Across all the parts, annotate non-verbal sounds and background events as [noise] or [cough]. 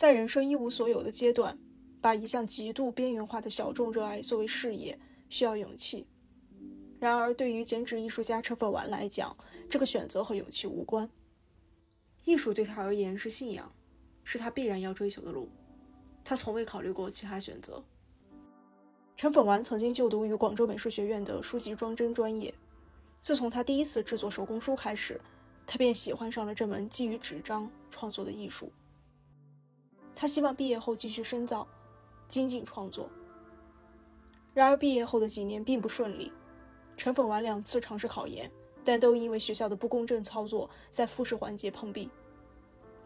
在人生一无所有的阶段，把一项极度边缘化的小众热爱作为事业，需要勇气。然而，对于剪纸艺术家陈粉丸来讲，这个选择和勇气无关。艺术对他而言是信仰，是他必然要追求的路。他从未考虑过其他选择。陈粉丸曾经就读于广州美术学院的书籍装帧专业。自从他第一次制作手工书开始，他便喜欢上了这门基于纸张创作的艺术。他希望毕业后继续深造，精进创作。然而毕业后的几年并不顺利，陈粉丸两次尝试考研，但都因为学校的不公正操作，在复试环节碰壁。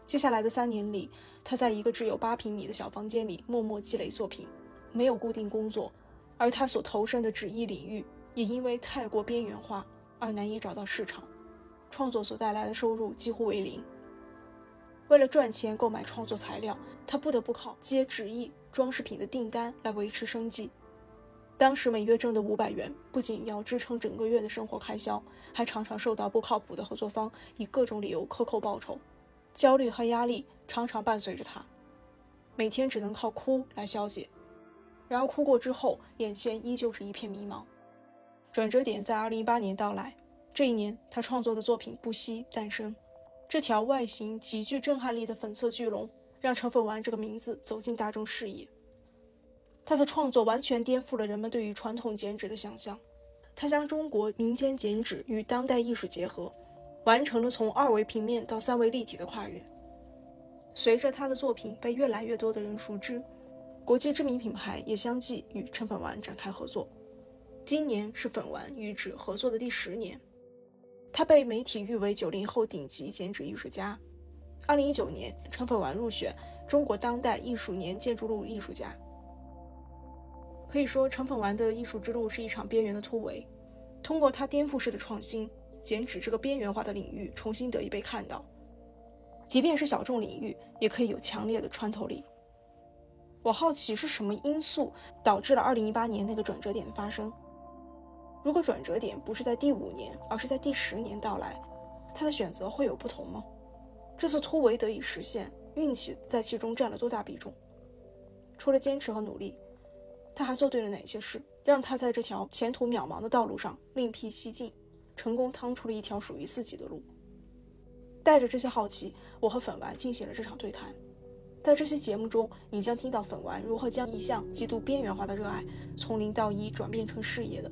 接下来的三年里，他在一个只有八平米的小房间里默默积累作品，没有固定工作，而他所投身的纸艺领域也因为太过边缘化而难以找到市场，创作所带来的收入几乎为零。为了赚钱购买创作材料，他不得不靠接纸艺装饰品的订单来维持生计。当时每月挣的五百元，不仅要支撑整个月的生活开销，还常常受到不靠谱的合作方以各种理由克扣报酬，焦虑和压力常常伴随着他，每天只能靠哭来消解。然而哭过之后，眼前依旧是一片迷茫。转折点在二零一八年到来，这一年他创作的作品《不息》诞生。这条外形极具震撼力的粉色巨龙，让陈粉丸这个名字走进大众视野。他的创作完全颠覆了人们对于传统剪纸的想象。他将中国民间剪纸与当代艺术结合，完成了从二维平面到三维立体的跨越。随着他的作品被越来越多的人熟知，国际知名品牌也相继与陈粉丸展开合作。今年是粉丸与纸合作的第十年。他被媒体誉为九零后顶级剪纸艺术家。二零一九年，陈粉丸入选中国当代艺术年建筑路艺术家。可以说，陈粉丸的艺术之路是一场边缘的突围。通过他颠覆式的创新，剪纸这个边缘化的领域重新得以被看到。即便是小众领域，也可以有强烈的穿透力。我好奇是什么因素导致了二零一八年那个转折点的发生。如果转折点不是在第五年，而是在第十年到来，他的选择会有不同吗？这次突围得以实现，运气在其中占了多大比重？除了坚持和努力，他还做对了哪些事，让他在这条前途渺茫的道路上另辟蹊径，成功趟出了一条属于自己的路？带着这些好奇，我和粉丸进行了这场对谈。在这期节目中，你将听到粉丸如何将一项极度边缘化的热爱，从零到一转变成事业的。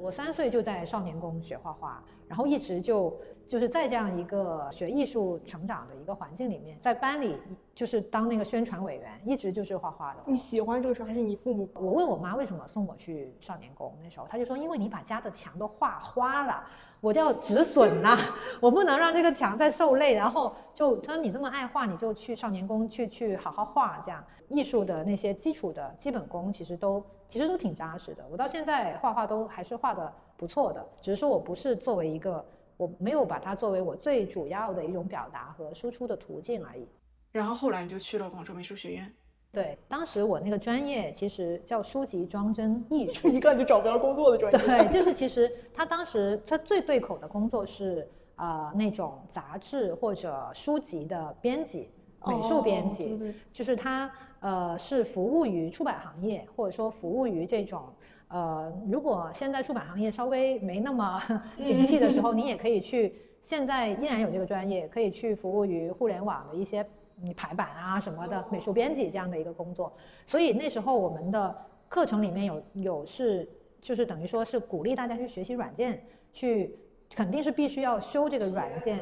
我三岁就在少年宫学画画，然后一直就就是在这样一个学艺术成长的一个环境里面，在班里就是当那个宣传委员，一直就是画画的。你喜欢这个事还是你父母？我问我妈为什么送我去少年宫，那时候她就说，因为你把家的墙都画花了，我就要止损呐，[laughs] 我不能让这个墙再受累。然后就说你这么爱画，你就去少年宫去去好好画，这样艺术的那些基础的基本功其实都。其实都挺扎实的，我到现在画画都还是画的不错的，只是说我不是作为一个，我没有把它作为我最主要的一种表达和输出的途径而已。然后后来你就去了广州美术学院。对，当时我那个专业其实叫书籍装帧艺术，[laughs] 一看就找不着工作的专业。对，就是其实他当时他最对口的工作是呃那种杂志或者书籍的编辑。美术编辑就是他，呃，是服务于出版行业，或者说服务于这种，呃，如果现在出版行业稍微没那么 [laughs] 景气的时候，[laughs] 你也可以去，现在依然有这个专业，可以去服务于互联网的一些你排版啊什么的美术编辑这样的一个工作。所以那时候我们的课程里面有有是，就是等于说是鼓励大家去学习软件，去肯定是必须要修这个软件。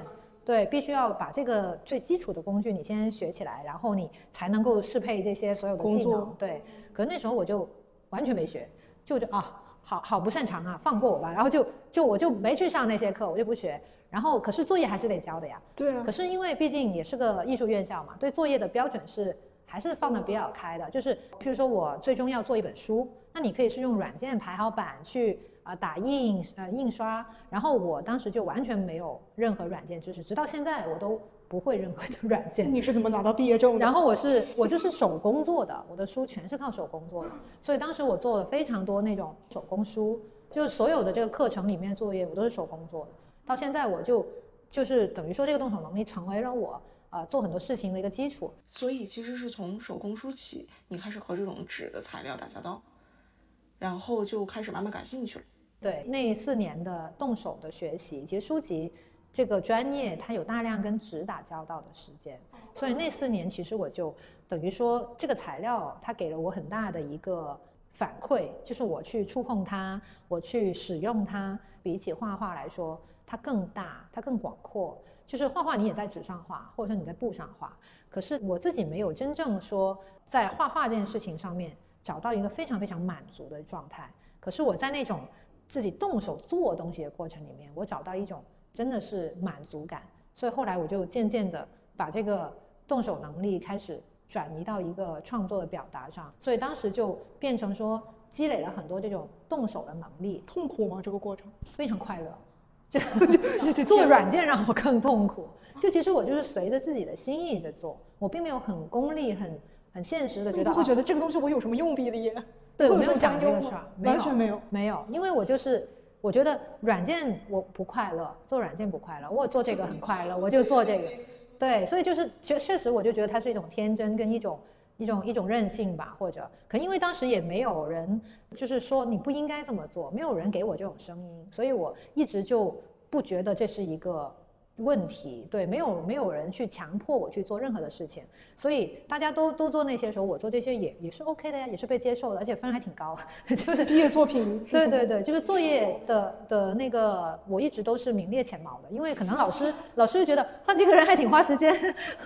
对，必须要把这个最基础的工具你先学起来，然后你才能够适配这些所有的技能。对，可是那时候我就完全没学，就就啊，好好不擅长啊，放过我吧。然后就就我就没去上那些课，我就不学。然后可是作业还是得交的呀。对啊。可是因为毕竟也是个艺术院校嘛，对作业的标准是还是放的比较开的。就是譬如说我最终要做一本书，那你可以是用软件排好版去。啊，打印呃印刷，然后我当时就完全没有任何软件知识，直到现在我都不会任何的软件。你是怎么拿到毕业证的？然后我是我就是手工做的，我的书全是靠手工做的，所以当时我做了非常多那种手工书，就是所有的这个课程里面作业我都是手工做的。到现在我就就是等于说这个动手能力成为了我呃做很多事情的一个基础。所以其实是从手工书起，你开始和这种纸的材料打交道，然后就开始慢慢感兴趣了。对，那四年的动手的学习，其实书籍这个专业它有大量跟纸打交道的时间，所以那四年其实我就等于说这个材料它给了我很大的一个反馈，就是我去触碰它，我去使用它，比起画画来说，它更大，它更广阔。就是画画你也在纸上画，或者说你在布上画，可是我自己没有真正说在画画这件事情上面找到一个非常非常满足的状态。可是我在那种自己动手做东西的过程里面，我找到一种真的是满足感，所以后来我就渐渐的把这个动手能力开始转移到一个创作的表达上，所以当时就变成说积累了很多这种动手的能力，痛苦吗？这个过程非常快乐，就就就做软件让我更痛苦，就其实我就是随着自己的心意在做，我并没有很功利、很很现实的觉得，会觉得这个东西我有什么用比例？对，我没有想这个事儿，完全没有，没有，因为我就是我觉得软件我不快乐，做软件不快乐，我做这个很快乐，我就做这个，对，所以就是确确实我就觉得它是一种天真跟一种一种一种任性吧，或者可因为当时也没有人就是说你不应该这么做，没有人给我这种声音，所以我一直就不觉得这是一个。问题对，没有没有人去强迫我去做任何的事情，所以大家都都做那些时候，我做这些也也是 OK 的呀，也是被接受的，而且分还挺高，[laughs] 就是毕业作品。对对对，就是作业的的那个，我一直都是名列前茅的，因为可能老师老师就觉得啊，这个人还挺花时间，[laughs]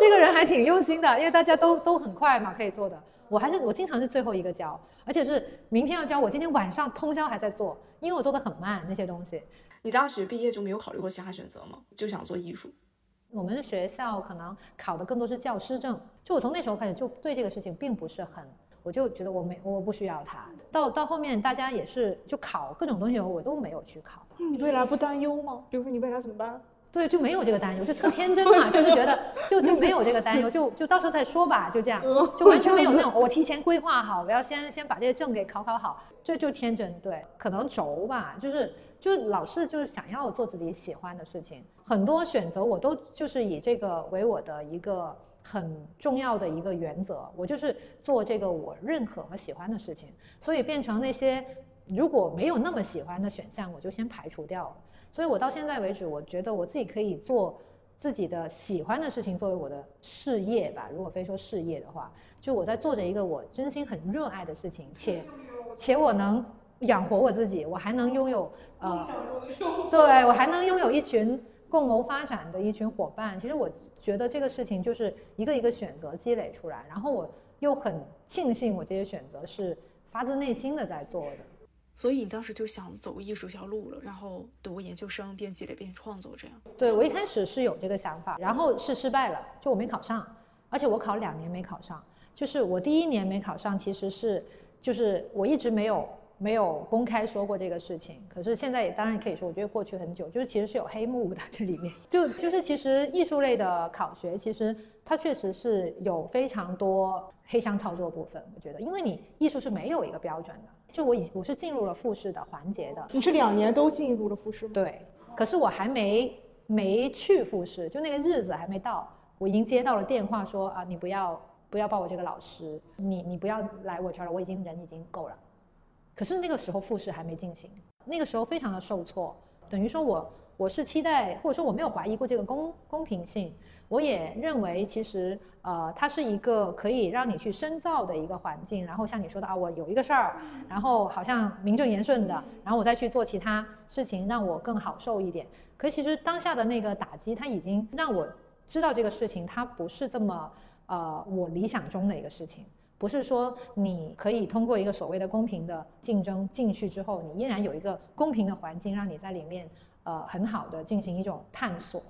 这个人还挺用心的，因为大家都都很快嘛，可以做的，我还是我经常是最后一个交，而且是明天要交，我今天晚上通宵还在做，因为我做的很慢那些东西。你大学毕业就没有考虑过其他选择吗？就想做艺术？我们学校可能考的更多是教师证。就我从那时候开始就对这个事情并不是很，我就觉得我没我不需要它。到到后面大家也是就考各种东西，我都没有去考。你未来不担忧吗？比如说你未来怎么办？对，就没有这个担忧，就特天 [laughs] 真嘛，就是觉得就就没有这个担忧，就就到时候再说吧，就这样，就完全没有那种 [laughs] 我提前规划好，我要先先把这些证给考考好，这就天真。对，可能轴吧，就是。就老是就是想要做自己喜欢的事情，很多选择我都就是以这个为我的一个很重要的一个原则，我就是做这个我认可和喜欢的事情，所以变成那些如果没有那么喜欢的选项，我就先排除掉了。所以我到现在为止，我觉得我自己可以做自己的喜欢的事情作为我的事业吧。如果非说事业的话，就我在做着一个我真心很热爱的事情，且且我能。养活我自己，我还能拥有呃，对我还能拥有一群共谋发展的一群伙伴。其实我觉得这个事情就是一个一个选择积累出来，然后我又很庆幸我这些选择是发自内心的在做的。所以你当时就想走艺术这条路了，然后读研究生，边积累边创作这样。对我一开始是有这个想法，然后是失败了，就我没考上，而且我考两年没考上。就是我第一年没考上，其实是就是我一直没有。没有公开说过这个事情，可是现在也当然可以说，我觉得过去很久，就是其实是有黑幕的这里面，[laughs] 就就是其实艺术类的考学，其实它确实是有非常多黑箱操作部分。我觉得，因为你艺术是没有一个标准的，就我已我是进入了复试的环节的，你是两年都进入了复试吗？对，可是我还没没去复试，就那个日子还没到，我已经接到了电话说啊，你不要不要报我这个老师，你你不要来我这儿了，我已经人已经够了。可是那个时候复试还没进行，那个时候非常的受挫，等于说我我是期待或者说我没有怀疑过这个公公平性，我也认为其实呃它是一个可以让你去深造的一个环境，然后像你说的啊，我有一个事儿，然后好像名正言顺的，然后我再去做其他事情，让我更好受一点。可其实当下的那个打击，它已经让我知道这个事情它不是这么呃我理想中的一个事情。不是说你可以通过一个所谓的公平的竞争进去之后，你依然有一个公平的环境，让你在里面呃很好的进行一种探索。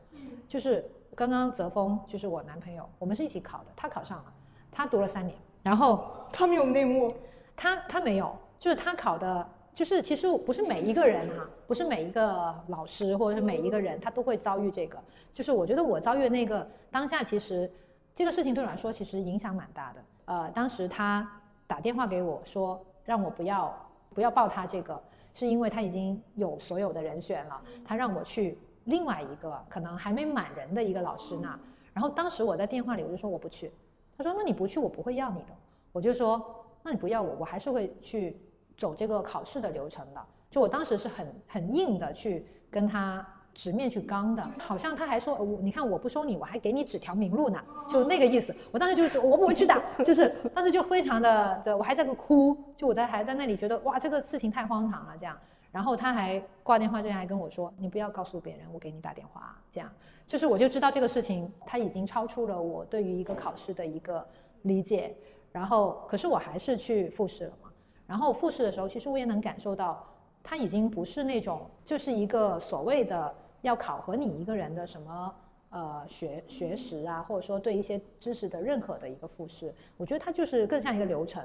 就是刚刚泽峰，就是我男朋友，我们是一起考的，他考上了，他读了三年，然后他没有内幕，他他没有，就是他考的，就是其实不是每一个人哈，不是每一个老师或者是每一个人他都会遭遇这个，就是我觉得我遭遇那个当下，其实这个事情对我来说其实影响蛮大的。呃，当时他打电话给我说，让我不要不要报他这个，是因为他已经有所有的人选了，他让我去另外一个可能还没满人的一个老师那。然后当时我在电话里我就说我不去，他说那你不去我不会要你的。我就说那你不要我，我还是会去走这个考试的流程的。就我当时是很很硬的去跟他直面去刚的，好像他还说我你看我不收你，我还给你指条明路呢，就那个意思。我当时就是我不会去的，就是当时就非常的的，我还在个哭，就我在还在那里觉得哇这个事情太荒唐了这样。然后他还挂电话之前还跟我说你不要告诉别人我给你打电话这样，就是我就知道这个事情他已经超出了我对于一个考试的一个理解。然后可是我还是去复试了嘛。然后复试的时候，其实我也能感受到。他已经不是那种，就是一个所谓的要考核你一个人的什么呃学学识啊，或者说对一些知识的认可的一个复试。我觉得它就是更像一个流程，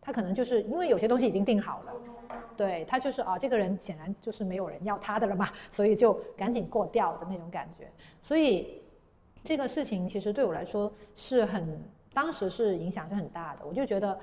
它可能就是因为有些东西已经定好了，对他就是啊，这个人显然就是没有人要他的了嘛，[laughs] 所以就赶紧过掉的那种感觉。所以这个事情其实对我来说是很，当时是影响是很大的。我就觉得，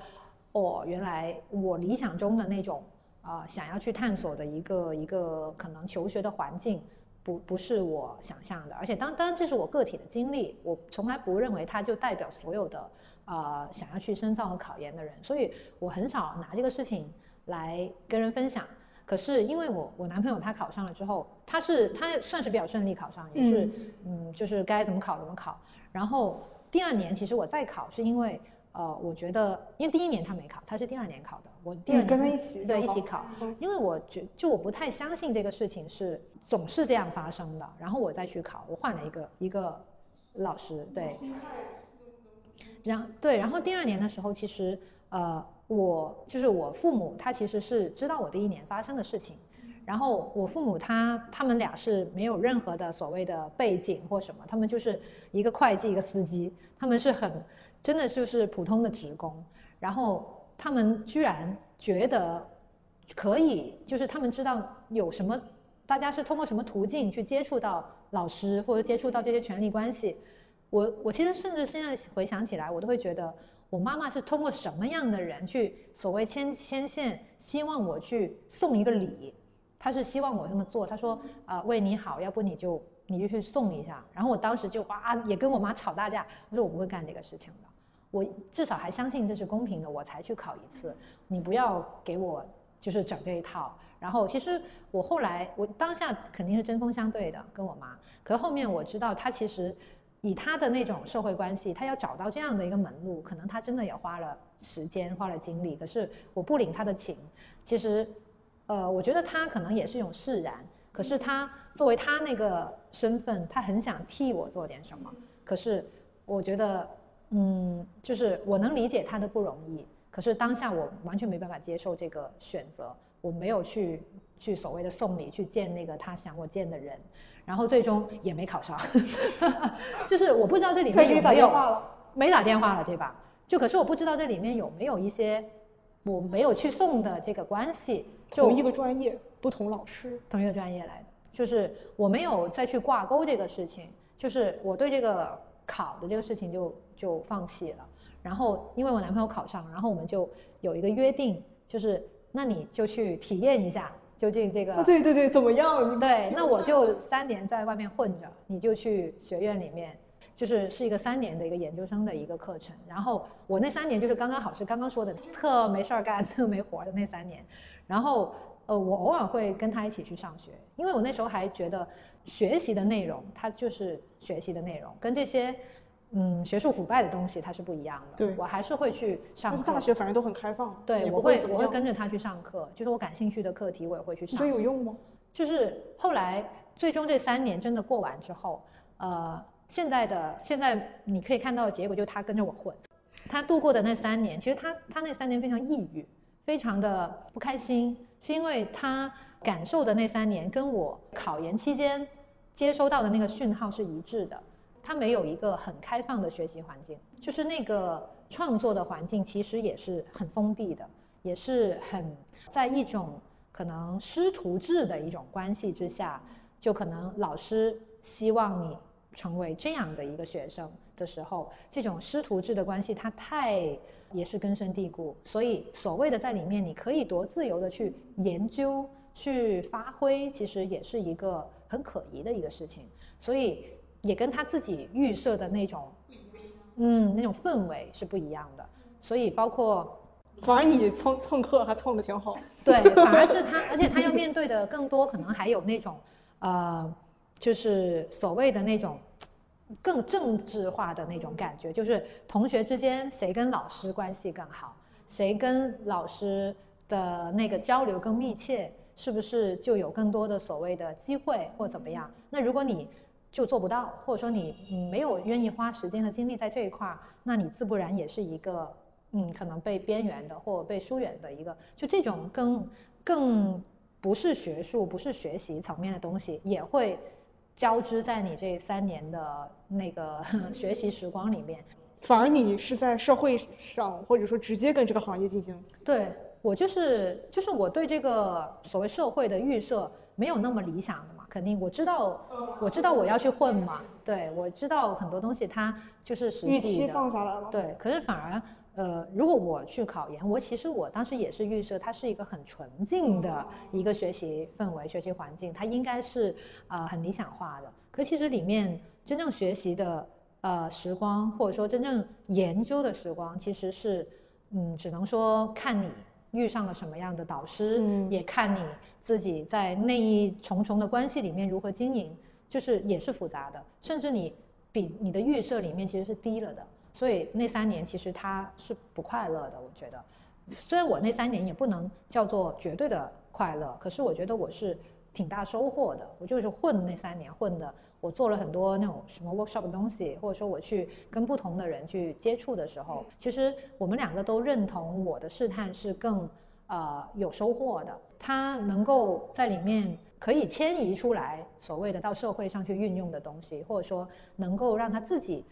哦，原来我理想中的那种。啊，想要去探索的一个一个可能求学的环境，不不是我想象的，而且当当然这是我个体的经历，我从来不认为它就代表所有的呃想要去深造和考研的人，所以我很少拿这个事情来跟人分享。可是因为我我男朋友他考上了之后，他是他算是比较顺利考上，也是嗯就是该怎么考怎么考。然后第二年其实我再考是因为。呃，我觉得，因为第一年他没考，他是第二年考的。我第二年跟他一起对一起考，因为我觉就我不太相信这个事情是总是这样发生的。然后我再去考，我换了一个一个老师，对。然对，然后第二年的时候，其实呃，我就是我父母，他其实是知道我第一年发生的事情。然后我父母他他们俩是没有任何的所谓的背景或什么，他们就是一个会计一个司机，他们是很。真的就是普通的职工，然后他们居然觉得可以，就是他们知道有什么，大家是通过什么途径去接触到老师或者接触到这些权力关系。我我其实甚至现在回想起来，我都会觉得我妈妈是通过什么样的人去所谓牵牵线，希望我去送一个礼，她是希望我这么做。她说啊，为你好，要不你就你就去送一下。然后我当时就哇，也跟我妈吵大架，我说我不会干这个事情的。我至少还相信这是公平的，我才去考一次。你不要给我就是整这一套。然后其实我后来我当下肯定是针锋相对的跟我妈，可后面我知道他其实以他的那种社会关系，他要找到这样的一个门路，可能他真的也花了时间花了精力。可是我不领他的情，其实呃，我觉得他可能也是一种释然。可是他作为他那个身份，他很想替我做点什么。可是我觉得。嗯，就是我能理解他的不容易，可是当下我完全没办法接受这个选择，我没有去去所谓的送礼去见那个他想我见的人，然后最终也没考上，[laughs] 就是我不知道这里面有没有没打电话了，这把？就可是我不知道这里面有没有一些我没有去送的这个关系，同一个专业不同老师，同一个专业来的，就是我没有再去挂钩这个事情，就是我对这个。考的这个事情就就放弃了，然后因为我男朋友考上，然后我们就有一个约定，就是那你就去体验一下究竟这个对对对怎么样？对，那我就三年在外面混着，你就去学院里面，就是是一个三年的一个研究生的一个课程。然后我那三年就是刚刚好是刚刚说的特没事儿干、特没活的那三年。然后呃，我偶尔会跟他一起去上学，因为我那时候还觉得。学习的内容，它就是学习的内容，跟这些嗯学术腐败的东西它是不一样的。对，我还是会去上课。大学反正都很开放。对，我会我会跟着他去上课，就是我感兴趣的课题我也会去上。这有用吗？就是后来最终这三年真的过完之后，呃，现在的现在你可以看到的结果就是他跟着我混，他度过的那三年，其实他他那三年非常抑郁，非常的不开心，是因为他感受的那三年跟我考研期间。接收到的那个讯号是一致的，它没有一个很开放的学习环境，就是那个创作的环境其实也是很封闭的，也是很在一种可能师徒制的一种关系之下，就可能老师希望你成为这样的一个学生的时候，这种师徒制的关系它太也是根深蒂固，所以所谓的在里面你可以多自由的去研究、去发挥，其实也是一个。很可疑的一个事情，所以也跟他自己预设的那种，嗯，那种氛围是不一样的。所以包括，反而你蹭蹭课还蹭的挺好。对，反而是他，而且他要面对的更多，可能还有那种，呃，就是所谓的那种更政治化的那种感觉，就是同学之间谁跟老师关系更好，谁跟老师的那个交流更密切。是不是就有更多的所谓的机会或怎么样？那如果你就做不到，或者说你没有愿意花时间和精力在这一块儿，那你自不然也是一个嗯，可能被边缘的或被疏远的一个。就这种更更不是学术、不是学习层面的东西，也会交织在你这三年的那个 [laughs] 学习时光里面。反而你是在社会上，或者说直接跟这个行业进行对。我就是就是我对这个所谓社会的预设没有那么理想的嘛，肯定我知道我知道我要去混嘛，对我知道很多东西它就是实际的。预期放下来了。对，可是反而呃，如果我去考研，我其实我当时也是预设它是一个很纯净的一个学习氛围、学习环境，它应该是呃很理想化的。可其实里面真正学习的呃时光，或者说真正研究的时光，其实是嗯，只能说看你。遇上了什么样的导师，也看你自己在那一重重的关系里面如何经营，就是也是复杂的，甚至你比你的预设里面其实是低了的，所以那三年其实他是不快乐的。我觉得，虽然我那三年也不能叫做绝对的快乐，可是我觉得我是挺大收获的。我就是混那三年混的。我做了很多那种什么 workshop 的东西，或者说我去跟不同的人去接触的时候，其实我们两个都认同我的试探是更呃有收获的。他能够在里面可以迁移出来所谓的到社会上去运用的东西，或者说能够让他自己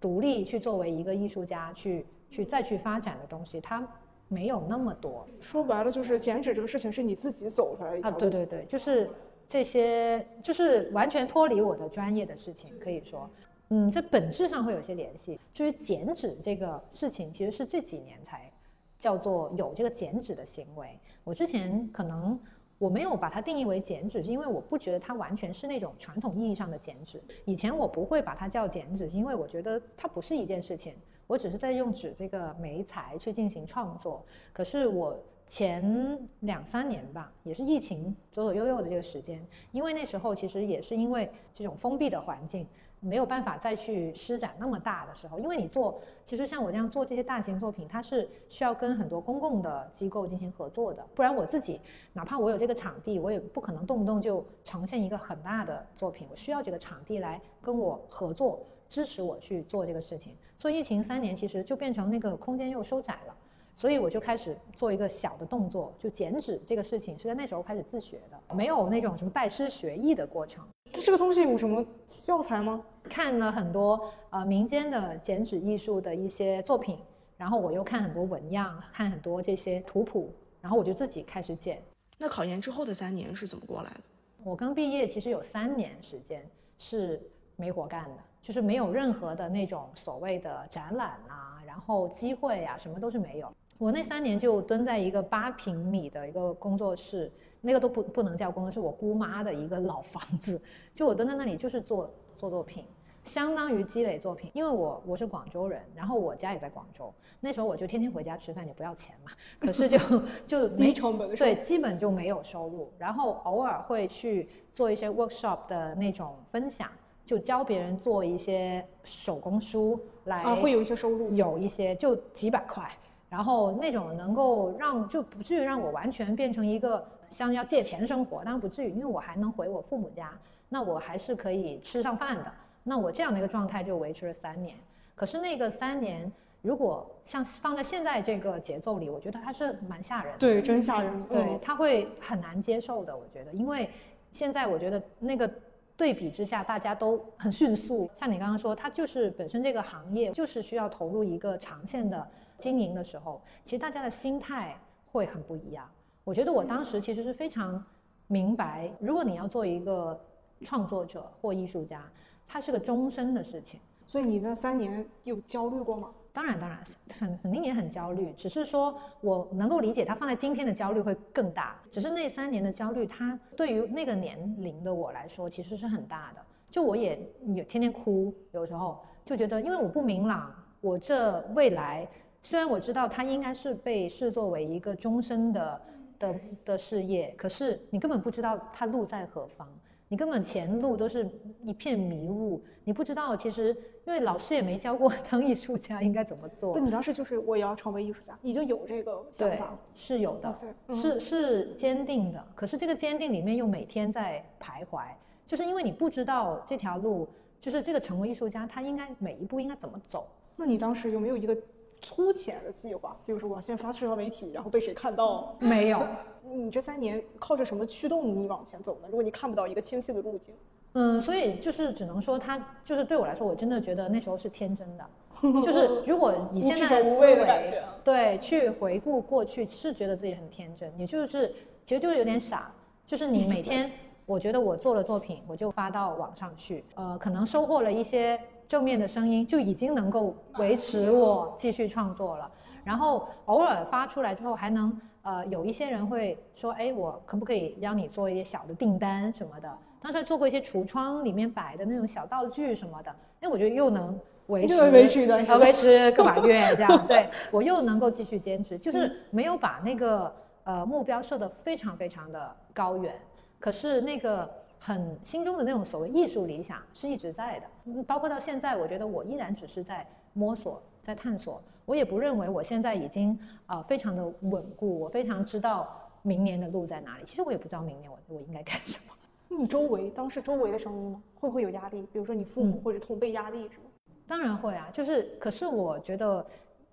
独立去作为一个艺术家去去再去发展的东西，他没有那么多。说白了就是减脂这个事情是你自己走出来的啊，对对对，就是。这些就是完全脱离我的专业的事情，可以说，嗯，在本质上会有些联系。就是剪纸这个事情，其实是这几年才叫做有这个剪纸的行为。我之前可能我没有把它定义为剪纸，是因为我不觉得它完全是那种传统意义上的剪纸。以前我不会把它叫剪纸，是，因为我觉得它不是一件事情。我只是在用纸这个媒材去进行创作。可是我。前两三年吧，也是疫情左左右右的这个时间，因为那时候其实也是因为这种封闭的环境，没有办法再去施展那么大的时候。因为你做，其实像我这样做这些大型作品，它是需要跟很多公共的机构进行合作的，不然我自己哪怕我有这个场地，我也不可能动不动就呈现一个很大的作品。我需要这个场地来跟我合作，支持我去做这个事情。做疫情三年，其实就变成那个空间又收窄了。所以我就开始做一个小的动作，就剪纸这个事情是在那时候开始自学的，没有那种什么拜师学艺的过程。这个东西有什么教材吗？看了很多呃民间的剪纸艺术的一些作品，然后我又看很多纹样，看很多这些图谱，然后我就自己开始剪。那考研之后的三年是怎么过来的？我刚毕业，其实有三年时间是没活干的，就是没有任何的那种所谓的展览啊，然后机会啊，什么都是没有。我那三年就蹲在一个八平米的一个工作室，那个都不不能叫工作室，我姑妈的一个老房子，就我蹲在那里就是做做作品，相当于积累作品。因为我我是广州人，然后我家也在广州，那时候我就天天回家吃饭，也不要钱嘛，可是就 [laughs] 就没成本对，基本就没有收入，然后偶尔会去做一些 workshop 的那种分享，就教别人做一些手工书来，啊，会有一些收入，有一些就几百块。然后那种能够让就不至于让我完全变成一个像要借钱生活，当然不至于，因为我还能回我父母家，那我还是可以吃上饭的。那我这样的一个状态就维持了三年。可是那个三年，如果像放在现在这个节奏里，我觉得它是蛮吓人的。对，真吓人。对，他会很难接受的，我觉得，因为现在我觉得那个对比之下，大家都很迅速。像你刚刚说，它就是本身这个行业就是需要投入一个长线的。经营的时候，其实大家的心态会很不一样。我觉得我当时其实是非常明白，如果你要做一个创作者或艺术家，它是个终身的事情。所以你那三年有焦虑过吗？当然，当然，肯肯定也很焦虑。只是说我能够理解他放在今天的焦虑会更大。只是那三年的焦虑，他对于那个年龄的我来说其实是很大的。就我也也天天哭，有时候就觉得，因为我不明朗，我这未来虽然我知道它应该是被视作为一个终身的的的事业，可是你根本不知道它路在何方。你根本前路都是一片迷雾，你不知道其实，因为老师也没教过 [laughs] 当艺术家应该怎么做。你当时就是我也要成为艺术家，已经有这个想法，是有的，是是坚定的。可是这个坚定里面又每天在徘徊，就是因为你不知道这条路，就是这个成为艺术家，他应该每一步应该怎么走。那你当时有没有一个？粗浅的计划，比如说我先发社交媒体，然后被谁看到？没有。你这三年靠着什么驱动你往前走呢？如果你看不到一个清晰的路径，嗯，所以就是只能说，他就是对我来说，我真的觉得那时候是天真的。[laughs] 就是如果以现在的思维，对，去回顾过去，是觉得自己很天真。你就是其实就是有点傻。就是你每天，[laughs] 我觉得我做了作品，我就发到网上去，呃，可能收获了一些。正面的声音就已经能够维持我继续创作了，然后偶尔发出来之后还能呃有一些人会说，哎，我可不可以让你做一些小的订单什么的？当时做过一些橱窗里面摆的那种小道具什么的，哎，我觉得又能维持维持一段时间，维持个把月这样，[laughs] 对我又能够继续坚持，就是没有把那个呃目标设得非常非常的高远，可是那个。很心中的那种所谓艺术理想是一直在的，包括到现在，我觉得我依然只是在摸索，在探索。我也不认为我现在已经啊非常的稳固，我非常知道明年的路在哪里。其实我也不知道明年我我应该干什么。[laughs] 你周围当时周围的声音呢？会不会有压力？比如说你父母或者同辈压力什么？当然会啊，就是可是我觉得，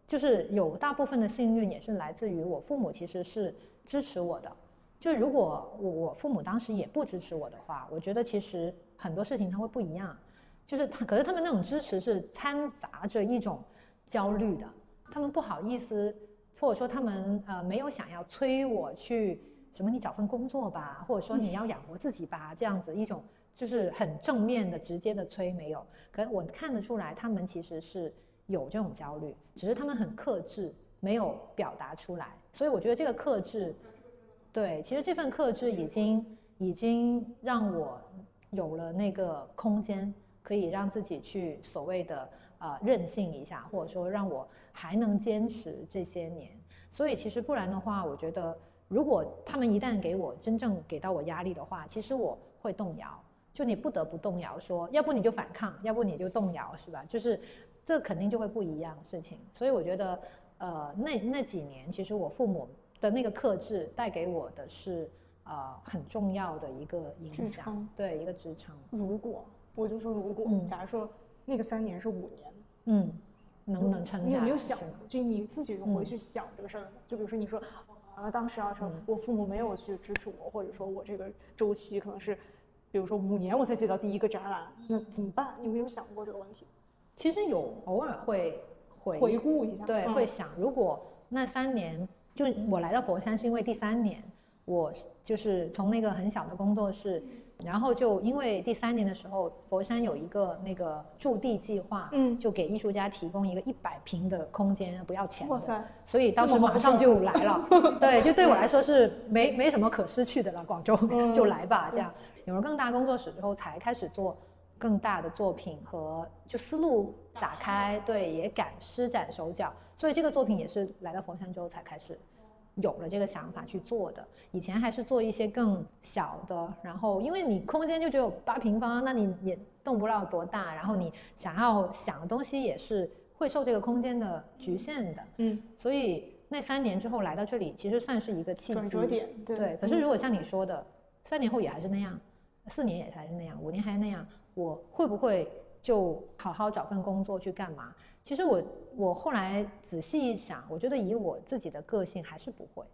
就是有大部分的幸运也是来自于我父母其实是支持我的。就如果我我父母当时也不支持我的话，我觉得其实很多事情他会不一样。就是他，可是他们那种支持是掺杂着一种焦虑的，他们不好意思，或者说他们呃没有想要催我去什么你找份工作吧，或者说你要养活自己吧，这样子一种就是很正面的直接的催没有。可我看得出来，他们其实是有这种焦虑，只是他们很克制，没有表达出来。所以我觉得这个克制。对，其实这份克制已经已经让我有了那个空间，可以让自己去所谓的呃任性一下，或者说让我还能坚持这些年。所以其实不然的话，我觉得如果他们一旦给我真正给到我压力的话，其实我会动摇。就你不得不动摇，说要不你就反抗，要不你就动摇，是吧？就是这肯定就会不一样事情。所以我觉得呃那那几年，其实我父母。的那个克制带给我的是，呃，很重要的一个影响，对一个支撑。如果我就说如果，假如说那个三年是五年，嗯，能不能撑下？你有没有想，就你自己回去想这个事儿？就比如说你说，啊，当时啊，说我父母没有去支持我，或者说我这个周期可能是，比如说五年我才接到第一个展览，那怎么办？你有没有想过这个问题？其实有，偶尔会回回顾一下，对，会想，如果那三年。就我来到佛山是因为第三年，我就是从那个很小的工作室，然后就因为第三年的时候，佛山有一个那个驻地计划，嗯，就给艺术家提供一个一百平的空间，不要钱，哇塞！所以当时马上就来了，[laughs] 对，就对我来说是没没什么可失去的了，广州就来吧，这样。有了更大工作室之后，才开始做更大的作品和就思路打开，对，也敢施展手脚。所以这个作品也是来到佛山之后才开始有了这个想法去做的。以前还是做一些更小的，然后因为你空间就只有八平方，那你也动不了多大，然后你想要想的东西也是会受这个空间的局限的。嗯，所以那三年之后来到这里，其实算是一个契机。转折点。对。可是如果像你说的，三年后也还是那样，四年也还是那样，五年还是那样，我会不会就好好找份工作去干嘛？其实我我后来仔细一想，我觉得以我自己的个性还是不会，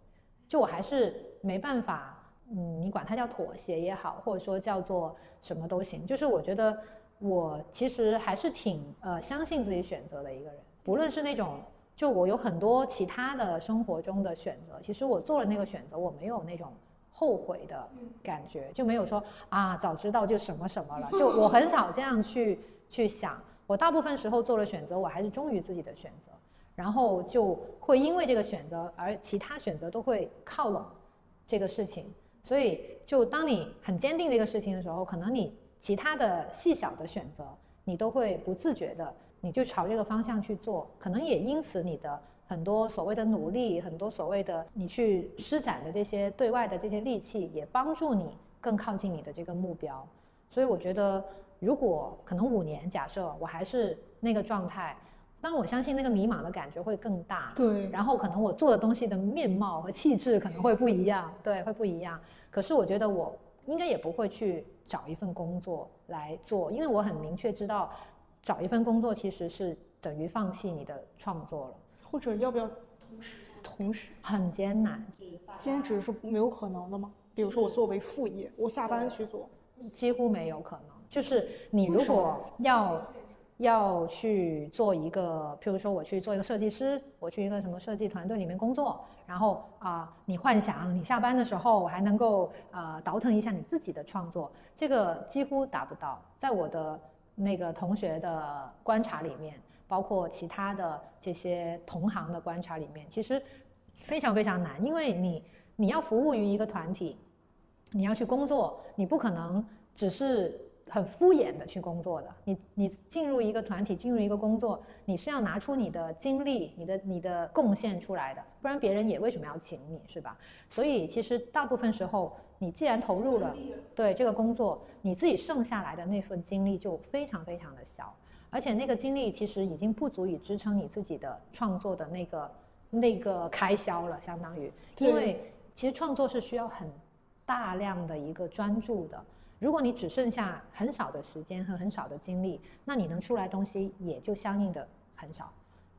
就我还是没办法，嗯，你管它叫妥协也好，或者说叫做什么都行。就是我觉得我其实还是挺呃相信自己选择的一个人，不论是那种就我有很多其他的生活中的选择，其实我做了那个选择，我没有那种后悔的感觉，就没有说啊早知道就什么什么了，就我很少这样去去想。我大部分时候做了选择，我还是忠于自己的选择，然后就会因为这个选择而其他选择都会靠拢这个事情。所以，就当你很坚定这个事情的时候，可能你其他的细小的选择，你都会不自觉的，你就朝这个方向去做。可能也因此，你的很多所谓的努力，很多所谓的你去施展的这些对外的这些力气，也帮助你更靠近你的这个目标。所以，我觉得。如果可能五年，假设我还是那个状态，但我相信那个迷茫的感觉会更大。对。然后可能我做的东西的面貌和气质可能会不一样，对，会不一样。可是我觉得我应该也不会去找一份工作来做，因为我很明确知道，找一份工作其实是等于放弃你的创作了。或者要不要同时？同时很艰难，兼职是没有可能的吗？比如说我作为副业，我下班去做，几乎没有可能。就是你如果要要去做一个，譬如说我去做一个设计师，我去一个什么设计团队里面工作，然后啊，你幻想你下班的时候，我还能够呃倒腾一下你自己的创作，这个几乎达不到。在我的那个同学的观察里面，包括其他的这些同行的观察里面，其实非常非常难，因为你你要服务于一个团体，你要去工作，你不可能只是。很敷衍的去工作的，你你进入一个团体，进入一个工作，你是要拿出你的精力、你的你的贡献出来的，不然别人也为什么要请你，是吧？所以其实大部分时候，你既然投入了对这个工作，你自己剩下来的那份精力就非常非常的小，而且那个精力其实已经不足以支撑你自己的创作的那个那个开销了，相当于，因为其实创作是需要很大量的一个专注的。如果你只剩下很少的时间和很少的精力，那你能出来东西也就相应的很少，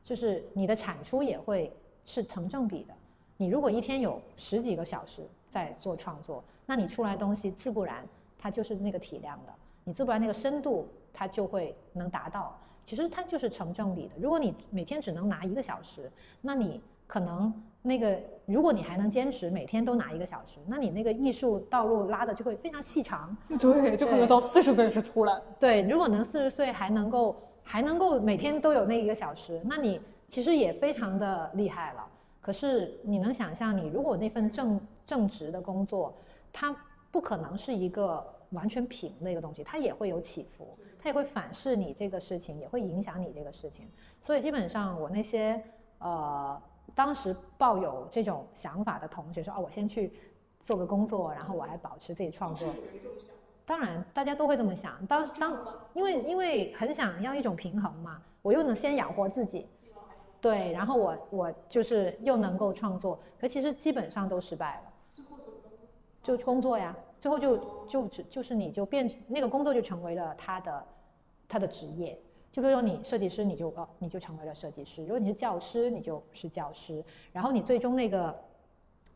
就是你的产出也会是成正比的。你如果一天有十几个小时在做创作，那你出来东西自不然它就是那个体量的，你自不然那个深度它就会能达到。其实它就是成正比的。如果你每天只能拿一个小时，那你可能。那个，如果你还能坚持每天都拿一个小时，那你那个艺术道路拉的就会非常细长。[laughs] 对，就可能到四十岁是出来。对，如果能四十岁还能够还能够每天都有那一个小时，那你其实也非常的厉害了。可是你能想象，你如果那份正正职的工作，它不可能是一个完全平的一个东西，它也会有起伏，它也会反噬你这个事情，也会影响你这个事情。所以基本上我那些呃。当时抱有这种想法的同学说：“哦，我先去做个工作，然后我还保持自己创作。”当然，大家都会这么想。当时当因为因为很想要一种平衡嘛，我又能先养活自己，对，然后我我就是又能够创作，可其实基本上都失败了。就工作呀，最后就就就就是你就变成那个工作就成为了他的他的职业。就比如说你设计师，你就哦，你就成为了设计师；如果你是教师，你就是教师。然后你最终那个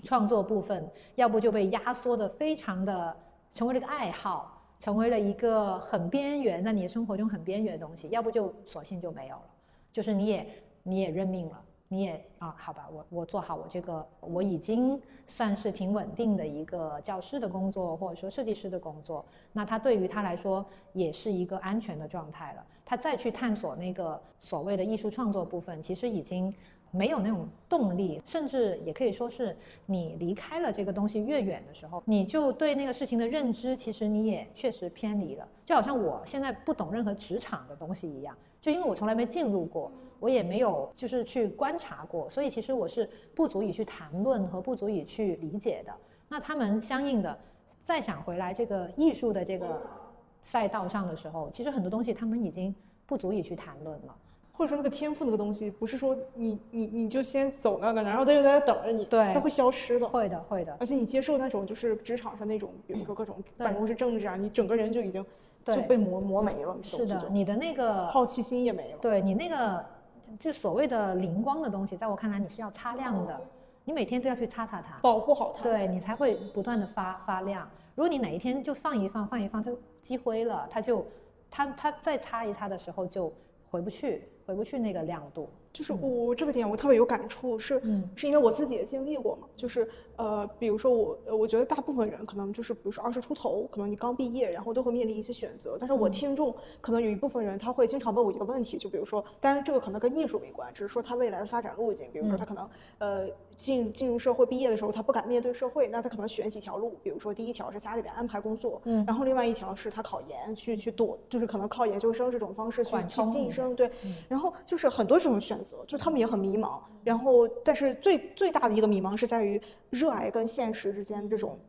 创作部分，要不就被压缩的非常的成为了一个爱好，成为了一个很边缘，在你的生活中很边缘的东西；要不就索性就没有了，就是你也你也认命了。你也啊，好吧，我我做好我这个，我已经算是挺稳定的一个教师的工作，或者说设计师的工作。那他对于他来说也是一个安全的状态了。他再去探索那个所谓的艺术创作部分，其实已经没有那种动力，甚至也可以说是你离开了这个东西越远的时候，你就对那个事情的认知，其实你也确实偏离了。就好像我现在不懂任何职场的东西一样，就因为我从来没进入过。我也没有就是去观察过，所以其实我是不足以去谈论和不足以去理解的。那他们相应的再想回来这个艺术的这个赛道上的时候，其实很多东西他们已经不足以去谈论了。或者说那个天赋那个东西，不是说你你你就先走那个，然后他就在那等着你，对，它会消失的。会的，会的。而且你接受那种就是职场上那种，比如说各种办公室政治啊，你整个人就已经就被磨磨没了。是的，你的那个好奇心也没了。对你那个。就所谓的灵光的东西，在我看来，你是要擦亮的，你每天都要去擦擦它，保护好它，对你才会不断的发发亮。如果你哪一天就放一放，放一放，就积灰了，它就，它它再擦一擦的时候就回不去，回不去那个亮度。就是我这个点我特别有感触，是嗯是因为我自己也经历过嘛，就是呃，比如说我，呃我觉得大部分人可能就是，比如说二十出头，可能你刚毕业，然后都会面临一些选择。但是我听众可能有一部分人他会经常问我一个问题，就比如说，当然这个可能跟艺术没关，只是说他未来的发展路径，比如说他可能呃进进入社会毕业的时候，他不敢面对社会，那他可能选几条路，比如说第一条是家里边安排工作，嗯。然后另外一条是他考研去去躲，就是可能靠研究生这种方式去去晋升，对，然后就是很多这种选择，就他们也很迷茫。然后，但是最最大的一个迷茫是在于热爱跟现实之间这种，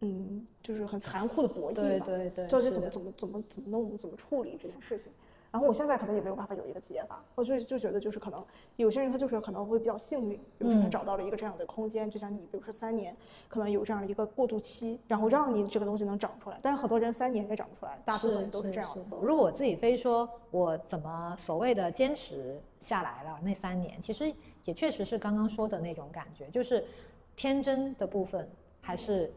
嗯，就是很残酷的博弈对吧。对对，到底怎么怎么怎么怎么弄，怎么处理这件事情。然后我现在可能也没有办法有一个解法，我就就觉得就是可能有些人他就是可能会比较幸运，比如说他嗯找到了一个这样的空间，就像你，比如说三年，可能有这样的一个过渡期，然后让你这个东西能长出来。但是很多人三年也长不出来，大部分人都是这样的。如果我自己非说我怎么所谓的坚持下来了那三年，其实也确实是刚刚说的那种感觉，就是天真的部分还是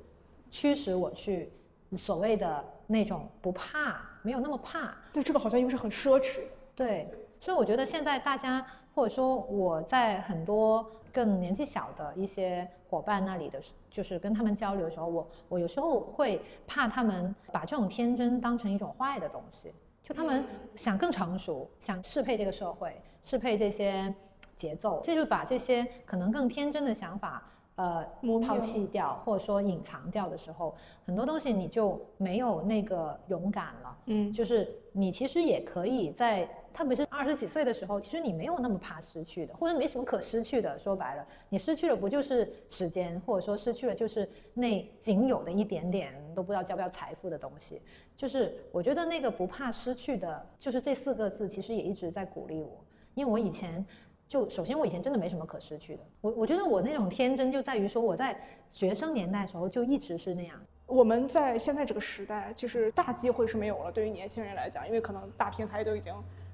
驱使我去所谓的那种不怕，没有那么怕。对这个好像又是很奢侈。对，所以我觉得现在大家或者说我在很多更年纪小的一些伙伴那里的，就是跟他们交流的时候，我我有时候会怕他们把这种天真当成一种坏的东西，就他们想更成熟，想适配这个社会，适配这些节奏，这就把这些可能更天真的想法。呃，抛弃掉，或者说隐藏掉的时候，很多东西你就没有那个勇敢了。嗯，就是你其实也可以在，特别是二十几岁的时候，其实你没有那么怕失去的，或者没什么可失去的。说白了，你失去了不就是时间，或者说失去了就是那仅有的一点点都不知道叫不叫财富的东西。就是我觉得那个不怕失去的，就是这四个字，其实也一直在鼓励我，因为我以前。就首先，我以前真的没什么可失去的。我我觉得我那种天真就在于说，我在学生年代的时候就一直是那样。我们在现在这个时代，其实大机会是没有了。对于年轻人来讲，因为可能大平台都已经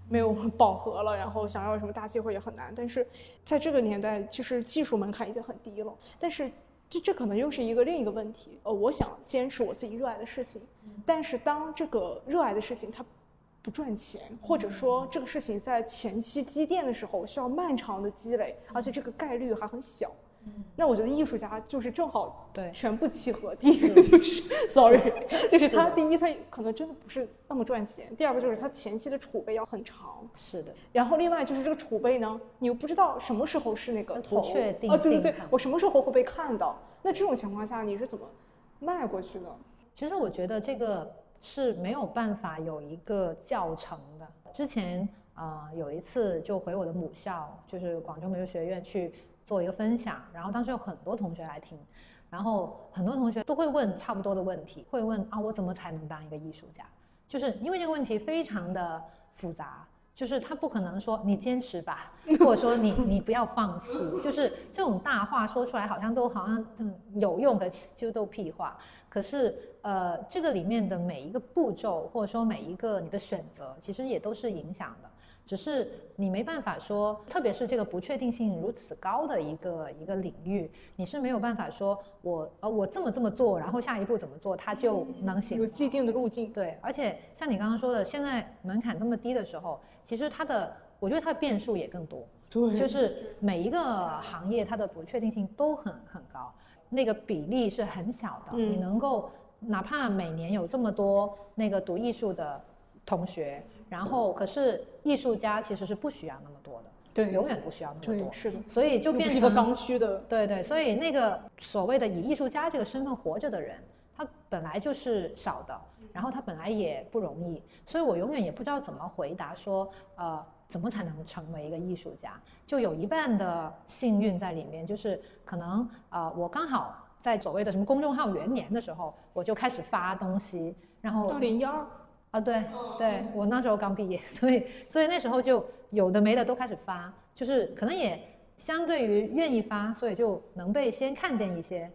没有饱和了，然后想要什么大机会也很难。但是在这个年代，就是技术门槛已经很低了。但是这这可能又是一个另一个问题。呃，我想坚持我自己热爱的事情，但是当这个热爱的事情它不赚钱，或者说这个事情在前期积淀的时候需要漫长的积累，而且这个概率还很小。那我觉得艺术家就是正好对。全部契合。第一个就是，sorry，就是他第一他可能真的不是那么赚钱，第二个就是他前期的储备要很长，是的，然后另外就是这个储备呢，你又不知道什么时候是那个不头。确定啊，对对对，我什么时候会被看到？那这种情况下你是怎么迈过去呢？其实我觉得这个是没有办法有一个教程的。之前呃有一次就回我的母校，就是广州美术学院去做一个分享，然后当时有很多同学来听，然后很多同学都会问差不多的问题，会问啊我怎么才能当一个艺术家？就是因为这个问题非常的复杂。就是他不可能说你坚持吧，或者说你你不要放弃，就是这种大话说出来好像都好像嗯有用，可就都屁话。可是呃，这个里面的每一个步骤，或者说每一个你的选择，其实也都是影响的。只是你没办法说，特别是这个不确定性如此高的一个一个领域，你是没有办法说我呃我这么这么做，然后下一步怎么做，它就能行有。既定的路径。对，而且像你刚刚说的，现在门槛这么低的时候，其实它的，我觉得它的变数也更多。对就是每一个行业它的不确定性都很很高，那个比例是很小的。你嗯能够哪怕每年有这么多那个读艺术的同学，然后可是艺术家其实是不需要那么多的，对永远不需要那么多，。是的，所以就变成一个刚需的。对对，所以那个所谓的以艺术家这个身份活着的人，他本来就是少的，然后他本来也不容易，所以我永远也不知道怎么回答说，呃，怎么才能成为一个艺术家？就有一半的幸运在里面，就是可能呃，我刚好在所谓的什么公众号元年的时候，我就开始发东西，然后二零一二，啊，对对，我那时候刚毕业，所以所以那时候就有的没的都开始发，就是可能也相对于愿意发，所以就能被先看见一些，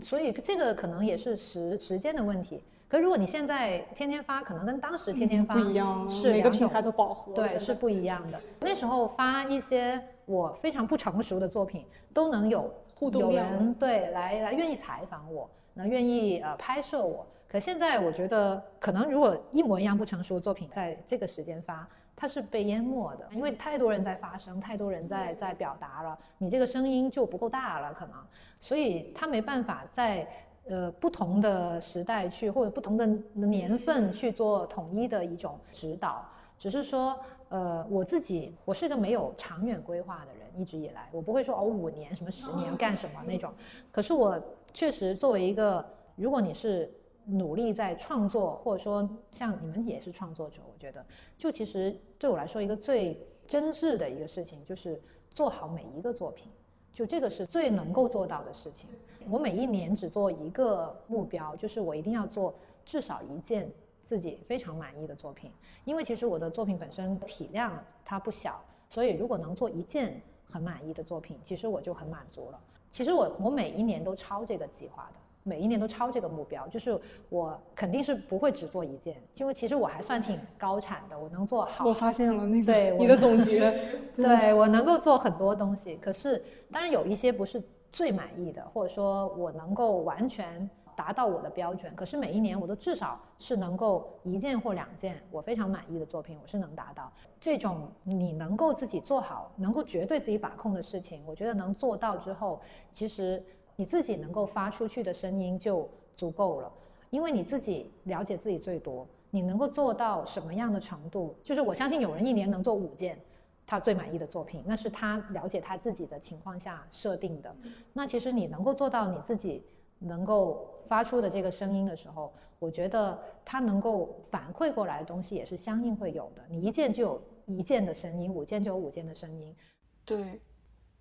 所以这个可能也是时时间的问题。可如果你现在天天发，可能跟当时天天发不一样，是每个平台都饱和。对，是不一样的。那时候发一些我非常不成熟的作品，都能有有互动量人对来来愿意采访我，那愿意呃拍摄我。可现在我觉得，可能如果一模一样不成熟的作品在这个时间发，它是被淹没的，因为太多人在发声，太多人在在表达了，你这个声音就不够大了，可能，所以它没办法在呃不同的时代去或者不同的年份去做统一的一种指导。只是说，呃，我自己我是个没有长远规划的人，一直以来我不会说哦五年什么十年干什么那种。可是我确实作为一个，如果你是。努力在创作，或者说像你们也是创作者，我觉得就其实对我来说一个最真挚的一个事情就是做好每一个作品，就这个是最能够做到的事情。我每一年只做一个目标，就是我一定要做至少一件自己非常满意的作品，因为其实我的作品本身体量它不小，所以如果能做一件很满意的作品，其实我就很满足了。其实我我每一年都超这个计划的。每一年都超这个目标，就是我肯定是不会只做一件，因为其实我还算挺高产的，我能做好。我发现了那个对你的总结，对我能够做很多东西，可是当然有一些不是最满意的，或者说我能够完全达到我的标准，可是每一年我都至少是能够一件或两件我非常满意的作品，我是能达到这种你能够自己做好，能够绝对自己把控的事情，我觉得能做到之后，其实。你自己能够发出去的声音就足够了，因为你自己了解自己最多，你能够做到什么样的程度？就是我相信有人一年能做五件他最满意的作品，那是他了解他自己的情况下设定的。那其实你能够做到你自己能够发出的这个声音的时候，我觉得他能够反馈过来的东西也是相应会有的。你一件就有一件的声音，五件就有五件的声音。对，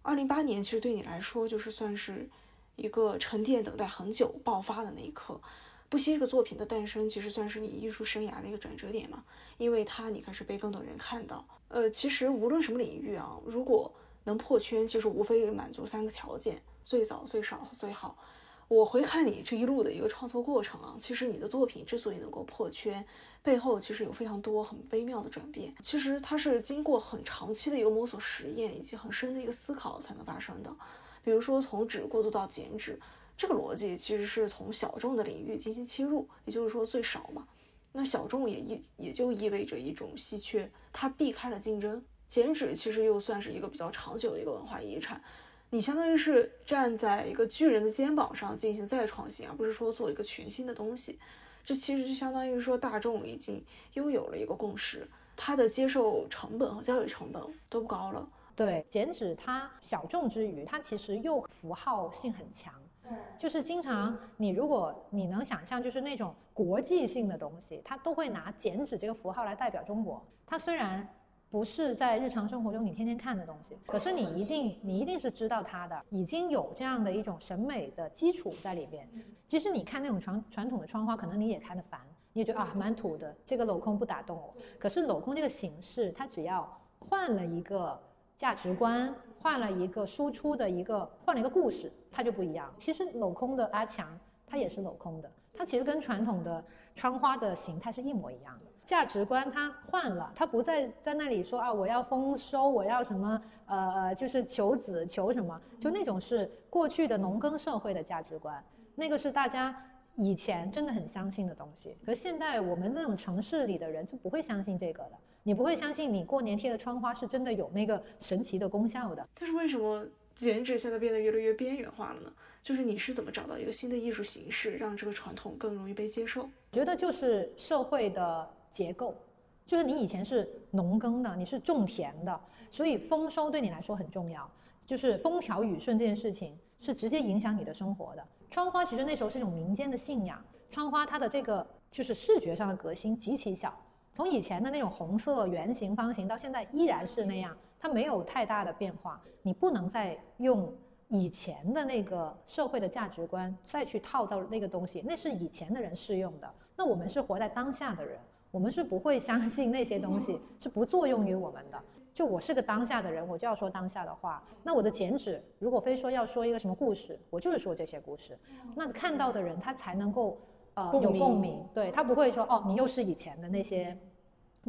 二零八年其实对你来说就是算是。一个沉淀、等待很久、爆发的那一刻，不惜这个作品的诞生，其实算是你艺术生涯的一个转折点嘛。因为它，你开始被更多人看到。呃，其实无论什么领域啊，如果能破圈，其实无非满足三个条件：最早、最少最好。我回看你这一路的一个创作过程啊，其实你的作品之所以能够破圈，背后其实有非常多很微妙的转变。其实它是经过很长期的一个摸索、实验以及很深的一个思考才能发生的。比如说，从纸过渡到剪纸，这个逻辑其实是从小众的领域进行切入，也就是说最少嘛。那小众也意也就意味着一种稀缺，它避开了竞争。剪纸其实又算是一个比较长久的一个文化遗产，你相当于是站在一个巨人的肩膀上进行再创新，而不是说做一个全新的东西。这其实就相当于说大众已经拥有了一个共识，它的接受成本和教育成本都不高了。对，剪纸它小众之余，它其实又符号性很强。就是经常你如果你能想象，就是那种国际性的东西，它都会拿剪纸这个符号来代表中国。它虽然不是在日常生活中你天天看的东西，可是你一定你一定是知道它的，已经有这样的一种审美的基础在里边。其实你看那种传传统的窗花，可能你也看得烦，你也觉得啊蛮土的，这个镂空不打动我。可是镂空这个形式，它只要换了一个。价值观换了一个输出的一个换了一个故事，它就不一样。其实镂空的阿强，它也是镂空的，它其实跟传统的窗花的形态是一模一样的。价值观它换了，它不再在那里说啊，我要丰收，我要什么呃呃，就是求子求什么，就那种是过去的农耕社会的价值观，那个是大家以前真的很相信的东西。可现在我们这种城市里的人就不会相信这个的。你不会相信你过年贴的窗花是真的有那个神奇的功效的。但是为什么剪纸现在变得越来越边缘化了呢？就是你是怎么找到一个新的艺术形式，让这个传统更容易被接受？觉得就是社会的结构，就是你以前是农耕的，你是种田的，所以丰收对你来说很重要，就是风调雨顺这件事情是直接影响你的生活的。窗花其实那时候是一种民间的信仰，窗花它的这个就是视觉上的革新极其小。从以前的那种红色圆形方形到现在依然是那样，它没有太大的变化。你不能再用以前的那个社会的价值观再去套到那个东西，那是以前的人适用的。那我们是活在当下的人，我们是不会相信那些东西是不作用于我们的。就我是个当下的人，我就要说当下的话。那我的剪纸，如果非说要说一个什么故事，我就是说这些故事。那看到的人他才能够呃有共鸣，对他不会说哦，你又是以前的那些。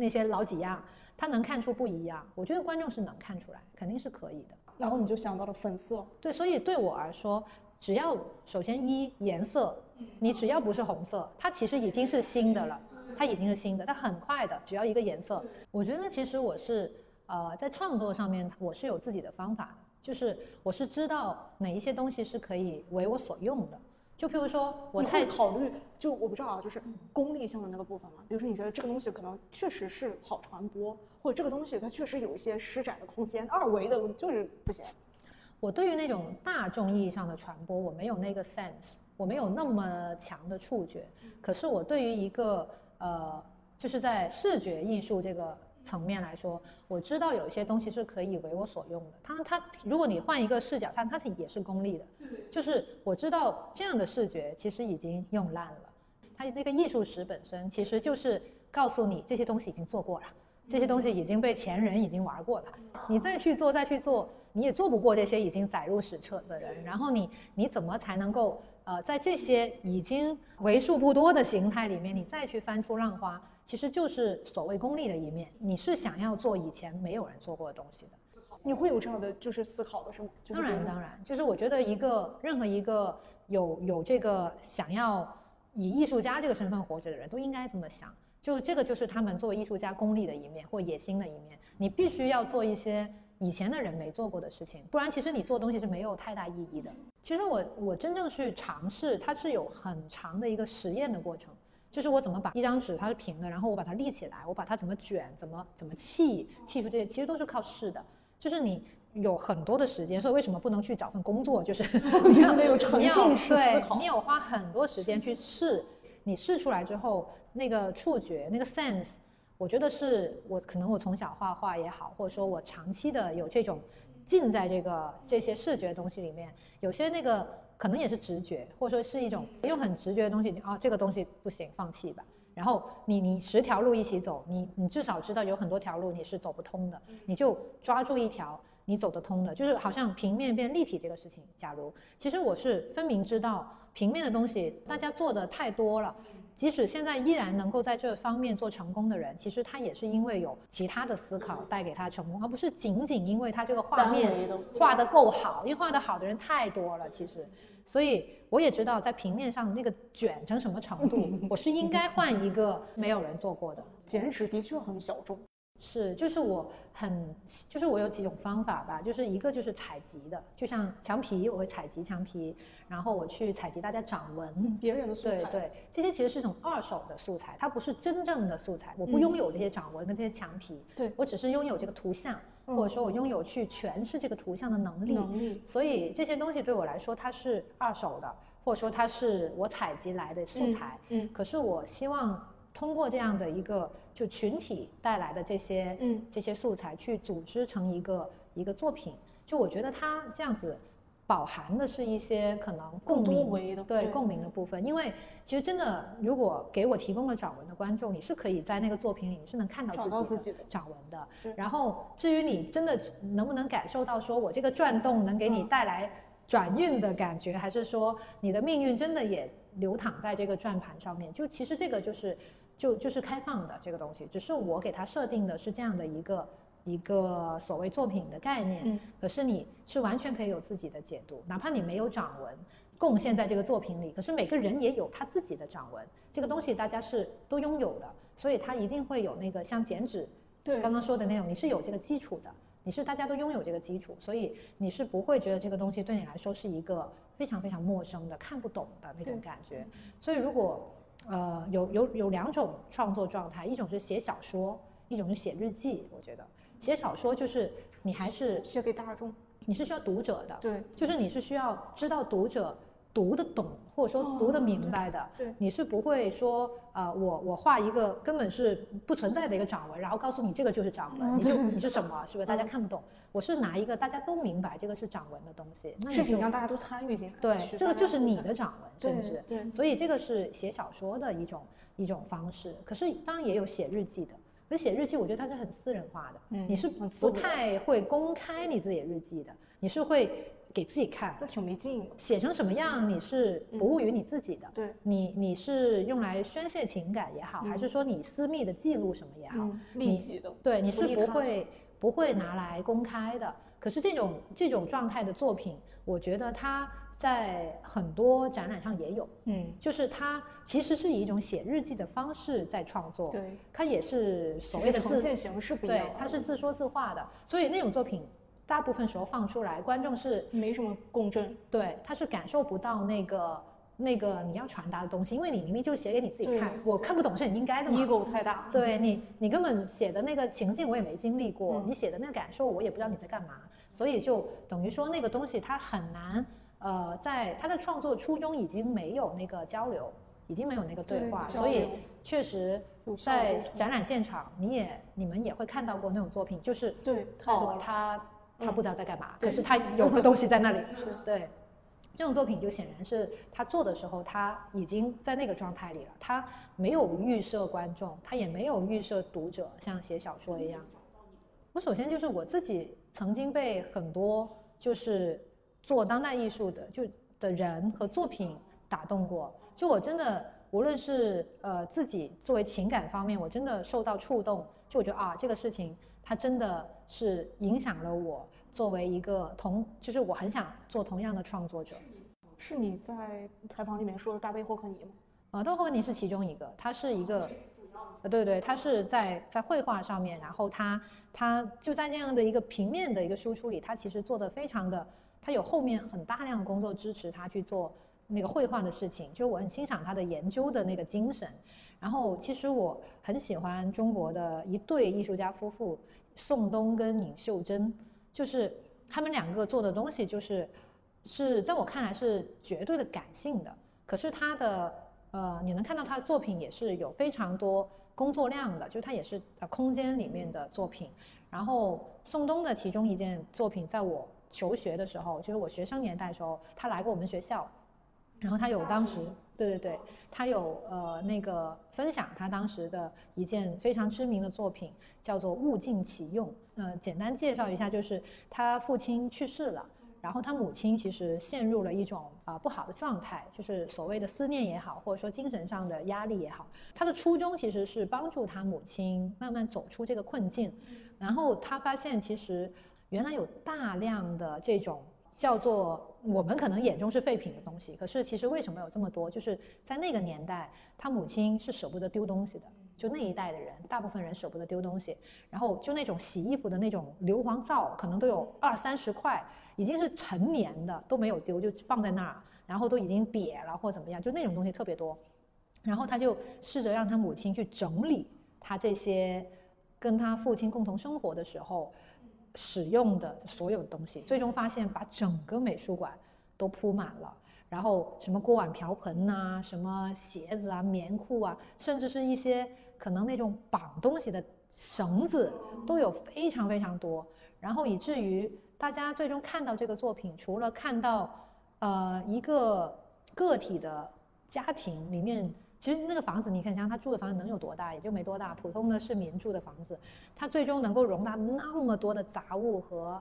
那些老几样，他能看出不一样。我觉得观众是能看出来，肯定是可以的。然后你就想到了粉色，对，所以对我来说，只要首先一颜色，你只要不是红色，它其实已经是新的了，它已经是新的，它很快的，只要一个颜色。我觉得其实我是呃在创作上面我是有自己的方法的，就是我是知道哪一些东西是可以为我所用的。就譬如说，我太考虑，就我不知道啊，就是功利性的那个部分嘛。比如说，你觉得这个东西可能确实是好传播，或者这个东西它确实有一些施展的空间，二维的就是不行。我对于那种大众意义上的传播，我没有那个 sense，我没有那么强的触觉。可是我对于一个呃，就是在视觉艺术这个。层面来说，我知道有一些东西是可以为我所用的。它它，如果你换一个视角看，它也是功利的。就是我知道这样的视觉其实已经用烂了。它那个艺术史本身其实就是告诉你这些东西已经做过了，这些东西已经被前人已经玩过了。你再去做再去做，你也做不过这些已经载入史册的人。然后你你怎么才能够呃在这些已经为数不多的形态里面，你再去翻出浪花？其实就是所谓功利的一面，你是想要做以前没有人做过的东西的，你会有这样的就是思考的是吗？当然当然，就是我觉得一个任何一个有有这个想要以艺术家这个身份活着的人都应该这么想，就这个就是他们作为艺术家功利的一面或野心的一面，你必须要做一些以前的人没做过的事情，不然其实你做东西是没有太大意义的。其实我我真正去尝试，它是有很长的一个实验的过程。就是我怎么把一张纸它是平的，然后我把它立起来，我把它怎么卷，怎么怎么砌，砌出这些其实都是靠试的。就是你有很多的时间，所以为什么不能去找份工作？就是你要有沉浸式思考，你有花很多时间去试，你试出来之后，那个触觉，那个 sense，我觉得是我可能我从小画画也好，或者说我长期的有这种浸在这个这些视觉东西里面，有些那个。可能也是直觉，或者说是一种用很直觉的东西啊，这个东西不行，放弃吧。然后你你十条路一起走，你你至少知道有很多条路你是走不通的，你就抓住一条你走得通的，就是好像平面变立体这个事情。假如其实我是分明知道平面的东西大家做的太多了。即使现在依然能够在这方面做成功的人，其实他也是因为有其他的思考带给他成功，而不是仅仅因为他这个画面画的够好。因为画的好的人太多了，其实，所以我也知道在平面上那个卷成什么程度，[laughs] 我是应该换一个没有人做过的。[laughs] 剪纸的确很小众。是，就是我很，就是我有几种方法吧，就是一个就是采集的，就像墙皮，我会采集墙皮，然后我去采集大家掌纹，别人的素材，对对，这些其实是一种二手的素材，它不是真正的素材，我不拥有这些掌纹跟这些墙皮，对我只是拥有这个图像，或者说我拥有去诠释这个图像的能力，能力，所以这些东西对我来说它是二手的，或者说它是我采集来的素材，嗯，可是我希望。通过这样的一个就群体带来的这些嗯这些素材去组织成一个一个作品，就我觉得它这样子饱含的是一些可能共鸣的对共鸣的部分，因为其实真的如果给我提供了掌纹的观众，你是可以在那个作品里你是能看到自己的掌纹的。然后至于你真的能不能感受到说我这个转动能给你带来转运的感觉，还是说你的命运真的也流淌在这个转盘上面？就其实这个就是。就就是开放的这个东西，只是我给它设定的是这样的一个一个所谓作品的概念。嗯，可是你是完全可以有自己的解读，哪怕你没有掌纹贡献在这个作品里，可是每个人也有他自己的掌纹，这个东西大家是都拥有的，所以它一定会有那个像剪纸，对，刚刚说的那种，你是有这个基础的，你是大家都拥有这个基础，所以你是不会觉得这个东西对你来说是一个非常非常陌生的、看不懂的那种感觉。所以如果呃，有有有两种创作状态，一种是写小说，一种是写日记。我觉得写小说就是你还是写给大众，你是需要读者的，对，就是你是需要知道读者。读得懂，或者说读得明白的，对，你是不会说，呃，我我画一个根本是不存在的一个掌纹，然后告诉你这个就是掌纹，你就你是什么，是不是？大家看不懂。我是拿一个大家都明白这个是掌纹的东西，那是让大家都参与进来。对，这个就是你的掌纹，甚至对。所以这个是写小说的一种一种方式。可是当然也有写日记的，可写日记我觉得它是很私人化的，嗯，你是不太会公开你自己的日记的，你是会。给自己看，那挺没劲。写成什么样，你是服务于你自己的。对，你你是用来宣泄情感也好，还是说你私密的记录什么也好，利己的。对，你是不会不会拿来公开的。可是这种这种状态的作品，我觉得它在很多展览上也有，嗯，就是它其实是以一种写日记的方式在创作，对，它也是所谓的自呈现形式不一样，对，它是自说自话的，所以那种作品大部分时候放出来，观众是没什么共振，对，他是感受不到那个那个你要传达的东西，因为你明明就是写给你自己看，我看不懂是很应该的嘛。ego 太大，对你，你根本写的那个情境我也没经历过，嗯。你写的那个感受我也不知道你在干嘛，所以就等于说那个东西它很难，呃，在他的创作初衷已经没有那个交流，已经没有那个对话，对所以确实在展览现场你也你们也会看到过那种作品，就是对，哦，他他嗯不知道在干嘛，可是他有个东西在那里，[laughs] 对。这种作品就显然是他做的时候，他已经在那个状态里了，他没有预设观众，他也没有预设读者，像写小说一样。我首先就是我自己曾经被很多就是做当代艺术的就的人和作品打动过，就我真的无论是呃自己作为情感方面，我真的受到触动，就我觉得啊这个事情它真的是影响了我作为一个同，就是我很想做同样的创作者。是你在采访里面说的大卫霍克尼吗？呃，道霍克尼是其中一个，他是一个，呃，对对，他是在在绘画上面，然后他他就在那样的一个平面的一个输出里，他其实做的非常的，他有后面很大量的工作支持他去做那个绘画的事情，就是我很欣赏他的研究的那个精神。然后其实我很喜欢中国的一对艺术家夫妇，宋冬跟尹秀珍，就是他们两个做的东西就是是在我看来是绝对的感性的，可是他的呃，你能看到他的作品也是有非常多工作量的，就他也是呃空间里面的作品。然后宋冬的其中一件作品，在我求学的时候，就是我学生年代的时候，他来过我们学校，然后他有当时对对对，他有呃那个分享他当时的一件非常知名的作品，叫做《物尽其用》。呃，简单介绍一下，就是他父亲去世了。然后他母亲其实陷入了一种啊、不好的状态，就是所谓的思念也好，或者说精神上的压力也好。他的初衷其实是帮助他母亲慢慢走出这个困境。然后他发现，其实原来有大量的这种叫做我们可能眼中是废品的东西，可是其实为什么有这么多？就是在那个年代，他母亲是舍不得丢东西的。就那一代的人，大部分人舍不得丢东西，然后就那种洗衣服的那种硫磺皂，可能都有二三十块，已经是陈年的都没有丢，就放在那儿，然后都已经瘪了或怎么样，就那种东西特别多。然后他就试着让他母亲去整理他这些跟他父亲共同生活的时候使用的所有东西，最终发现把整个美术馆都铺满了。然后什么锅碗瓢盆呐、什么鞋子啊、棉裤啊，甚至是一些可能那种绑东西的绳子都有非常非常多。然后以至于大家最终看到这个作品，除了看到呃一个个体的家庭里面，其实那个房子你看想他住的房子能有多大，也就没多大，普通的市民住的房子，他最终能够容纳那么多的杂物和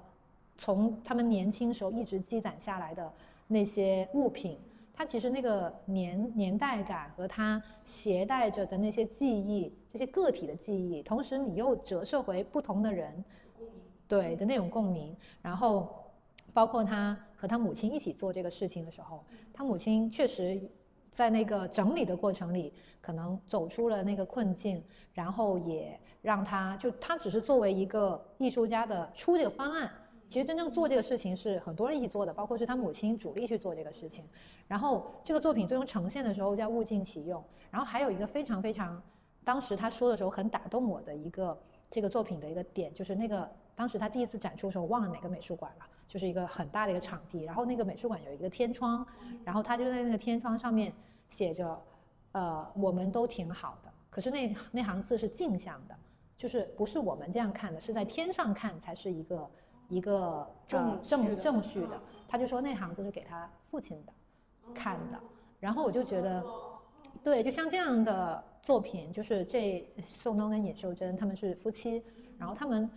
从他们年轻时候一直积攒下来的。那些物品，它其实那个年年代感和他携带着的那些记忆，这些个体的记忆，同时你又折射回不同的人，对的那种共鸣。然后，包括他和他母亲一起做这个事情的时候，他母亲确实在那个整理的过程里，可能走出了那个困境，然后也让他就他只是作为一个艺术家的出这个方案。其实真正做这个事情是很多人一起做的，包括是他母亲主力去做这个事情。然后这个作品最终呈现的时候叫物尽其用。然后还有一个非常非常，当时他说的时候很打动我的一个这个作品的一个点，就是那个当时他第一次展出的时候，忘了哪个美术馆了，就是一个很大的一个场地。然后那个美术馆有一个天窗，然后他就在那个天窗上面写着，呃，我们都挺好的。可是那那行字是镜像的，就是不是我们这样看的，是在天上看才是一个。一个正正正序的，他就说那行字是给他父亲的看的，然后我就觉得，对，就像这样的作品，就是这宋冬跟尹秀珍他们是夫妻，然后他们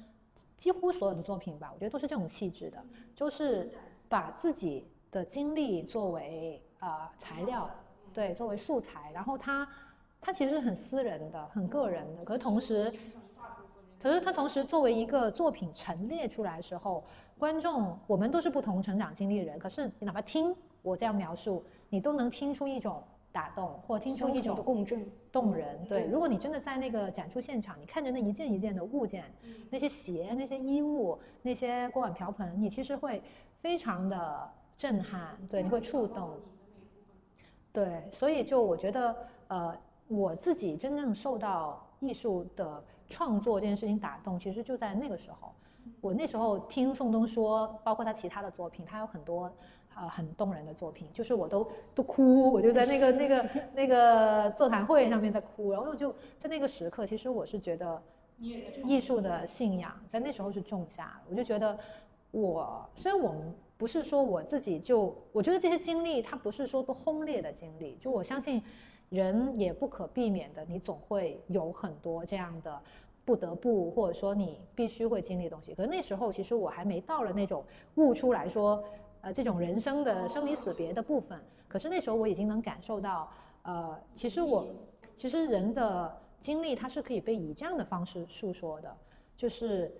几乎所有的作品吧，我觉得都是这种气质的，就是把自己的经历作为呃材料，对，作为素材，然后他他其实是很私人的、很个人的，可是同时。可是它同时作为一个作品陈列出来的时候，观众我们都是不同成长经历的人，可是你哪怕听我这样描述，你都能听出一种打动，或听出一种共振。动人。对，如果你真的在那个展出现场，你看着那一件一件的物件，那些鞋、那些衣物、那些锅碗瓢盆，你其实会非常的震撼，对，你会触动。对，所以就我觉得，呃，我自己真正受到艺术的创作这件事情打动，其实就在那个时候。我那时候听宋冬说，包括他其他的作品，他有很多呃很动人的作品，就是我都都哭，我就在那个那个那个座谈会上面在哭，然后我就在那个时刻，其实我是觉得艺术的信仰在那时候是种下，我就觉得我虽然我们。不是说我自己就，我觉得这些经历它不是说都轰烈的经历，就我相信，人也不可避免的，你总会有很多这样的不得不或者说你必须会经历的东西。可是那时候其实我还没到了那种悟出来说，呃，这种人生的生离死别的部分。可是那时候我已经能感受到，呃，其实我其实人的经历它是可以被以这样的方式诉说的，就是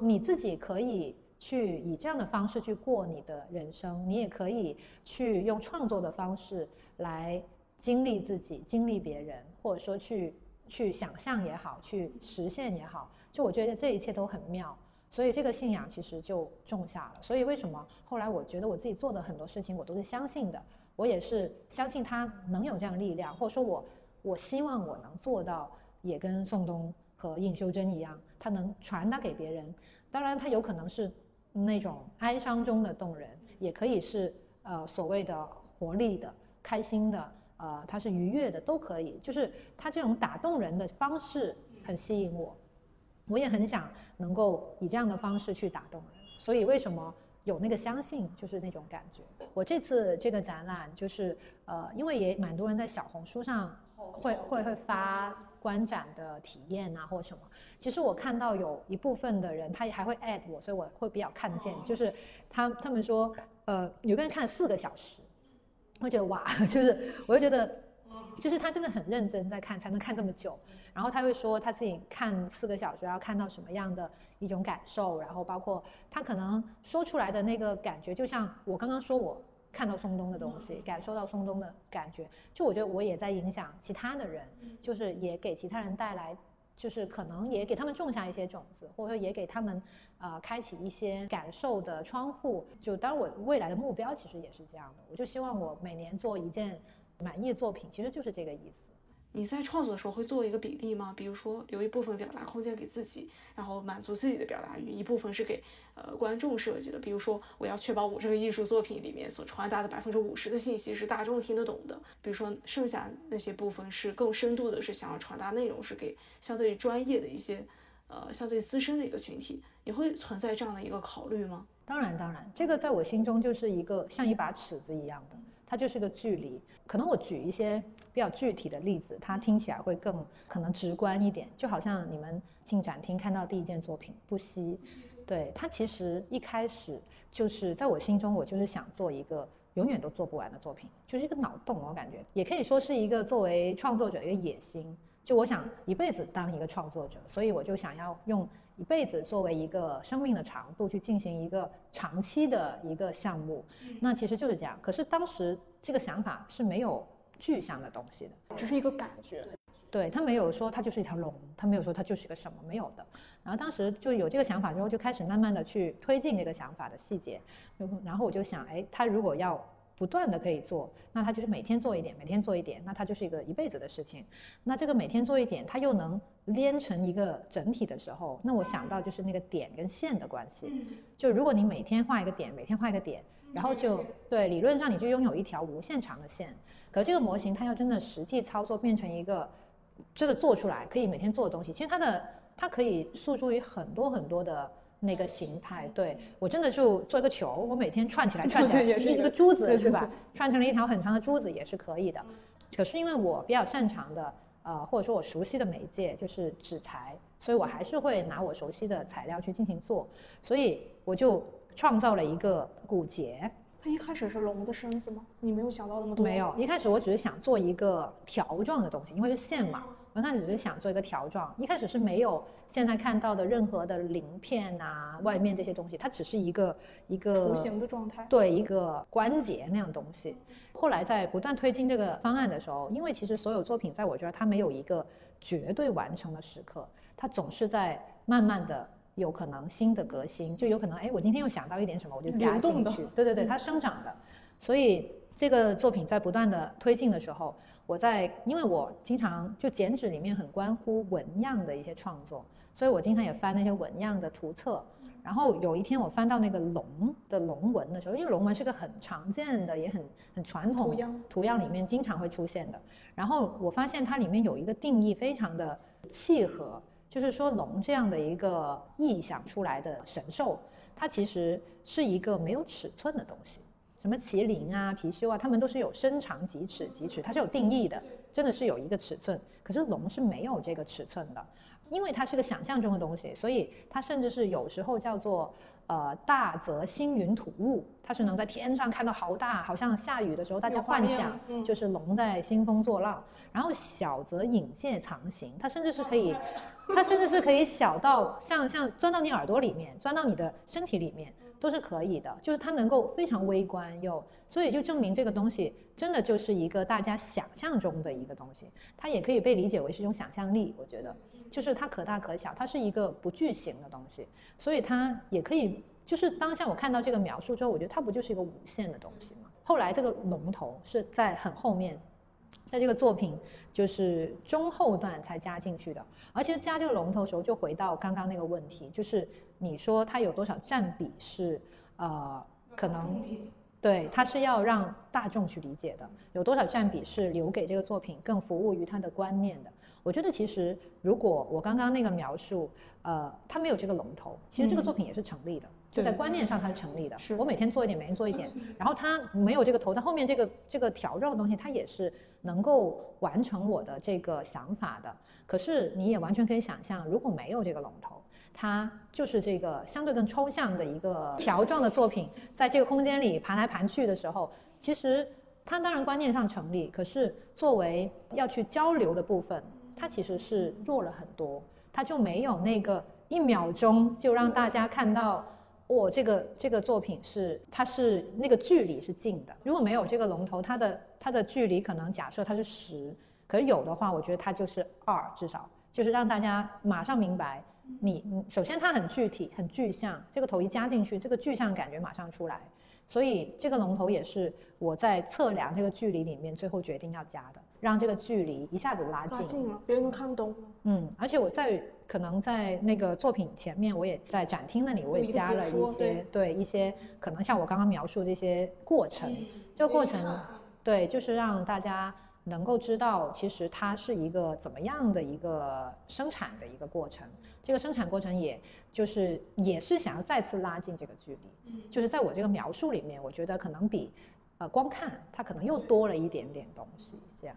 你自己可以。去以这样的方式去过你的人生，你也可以去用创作的方式来经历自己、经历别人，或者说去去想象也好，去实现也好。就我觉得这一切都很妙，所以这个信仰其实就种下了。所以为什么后来我觉得我自己做的很多事情我都是相信的，我也是相信它能有这样力量，或者说我我希望我能做到，也跟宋冬和应修真一样，它能传达给别人。当然，它有可能是。那种哀伤中的动人，也可以是呃所谓的活力的、开心的，呃，它是愉悦的，都可以。就是它这种打动人的方式很吸引我，我也很想能够以这样的方式去打动人。所以为什么有那个相信，就是那种感觉。我这次这个展览，就是呃，因为也蛮多人在小红书上会会会发。观展的体验啊，或什么，其实我看到有一部分的人，他还会 at 我，所以我会比较看见。就是他他们说，呃，有个人看了四个小时，会觉得哇，[laughs] 就是我就觉得，就是他真的很认真在看，才能看这么久。然后他会说他自己看四个小时要看到什么样的一种感受，然后包括他可能说出来的那个感觉，就像我刚刚说我。看到松东的东西，感受到松东的感觉，就我觉得我也在影响其他的人，就是也给其他人带来，就是可能也给他们种下一些种子，或者说也给他们呃开启一些感受的窗户。就当然我未来的目标其实也是这样的，我就希望我每年做一件满意的作品，其实就是这个意思。你在创作的时候会做一个比例吗？比如说留一部分表达空间给自己，然后满足自己的表达欲；一部分是给呃观众设计的。比如说我要确保我这个艺术作品里面所传达的百分之五十的信息是大众听得懂的。比如说剩下那些部分是更深度的，是想要传达内容，是给相对专业的一些呃相对资深的一个群体。你会存在这样的一个考虑吗？当然，当然，这个在我心中就是一个像一把尺子一样的。它就是个距离，可能我举一些比较具体的例子，它听起来会更可能直观一点。就好像你们进展厅看到第一件作品《不息》，对它其实一开始就是在我心中，我就是想做一个永远都做不完的作品，就是一个脑洞，我感觉也可以说是一个作为创作者的一个野心。就我想一辈子当一个创作者，所以我就想要用。一辈子作为一个生命的长度去进行一个长期的一个项目，那其实就是这样。可是当时这个想法是没有具象的东西的，只是一个感觉。对他没有说它就是一条龙，他没有说它就是个什么，没有的。然后当时就有这个想法之后，就开始慢慢的去推进这个想法的细节。然后我就想，哎，他如果要。不断的可以做，那他就是每天做一点，每天做一点，那他就是一个一辈子的事情。那这个每天做一点，它又能连成一个整体的时候，那我想到就是那个点跟线的关系。就如果你每天画一个点，每天画一个点，然后就对，理论上你就拥有一条无限长的线。可这个模型它要真的实际操作变成一个真的做出来可以每天做的东西，其实它的它可以诉诸于很多很多的。那个形态，对我真的就做一个球，我每天串起来，[laughs] 串起来一个珠子是吧？串成了一条很长的珠子也是可以的。可是因为我比较擅长的，呃，或者说我熟悉的媒介就是纸材，所以我还是会拿我熟悉的材料去进行做。所以我就创造了一个骨节。它一开始是龙的身子吗？你没有想到那么多？没有，一开始我只是想做一个条状的东西，因为是线嘛。我刚开始只是想做一个条状，一开始是没有现在看到的任何的鳞片啊，外面这些东西，它只是一个一个雏形的状态，对，一个关节那样东西。后来在不断推进这个方案的时候，因为其实所有作品在我这儿它没有一个绝对完成的时刻，它总是在慢慢的有可能新的革新，就有可能哎，我今天又想到一点什么，我就加进去。对对对，它生长的，所以。这个作品在不断的推进的时候，我在因为我经常就剪纸里面很关乎纹样的一些创作，所以我经常也翻那些纹样的图册。然后有一天我翻到那个龙的龙纹的时候，因为龙纹是个很常见的也很很传统图样，图样里面经常会出现的。然后我发现它里面有一个定义非常的契合，就是说龙这样的一个臆想出来的神兽，它其实是一个没有尺寸的东西。什么麒麟啊、貔貅啊，它们都是有身长几尺几尺，它是有定义的，真的是有一个尺寸。可是龙是没有这个尺寸的，因为它是个想象中的东西，所以它甚至是有时候叫做呃大则星云吐雾，它是能在天上看到好大，好像下雨的时候大家幻想就是龙在兴风作浪。然后小则隐介藏形，它甚至是可以，它甚至是可以小到像像钻到你耳朵里面，钻到你的身体里面。都是可以的，就是它能够非常微观又，所以就证明这个东西真的就是一个大家想象中的一个东西，它也可以被理解为是一种想象力。我觉得，就是它可大可小，它是一个不具形的东西，所以它也可以，就是当下我看到这个描述之后，我觉得它不就是一个无限的东西吗？后来这个龙头是在很后面，在这个作品就是中后段才加进去的，而且加这个龙头的时候，就回到刚刚那个问题，就是。你说它有多少占比是，呃，可能，对，它是要让大众去理解的，有多少占比是留给这个作品更服务于它的观念的？我觉得其实如果我刚刚那个描述，呃，它没有这个龙头，其实这个作品也是成立的，就在观念上它是成立的。我每天做一点，每天做一点，然后它没有这个头，它后面这个这个条状的东西，它也是能够完成我的这个想法的。可是你也完全可以想象，如果没有这个龙头。它就是这个相对更抽象的一个条状的作品，在这个空间里盘来盘去的时候，其实它当然观念上成立，可是作为要去交流的部分，它其实是弱了很多，它就没有那个一秒钟就让大家看到，哦，这个这个作品是它是那个距离是近的。如果没有这个龙头，它的它的距离可能假设它是十，可是有的话，我觉得它就是二，至少就是让大家马上明白。你首先它很具体、很具象，这个头一加进去，这个具象感觉马上出来，所以这个龙头也是我在测量这个距离里面最后决定要加的，让这个距离一下子拉近。拉近了，别人能看得懂。嗯，而且我在可能在那个作品前面，我也在展厅那里，我也加了一些对一些可能像我刚刚描述这些过程，这个过程对，就是让大家。能够知道，其实它是一个怎么样的一个生产的一个过程。这个生产过程，也就是也是想要再次拉近这个距离。就是在我这个描述里面，我觉得可能比呃光看它可能又多了一点点东西。这样，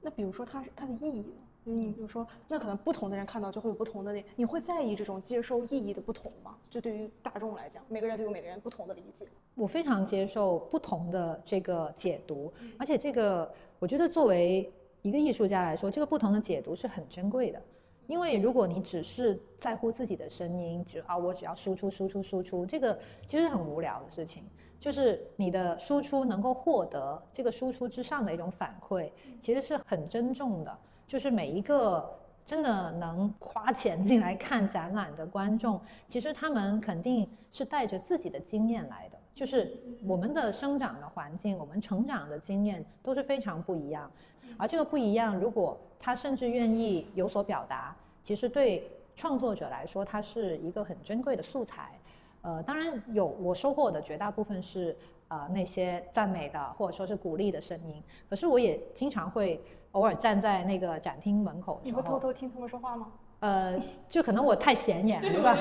那比如说它它的意义。嗯，比如说，那可能不同的人看到就会有不同的那。你会在意这种接受意义的不同吗？就对于大众来讲，每个人都有每个人不同的理解。我非常接受不同的这个解读，而且这个我觉得作为一个艺术家来说，这个不同的解读是很珍贵的。因为如果你只是在乎自己的声音，只啊我只要输出输出输出，这个其实很无聊的事情。就是你的输出能够获得这个输出之上的一种反馈，其实是很珍重的。就是每一个真的能花钱进来看展览的观众，其实他们肯定是带着自己的经验来的。就是我们的生长的环境，我们成长的经验都是非常不一样。而这个不一样，如果他甚至愿意有所表达，其实对创作者来说，它是一个很珍贵的素材。呃，当然有我收获的绝大部分是呃那些赞美的或者说是鼓励的声音，可是我也经常会。偶尔站在那个展厅门口，你会偷偷听他们说话吗？呃，就可能我太显眼了吧，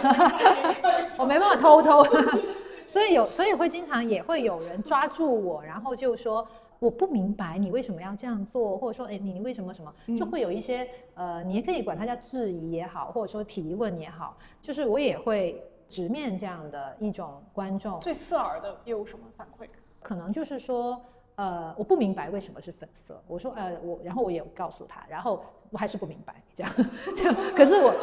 [laughs] 我没办法偷偷，[laughs] 所以有，所以会经常也会有人抓住我，然后就说我不明白你为什么要这样做，或者说哎你为什么什么，就会有一些呃，你也可以管它叫质疑也好，或者说提问也好，就是我也会直面这样的一种观众。最刺耳的有什么反馈？可能就是说。呃，我不明白为什么是粉色。我说，呃，我，然后我也告诉他，然后我还是不明白，这样，[laughs] 这样。可是我，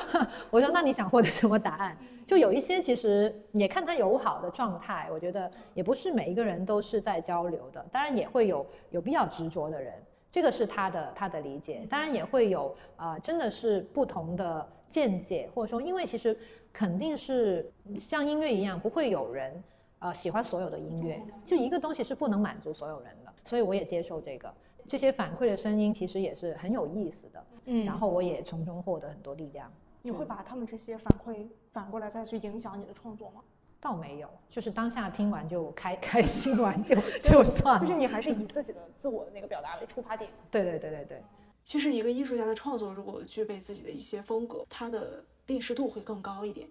[laughs] 我说，那你想获得什么答案？就有一些其实也看他友好的状态，我觉得也不是每一个人都是在交流的，当然也会有有比较执着的人，这个是他的他的理解。当然也会有啊，真的是不同的见解，或者说，因为其实肯定是像音乐一样，不会有人。呃，喜欢所有的音乐，就一个东西是不能满足所有人的，所以我也接受这个。这些反馈的声音其实也是很有意思的，嗯，然后我也从中获得很多力量。你会把他们这些反馈反过来再去影响你的创作吗？倒没有，就是当下听完就开 [laughs] 开心完就就算了。就是你还是以自己的自我的那个表达为出发点。对对对对对。其实一个艺术家的创作如果具备自己的一些风格，他的辨识度会更高一点，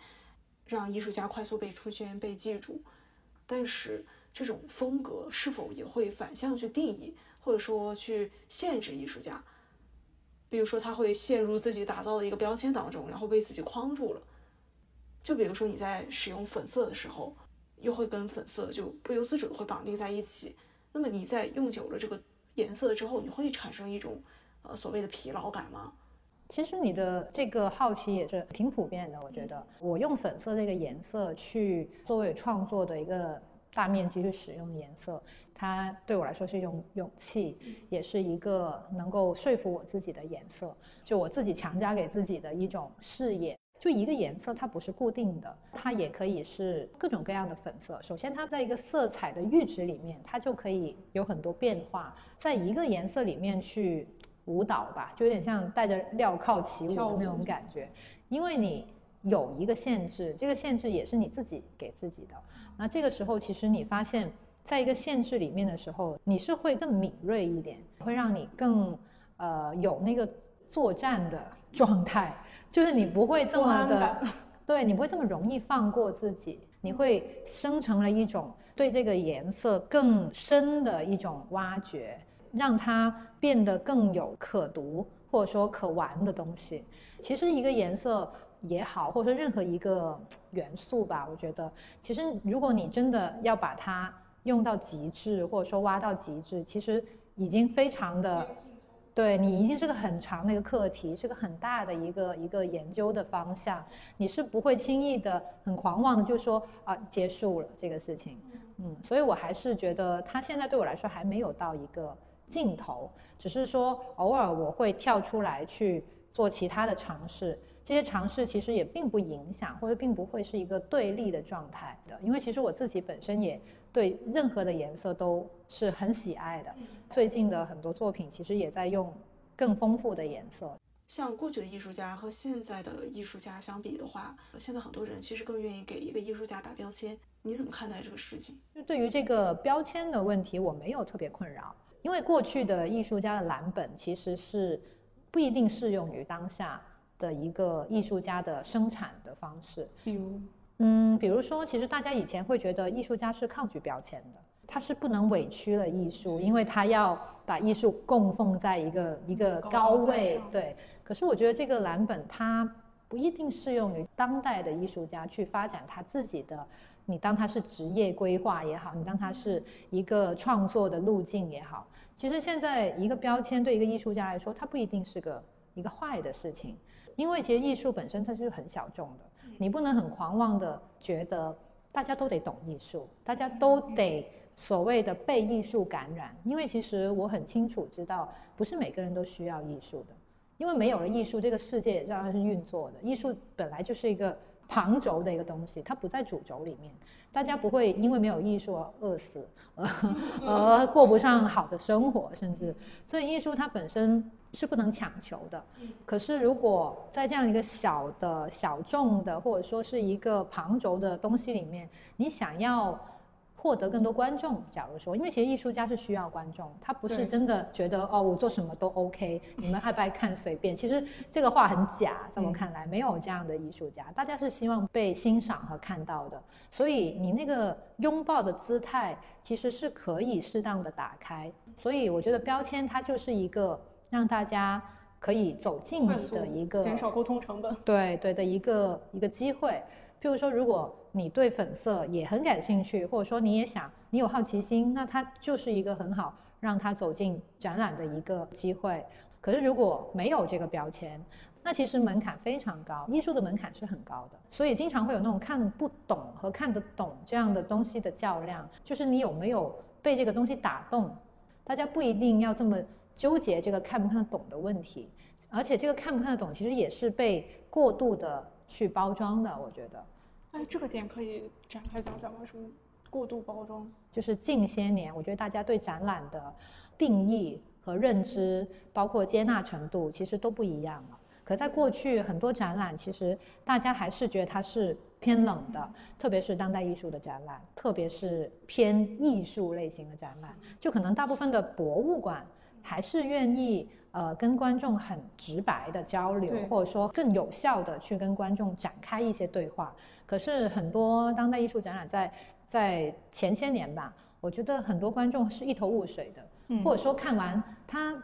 让艺术家快速被出圈、被记住。但是这种风格是否也会反向去定义，或者说去限制艺术家？比如说他会陷入自己打造的一个标签当中，然后被自己框住了。就比如说你在使用粉色的时候，又会跟粉色就不由自主的会绑定在一起。那么你在用久了这个颜色之后，你会产生一种呃所谓的疲劳感吗？其实你的这个好奇也是挺普遍的，我觉得我用粉色这个颜色去作为创作的一个大面积去使用的颜色，它对我来说是一种勇气，也是一个能够说服我自己的颜色，就我自己强加给自己的一种视野。就一个颜色，它不是固定的，它也可以是各种各样的粉色。首先，它在一个色彩的阈值里面，它就可以有很多变化，在一个颜色里面去。舞蹈吧，就有点像带着镣铐起舞的那种感觉，因为你有一个限制，这个限制也是你自己给自己的。那这个时候，其实你发现，在一个限制里面的时候，你是会更敏锐一点，会让你更呃有那个作战的 [laughs] 状态，就是你不会这么的，[laughs] 对你不会这么容易放过自己，你会生成了一种对这个颜色更深的一种挖掘。让它变得更有可读或者说可玩的东西。其实一个颜色也好，或者说任何一个元素吧，我觉得，其实如果你真的要把它用到极致，或者说挖到极致，其实已经非常的，对你已经是个很长的一个课题，是个很大的一个一个研究的方向。你是不会轻易的、很狂妄的就说啊结束了这个事情。嗯，所以我还是觉得它现在对我来说还没有到一个。镜头只是说，偶尔我会跳出来去做其他的尝试，这些尝试其实也并不影响，或者并不会是一个对立的状态的，因为其实我自己本身也对任何的颜色都是很喜爱的。最近的很多作品其实也在用更丰富的颜色。像过去的艺术家和现在的艺术家相比的话，现在很多人其实更愿意给一个艺术家打标签。你怎么看待这个事情？就对于这个标签的问题，我没有特别困扰。因为过去的艺术家的蓝本其实是不一定适用于当下的一个艺术家的生产的方式。比如，嗯，比如说，其实大家以前会觉得艺术家是抗拒标签的，他是不能委屈了艺术，因为他要把艺术供奉在一个一个高位。对，可是我觉得这个蓝本它不一定适用于当代的艺术家去发展他自己的。你当他是职业规划也好，你当他是一个创作的路径也好，其实现在一个标签对一个艺术家来说，它不一定是个一个坏的事情，因为其实艺术本身它是很小众的，你不能很狂妄的觉得大家都得懂艺术，大家都得所谓的被艺术感染，因为其实我很清楚知道，不是每个人都需要艺术的，因为没有了艺术，这个世界也照样是运作的，艺术本来就是一个。旁轴的一个东西，它不在主轴里面，大家不会因为没有艺术而饿死，而 [laughs] 而过不上好的生活，甚至，所以艺术它本身是不能强求的。可是如果在这样一个小的小众的，或者说是一个旁轴的东西里面，你想要。获得更多观众，假如说，因为其实艺术家是需要观众，他不是真的觉得哦，我做什么都 OK，你们爱不爱看随便。[laughs] 其实这个话很假，在我看来，没有这样的艺术家，大家是希望被欣赏和看到的。所以你那个拥抱的姿态，其实是可以适当的打开。所以我觉得标签它就是一个让大家可以走近你的一个减少沟通成本。对对的一个一个机会。譬如说，如果你对粉色也很感兴趣，或者说你也想你有好奇心，那它就是一个很好让他走进展览的一个机会。可是如果没有这个标签，那其实门槛非常高，艺术的门槛是很高的，所以经常会有那种看不懂和看得懂这样的东西的较量，就是你有没有被这个东西打动。大家不一定要这么纠结这个看不看得懂的问题，而且这个看不看得懂其实也是被过度的去包装的，我觉得。哎，这个点可以展开讲讲吗？什么过度包装？就是近些年，我觉得大家对展览的定义和认知，包括接纳程度，其实都不一样了。可在过去，很多展览其实大家还是觉得它是偏冷的，特别是当代艺术的展览，特别是偏艺术类型的展览，就可能大部分的博物馆还是愿意呃跟观众很直白的交流，或者说更有效的去跟观众展开一些对话。可是很多当代艺术展览在在前些年吧，我觉得很多观众是一头雾水的，或者说看完他。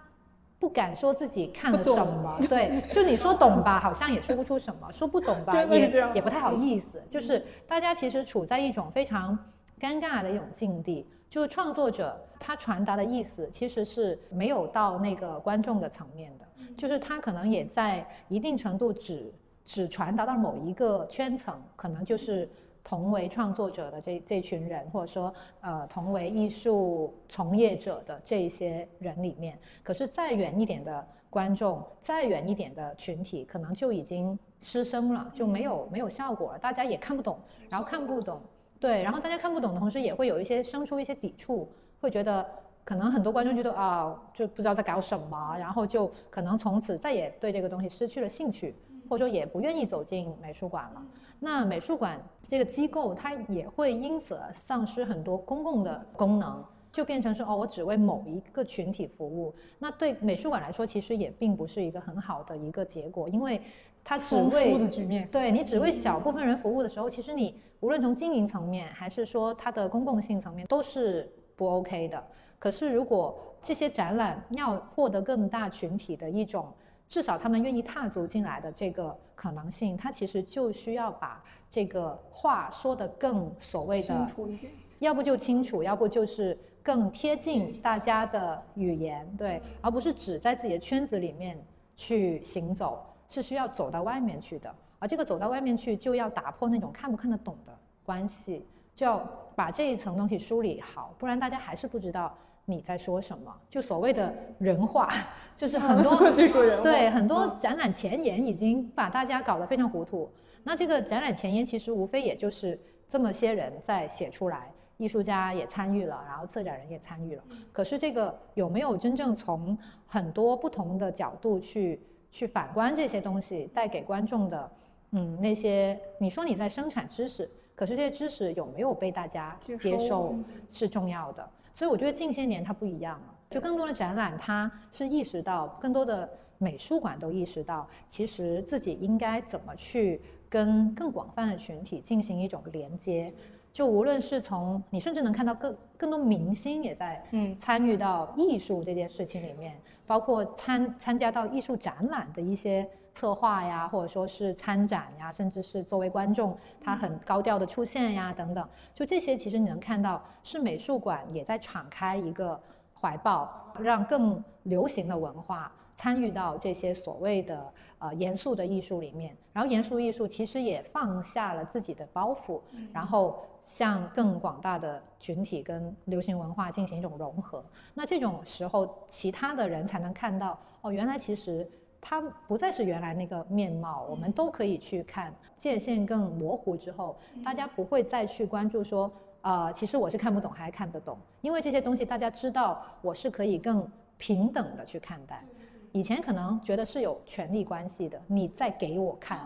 不敢说自己看了什么，[laughs] 对，就你说懂吧，好像也说不出什么；说不懂吧，也也不太好意思。就是大家其实处在一种非常尴尬的一种境地，就是创作者他传达的意思其实是没有到那个观众的层面的，就是他可能也在一定程度只只传达到某一个圈层，可能就是。同为创作者的这这群人，或者说，呃，同为艺术从业者的这些人里面，可是再远一点的观众，再远一点的群体，可能就已经失声了，就没有没有效果了，大家也看不懂，然后看不懂，对，然后大家看不懂的同时，也会有一些生出一些抵触，会觉得可能很多观众觉得啊，就不知道在搞什么，然后就可能从此再也对这个东西失去了兴趣。或者说也不愿意走进美术馆了，那美术馆这个机构它也会因此而丧失很多公共的功能，就变成说哦，我只为某一个群体服务。那对美术馆来说，其实也并不是一个很好的一个结果，因为它只为的局面对你只为小部分人服务的时候，其实你无论从经营层面还是说它的公共性层面都是不 OK 的。可是如果这些展览要获得更大群体的一种。至少他们愿意踏足进来的这个可能性，它其实就需要把这个话说得更所谓的清楚一点，要不就清楚，要不就是更贴近大家的语言，对，而不是只在自己的圈子里面去行走，是需要走到外面去的。而这个走到外面去，就要打破那种看不看得懂的关系，就要把这一层东西梳理好，不然大家还是不知道。你在说什么？就所谓的人话，就是很多 [laughs] 对很多展览前言已经把大家搞得非常糊涂。那这个展览前言其实无非也就是这么些人在写出来，艺术家也参与了，然后策展人也参与了。可是这个有没有真正从很多不同的角度去去反观这些东西带给观众的？嗯，那些你说你在生产知识，可是这些知识有没有被大家接受是重要的。所以我觉得近些年它不一样了，就更多的展览，它是意识到，更多的美术馆都意识到，其实自己应该怎么去跟更广泛的群体进行一种连接。就无论是从你甚至能看到更更多明星也在嗯参与到艺术这件事情里面，包括参参加到艺术展览的一些。策划呀，或者说是参展呀，甚至是作为观众，他很高调的出现呀，等等，就这些，其实你能看到是美术馆也在敞开一个怀抱，让更流行的文化参与到这些所谓的呃严肃的艺术里面。然后严肃艺术其实也放下了自己的包袱，然后向更广大的群体跟流行文化进行一种融合。那这种时候，其他的人才能看到哦，原来其实。它不再是原来那个面貌，我们都可以去看界限更模糊之后，大家不会再去关注说，呃，其实我是看不懂还是看得懂，因为这些东西大家知道我是可以更平等的去看待。以前可能觉得是有权利关系的，你在给我看，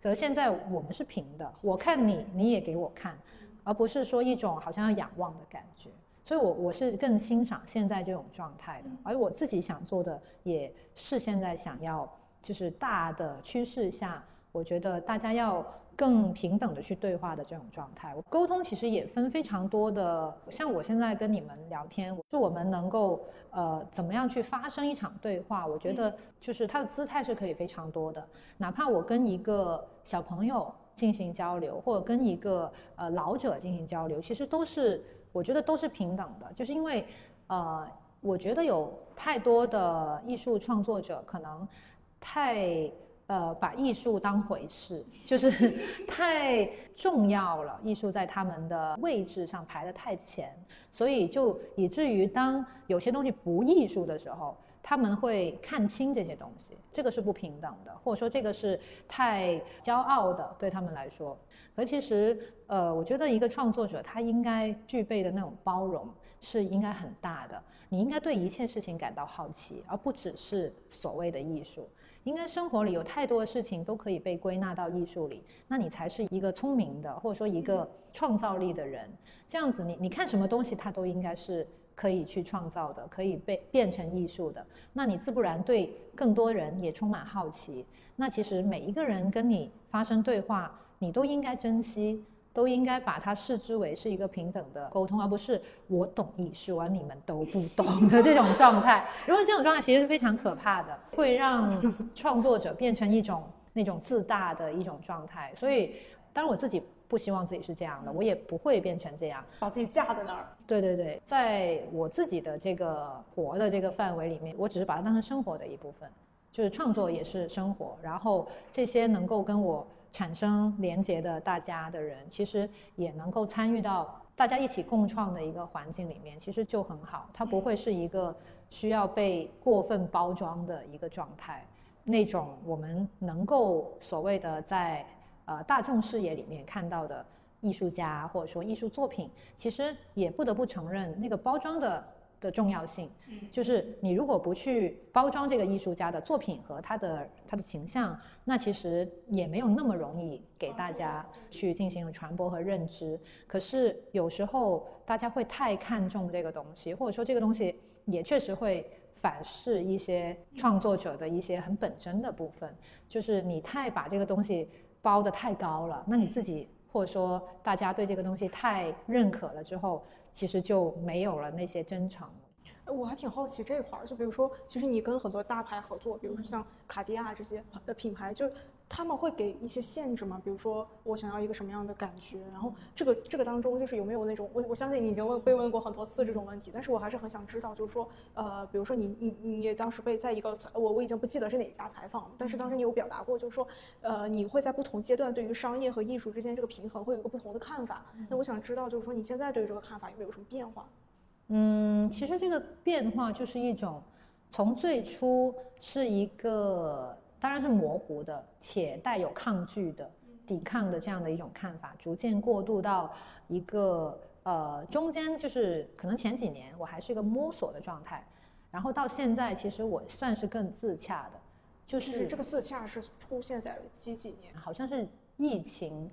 可现在我们是平的，我看你，你也给我看，而不是说一种好像要仰望的感觉。所以，我我是更欣赏现在这种状态的，而我自己想做的也是现在想要，就是大的趋势下，我觉得大家要更平等的去对话的这种状态。沟通其实也分非常多的，像我现在跟你们聊天，是我们能够呃怎么样去发生一场对话？我觉得就是它的姿态是可以非常多的，哪怕我跟一个小朋友。进行交流，或者跟一个呃老者进行交流，其实都是我觉得都是平等的，就是因为呃，我觉得有太多的艺术创作者可能太。呃，把艺术当回事，[laughs] 就是 [laughs] 太重要了。艺术在他们的位置上排得太前，所以就以至于当有些东西不艺术的时候，他们会看清这些东西。这个是不平等的，或者说这个是太骄傲的，对他们来说。而其实，呃，我觉得一个创作者他应该具备的那种包容是应该很大的。你应该对一切事情感到好奇，而不只是所谓的艺术。应该生活里有太多的事情都可以被归纳到艺术里，那你才是一个聪明的，或者说一个创造力的人。这样子，你你看什么东西，它都应该是可以去创造的，可以被变成艺术的。那你自不然对更多人也充满好奇。那其实每一个人跟你发生对话，你都应该珍惜。都应该把它视之为是一个平等的沟通，而不是我懂艺术而你们都不懂的这种状态。如果这种状态其实是非常可怕的，[laughs] 会让创作者变成一种那种自大的一种状态。所以，当然我自己不希望自己是这样的，我也不会变成这样，把自己架在那儿。对对对，在我自己的这个活的这个范围里面，我只是把它当成生活的一部分，就是创作也是生活，然后这些能够跟我。产生连接的大家的人，其实也能够参与到大家一起共创的一个环境里面，其实就很好。它不会是一个需要被过分包装的一个状态。那种我们能够所谓的在呃大众视野里面看到的艺术家或者说艺术作品，其实也不得不承认那个包装的。的重要性，就是你如果不去包装这个艺术家的作品和他的他的形象，那其实也没有那么容易给大家去进行传播和认知。可是有时候大家会太看重这个东西，或者说这个东西也确实会反噬一些创作者的一些很本真的部分。就是你太把这个东西包得太高了，那你自己或者说大家对这个东西太认可了之后。其实就没有了那些真诚。我还挺好奇这块儿，就比如说，其实你跟很多大牌合作，比如说像卡地亚这些呃品牌，就他们会给一些限制吗？比如说我想要一个什么样的感觉？然后这个这个当中就是有没有那种我我相信你已经问被问过很多次这种问题，但是我还是很想知道，就是说呃，比如说你你你当时被在一个我我已经不记得是哪家采访了，但是当时你有表达过，就是说呃你会在不同阶段对于商业和艺术之间这个平衡会有一个不同的看法。那我想知道，就是说你现在对于这个看法有没有什么变化？嗯，其实这个变化就是一种，从最初是一个当然是模糊的且带有抗拒的抵抗的这样的一种看法，逐渐过渡到一个呃中间，就是可能前几年我还是一个摸索的状态，然后到现在其实我算是更自洽的，就是这个自洽是出现在几几年？好像是疫情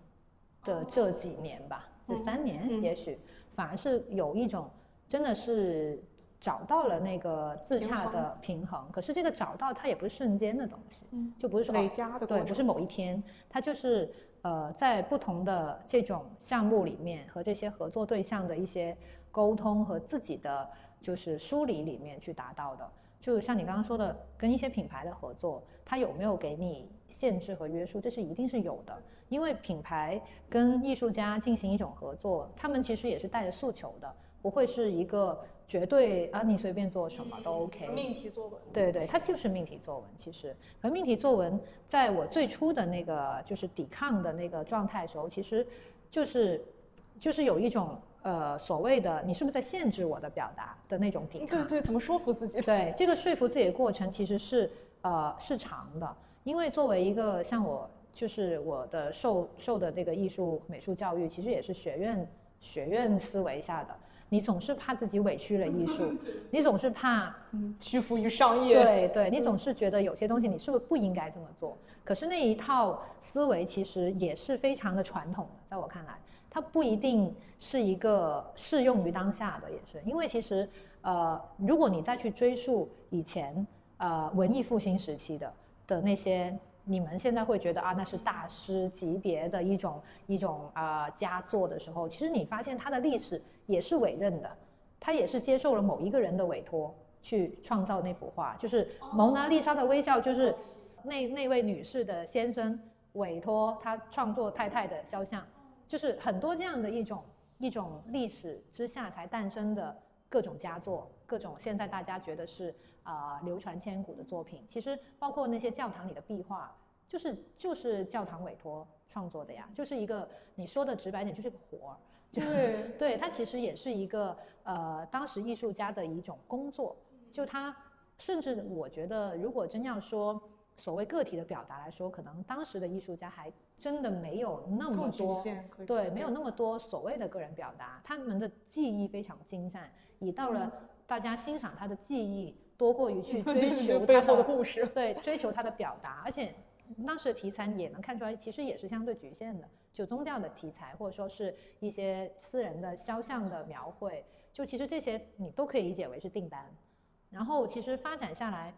的这几年吧，这三年也许反而是有一种。真的是找到了那个自洽的平衡，可是这个找到它也不是瞬间的东西，就不是说累加的对，不是某一天，它就是呃在不同的这种项目里面和这些合作对象的一些沟通和自己的就是梳理里面去达到的。就像你刚刚说的，跟一些品牌的合作，它有没有给你限制和约束？这是一定是有的，因为品牌跟艺术家进行一种合作，他们其实也是带着诉求的。不会是一个绝对啊，你随便做什么都 OK。命题作文，对对，它就是命题作文。其实，可命题作文，在我最初的那个就是抵抗的那个状态时候，其实就是就是有一种呃所谓的你是不是在限制我的表达的那种抵抗。对对，怎么说服自己？[laughs] 对，这个说服自己的过程其实是呃是长的，因为作为一个像我，就是我的受受的这个艺术美术教育，其实也是学院学院思维下的。你总是怕自己委屈了艺术，[laughs] 你总是怕屈服于商业。对对，你总是觉得有些东西你是不是不应该这么做？可是那一套思维其实也是非常的传统的，在我看来，它不一定是一个适用于当下的，也是因为其实呃，如果你再去追溯以前呃文艺复兴时期的的那些。你们现在会觉得啊，那是大师级别的一种一种啊佳作的时候，其实你发现它的历史也是委任的，他也是接受了某一个人的委托去创造那幅画，就是蒙娜丽莎的微笑，就是那那位女士的先生委托他创作太太的肖像，就是很多这样的一种一种历史之下才诞生的各种佳作，各种现在大家觉得是啊流传千古的作品。其实包括那些教堂里的壁画，就是就是教堂委托创作的呀，就是一个你说的直白点，就是个活儿。对，对，它其实也是一个呃当时艺术家的一种工作，就他甚至我觉得，如果真要说。所谓个体的表达来说，可能当时的艺术家还真的没有那么多，对，没有那么多所谓的个人表达。他们的技艺非常精湛，以到了大家欣赏他的技艺多过于去 [laughs] 追求背后的故事，对，追求他的表达。而且当时的题材也能看出来，其实也是相对局限的，就宗教的题材，或者说是一些私人的肖像的描绘，就其实这些你都可以理解为是订单。然后其实发展下来。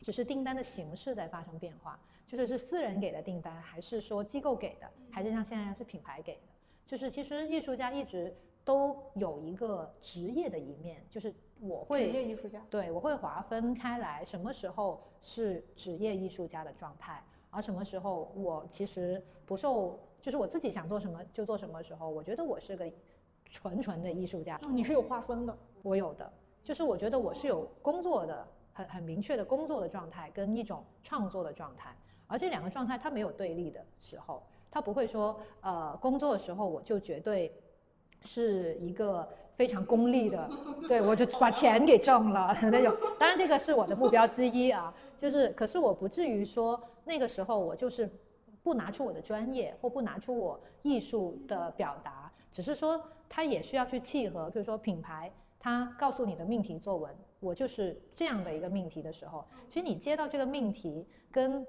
只是订单的形式在发生变化，就是是私人给的订单，还是说机构给的，还是像现在是品牌给的？就是其实艺术家一直都有一个职业的一面，就是我会职业艺术家，对我会划分开来，什么时候是职业艺术家的状态，而什么时候我其实不受，就是我自己想做什么就做什么时候，我觉得我是个纯纯的艺术家。哦，你是有划分的，我有的，就是我觉得我是有工作的。很很明确的工作的状态跟一种创作的状态，而这两个状态它没有对立的时候，它不会说呃工作的时候我就绝对是一个非常功利的，[laughs] 对我就把钱给挣了 [laughs] 那种。当然这个是我的目标之一啊，就是可是我不至于说那个时候我就是不拿出我的专业或不拿出我艺术的表达，只是说它也需要去契合，比如说品牌。他告诉你的命题作文，我就是这样的一个命题的时候，其实你接到这个命题，跟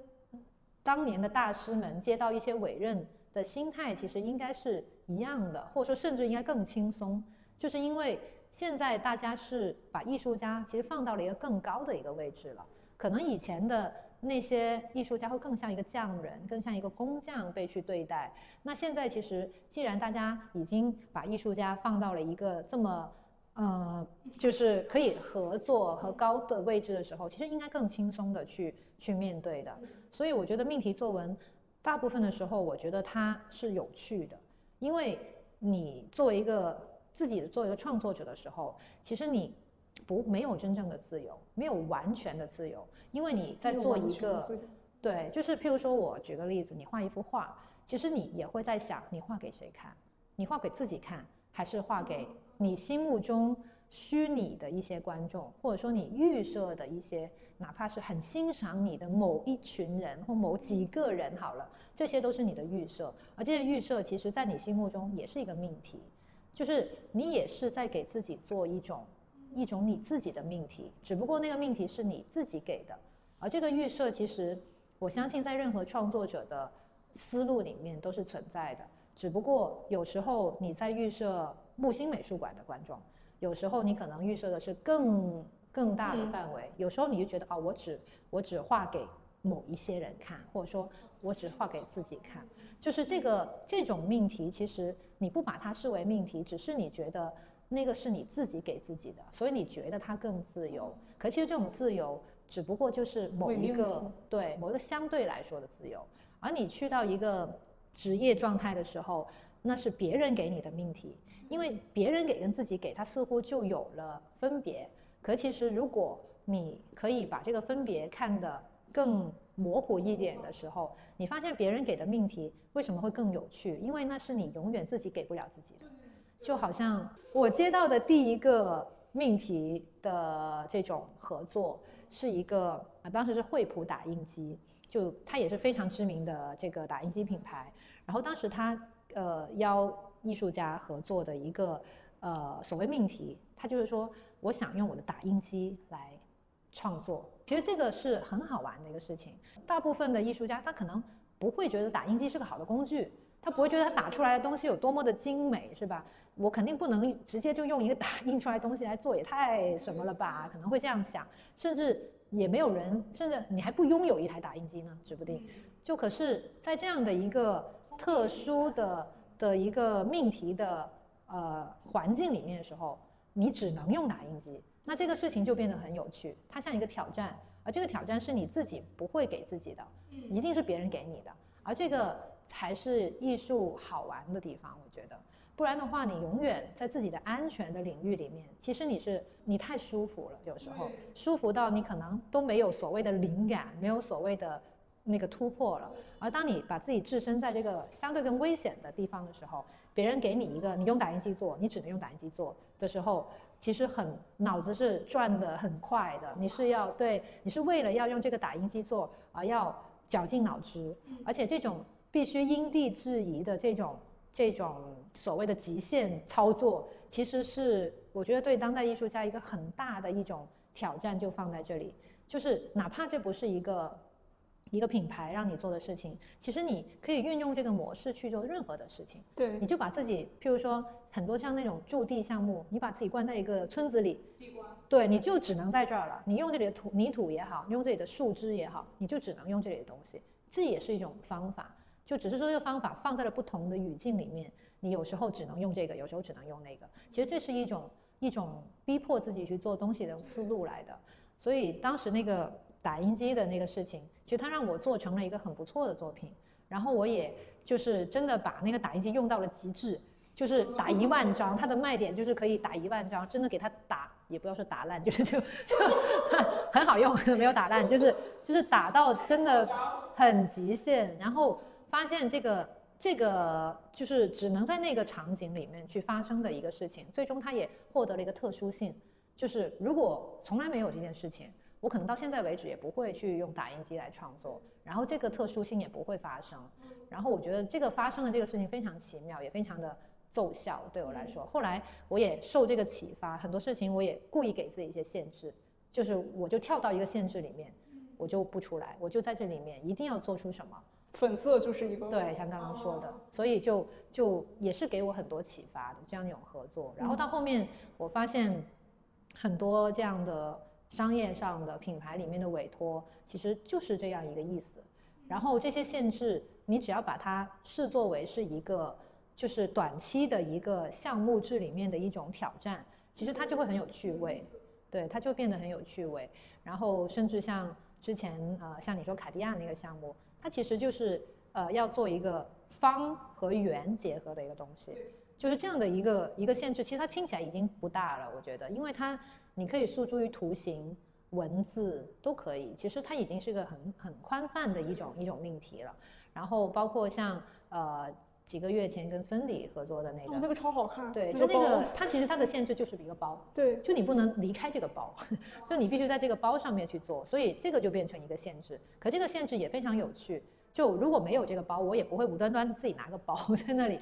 当年的大师们接到一些委任的心态，其实应该是一样的，或者说甚至应该更轻松，就是因为现在大家是把艺术家其实放到了一个更高的一个位置了，可能以前的那些艺术家会更像一个匠人，更像一个工匠被去对待，那现在其实既然大家已经把艺术家放到了一个这么。呃，就是可以合作和高的位置的时候，其实应该更轻松的去去面对的。所以我觉得命题作文，大部分的时候，我觉得它是有趣的，因为你作为一个自己作为一个创作者的时候，其实你不没有真正的自由，没有完全的自由，因为你在做一个，对，就是譬如说我举个例子，你画一幅画，其实你也会在想，你画给谁看？你画给自己看，还是画给？你心目中虚拟的一些观众，或者说你预设的一些，哪怕是很欣赏你的某一群人或某几个人，好了，这些都是你的预设，而这些预设其实在你心目中也是一个命题，就是你也是在给自己做一种一种你自己的命题，只不过那个命题是你自己给的，而这个预设其实我相信在任何创作者的思路里面都是存在的，只不过有时候你在预设。木星美术馆的观众，有时候你可能预设的是更更大的范围，有时候你就觉得啊，我只我只画给某一些人看，或者说我只画给自己看，就是这个这种命题，其实你不把它视为命题，只是你觉得那个是你自己给自己的，所以你觉得它更自由。可其实这种自由只不过就是某一个对某一个相对来说的自由，而你去到一个职业状态的时候，那是别人给你的命题。因为别人给跟自己给，他似乎就有了分别。可其实，如果你可以把这个分别看得更模糊一点的时候，你发现别人给的命题为什么会更有趣？因为那是你永远自己给不了自己的。就好像我接到的第一个命题的这种合作，是一个啊，当时是惠普打印机，就它也是非常知名的这个打印机品牌。然后当时他呃邀。艺术家合作的一个呃所谓命题，他就是说，我想用我的打印机来创作。其实这个是很好玩的一个事情。大部分的艺术家他可能不会觉得打印机是个好的工具，他不会觉得他打出来的东西有多么的精美，是吧？我肯定不能直接就用一个 [laughs] 打印出来东西来做，也太什么了吧？可能会这样想，甚至也没有人，甚至你还不拥有一台打印机呢，指不定。就可是，在这样的一个特殊的。的一个命题的呃环境里面的时候，你只能用打印机，那这个事情就变得很有趣。它像一个挑战，而这个挑战是你自己不会给自己的，一定是别人给你的。而这个才是艺术好玩的地方，我觉得。不然的话，你永远在自己的安全的领域里面，其实你是你太舒服了，有时候舒服到你可能都没有所谓的灵感，没有所谓的那个突破了。而当你把自己置身在这个相对更危险的地方的时候，别人给你一个你用打印机做，你只能用打印机做的时候，其实很脑子是转的很快的。你是要对你是为了要用这个打印机做而要绞尽脑汁，而且这种必须因地制宜的这种。这种所谓的极限操作，其实是我觉得对当代艺术家一个很大的一种挑战，就放在这里。就是哪怕这不是一个一个品牌让你做的事情，其实你可以运用这个模式去做任何的事情。对，你就把自己，譬如说很多像那种驻地项目，你把自己关在一个村子里，对，你就只能在这儿了。你用这里的土泥土也好，用这里的树枝也好，你就只能用这里的东西，这也是一种方法。就只是说这个方法放在了不同的语境里面，你有时候只能用这个，有时候只能用那个。其实这是一种一种逼迫自己去做东西的思路来的。所以当时那个打印机的那个事情，其实它让我做成了一个很不错的作品。然后我也就是真的把那个打印机用到了极致，就是打一万张，它的卖点就是可以打一万张，真的给它打，也不要说打烂，就是就就很好用，[laughs] 没有打烂，就是就是打到真的很极限，然后。发现这个这个就是只能在那个场景里面去发生的一个事情，最终它也获得了一个特殊性。就是如果从来没有这件事情，我可能到现在为止也不会去用打印机来创作，然后这个特殊性也不会发生。然后我觉得这个发生的这个事情非常奇妙，也非常的奏效，对我来说。后来我也受这个启发，很多事情我也故意给自己一些限制，就是我就跳到一个限制里面，我就不出来，我就在这里面一定要做出什么。粉色就是一个对，像刚刚说的，所以就就也是给我很多启发的这样一种合作。然后到后面，我发现很多这样的商业上的品牌里面的委托，其实就是这样一个意思。然后这些限制，你只要把它视作为是一个就是短期的一个项目制里面的一种挑战，其实它就会很有趣味，对，它就变得很有趣味。然后甚至像之前呃，像你说卡地亚那个项目。它其实就是，呃，要做一个方和圆结合的一个东西，就是这样的一个一个限制。其实它听起来已经不大了，我觉得，因为它你可以诉诸于图形、文字都可以。其实它已经是个很很宽泛的一种一种命题了。然后包括像呃几个月前跟芬迪合作的那个，那个超好看。对，就那个它其实它的限制就是一个包，对，就你不能离开这个包，[laughs] 就你必须在这个包上面去做，所以这个就变成一个限制。可这个限制也非常有趣。就如果没有这个包，我也不会无端端自己拿个包 [laughs] 在那里，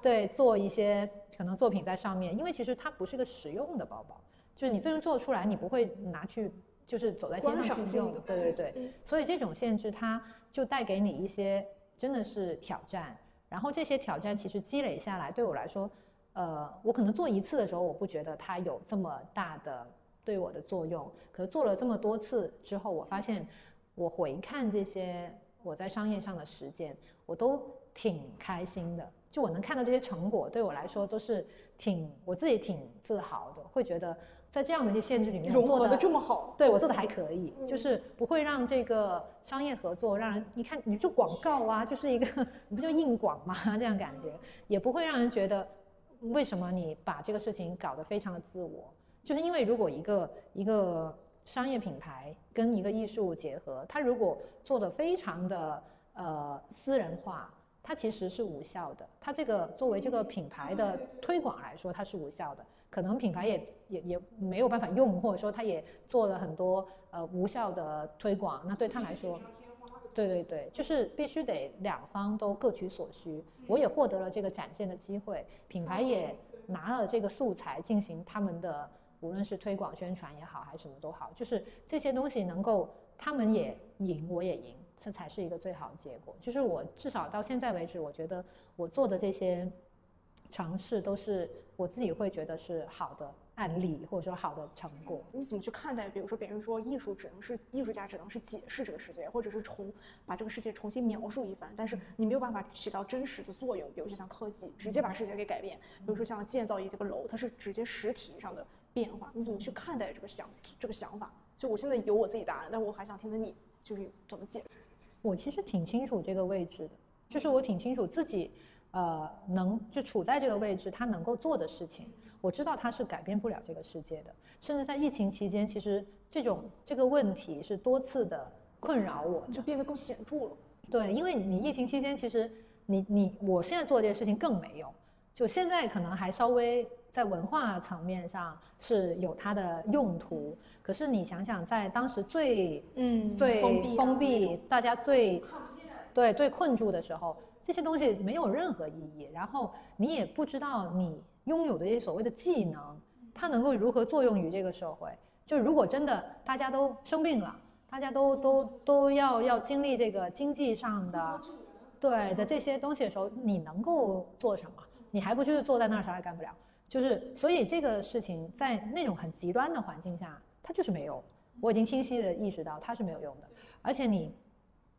对，做一些可能作品在上面，因为其实它不是个实用的包包，就是你最终做出来，你不会拿去就是走在街上去用，对对对，所以这种限制它就带给你一些真的是挑战，然后这些挑战其实积累下来，对我来说，呃，我可能做一次的时候，我不觉得它有这么大的对我的作用，可是做了这么多次之后，我发现我回看这些。我在商业上的实践，我都挺开心的。就我能看到这些成果，对我来说都是挺我自己挺自豪的。会觉得在这样的一些限制里面做的这么好，对我做的还可以，就是不会让这个商业合作让人你看你做广告啊，就是一个你不就硬广吗？[laughs] 这样感觉也不会让人觉得为什么你把这个事情搞得非常的自我，就是因为如果一个一个。商业品牌跟一个艺术结合，它如果做的非常的呃私人化，它其实是无效的。它这个作为这个品牌的推广来说，它是无效的。可能品牌也也也没有办法用，或者说他也做了很多呃无效的推广。那对他来说，对对对，就是必须得两方都各取所需。我也获得了这个展现的机会，品牌也拿了这个素材进行他们的。无论是推广宣传也好，还是什么都好，就是这些东西能够他们也赢，我也赢，这才是一个最好的结果。就是我至少到现在为止，我觉得我做的这些尝试都是我自己会觉得是好的案例，或者说好的成果。你怎么去看待？比如说别人说艺术只能是艺术家只能是解释这个世界，或者是重把这个世界重新描述一番，但是你没有办法起到真实的作用。比如说像科技直接把世界给改变，比如说像建造一个楼，它是直接实体上的。变化，你怎么去看待这个想这个想法？就我现在有我自己答案，但我还想听听你就是怎么解释。我其实挺清楚这个位置的，就是我挺清楚自己，呃，能就处在这个位置，他能够做的事情，我知道他是改变不了这个世界的。甚至在疫情期间，其实这种这个问题是多次的困扰我，就变得更显著了。对，因为你疫情期间，其实你你我现在做这些事情更没用，就现在可能还稍微。在文化层面上是有它的用途，可是你想想，在当时最嗯最封闭，大家最对最困住的时候，这些东西没有任何意义。然后你也不知道你拥有的这些所谓的技能，它能够如何作用于这个社会。就如果真的大家都生病了，大家都都都要要经历这个经济上的对的这些东西的时候，你能够做什么？你还不就是坐在那儿啥也干不了？就是，所以这个事情在那种很极端的环境下，它就是没有。我已经清晰的意识到它是没有用的，而且你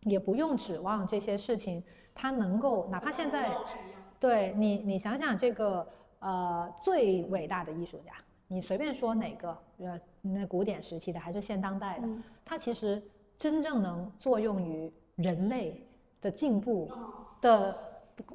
也不用指望这些事情它能够，哪怕现在，对你，你想想这个呃最伟大的艺术家，你随便说哪个，呃，那古典时期的还是现当代的，它其实真正能作用于人类的进步的。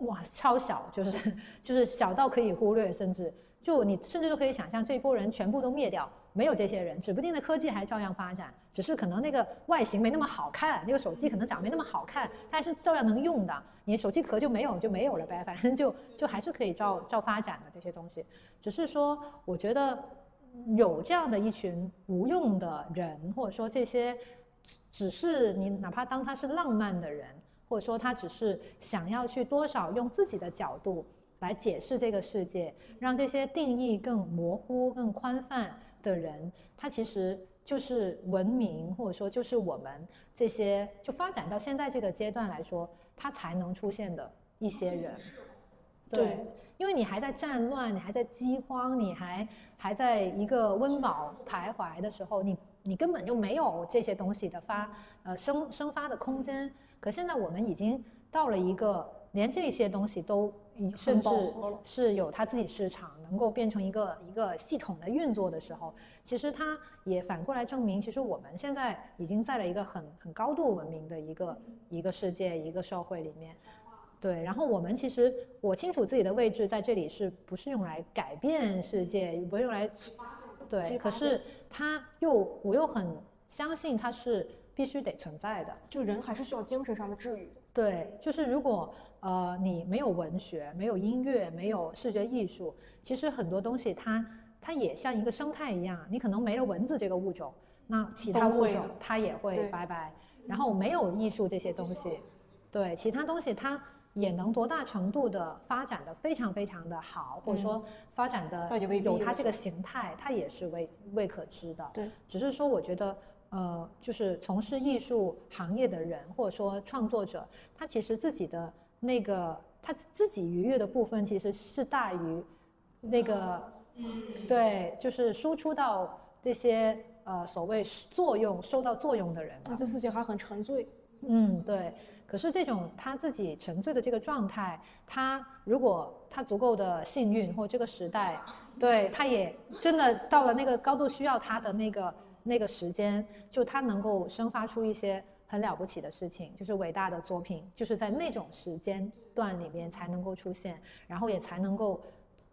哇，超小，就是就是小到可以忽略，甚至就你甚至都可以想象，这一波人全部都灭掉，没有这些人，指不定的科技还照样发展，只是可能那个外形没那么好看，那个手机可能长没那么好看，但是照样能用的。你手机壳就没有就没有了呗，反正就就还是可以照照发展的这些东西。只是说，我觉得有这样的一群无用的人，或者说这些只是你哪怕当他是浪漫的人。或者说他只是想要去多少用自己的角度来解释这个世界，让这些定义更模糊、更宽泛的人，他其实就是文明，或者说就是我们这些就发展到现在这个阶段来说，他才能出现的一些人。对，因为你还在战乱，你还在饥荒，你还还在一个温饱徘徊的时候，你你根本就没有这些东西的发呃生生发的空间。可现在我们已经到了一个连这些东西都甚至是有它自己市场，能够变成一个一个系统的运作的时候，其实它也反过来证明，其实我们现在已经在了一个很很高度文明的一个一个世界一个社会里面。对，然后我们其实我清楚自己的位置在这里是不是用来改变世界，不是用来对，可是它又我又很相信它是。必须得存在的，就人还是需要精神上的治愈。对，就是如果呃你没有文学，没有音乐，没有视觉艺术，其实很多东西它它也像一个生态一样，你可能没了蚊子这个物种，那其他物种它也会拜拜。然后没有艺术这些东西，对，其他东西它也能多大程度的发展的非常非常的好，或者说发展的有它这个形态，它也是未未可知的。对，只是说我觉得。呃，就是从事艺术行业的人，或者说创作者，他其实自己的那个他自己愉悦的部分，其实是大于那个，对，就是输出到这些呃所谓作用、受到作用的人。那这事情还很沉醉。嗯，对。可是这种他自己沉醉的这个状态，他如果他足够的幸运，或这个时代，[laughs] 对他也真的到了那个高度需要他的那个。那个时间，就他能够生发出一些很了不起的事情，就是伟大的作品，就是在那种时间段里面才能够出现，然后也才能够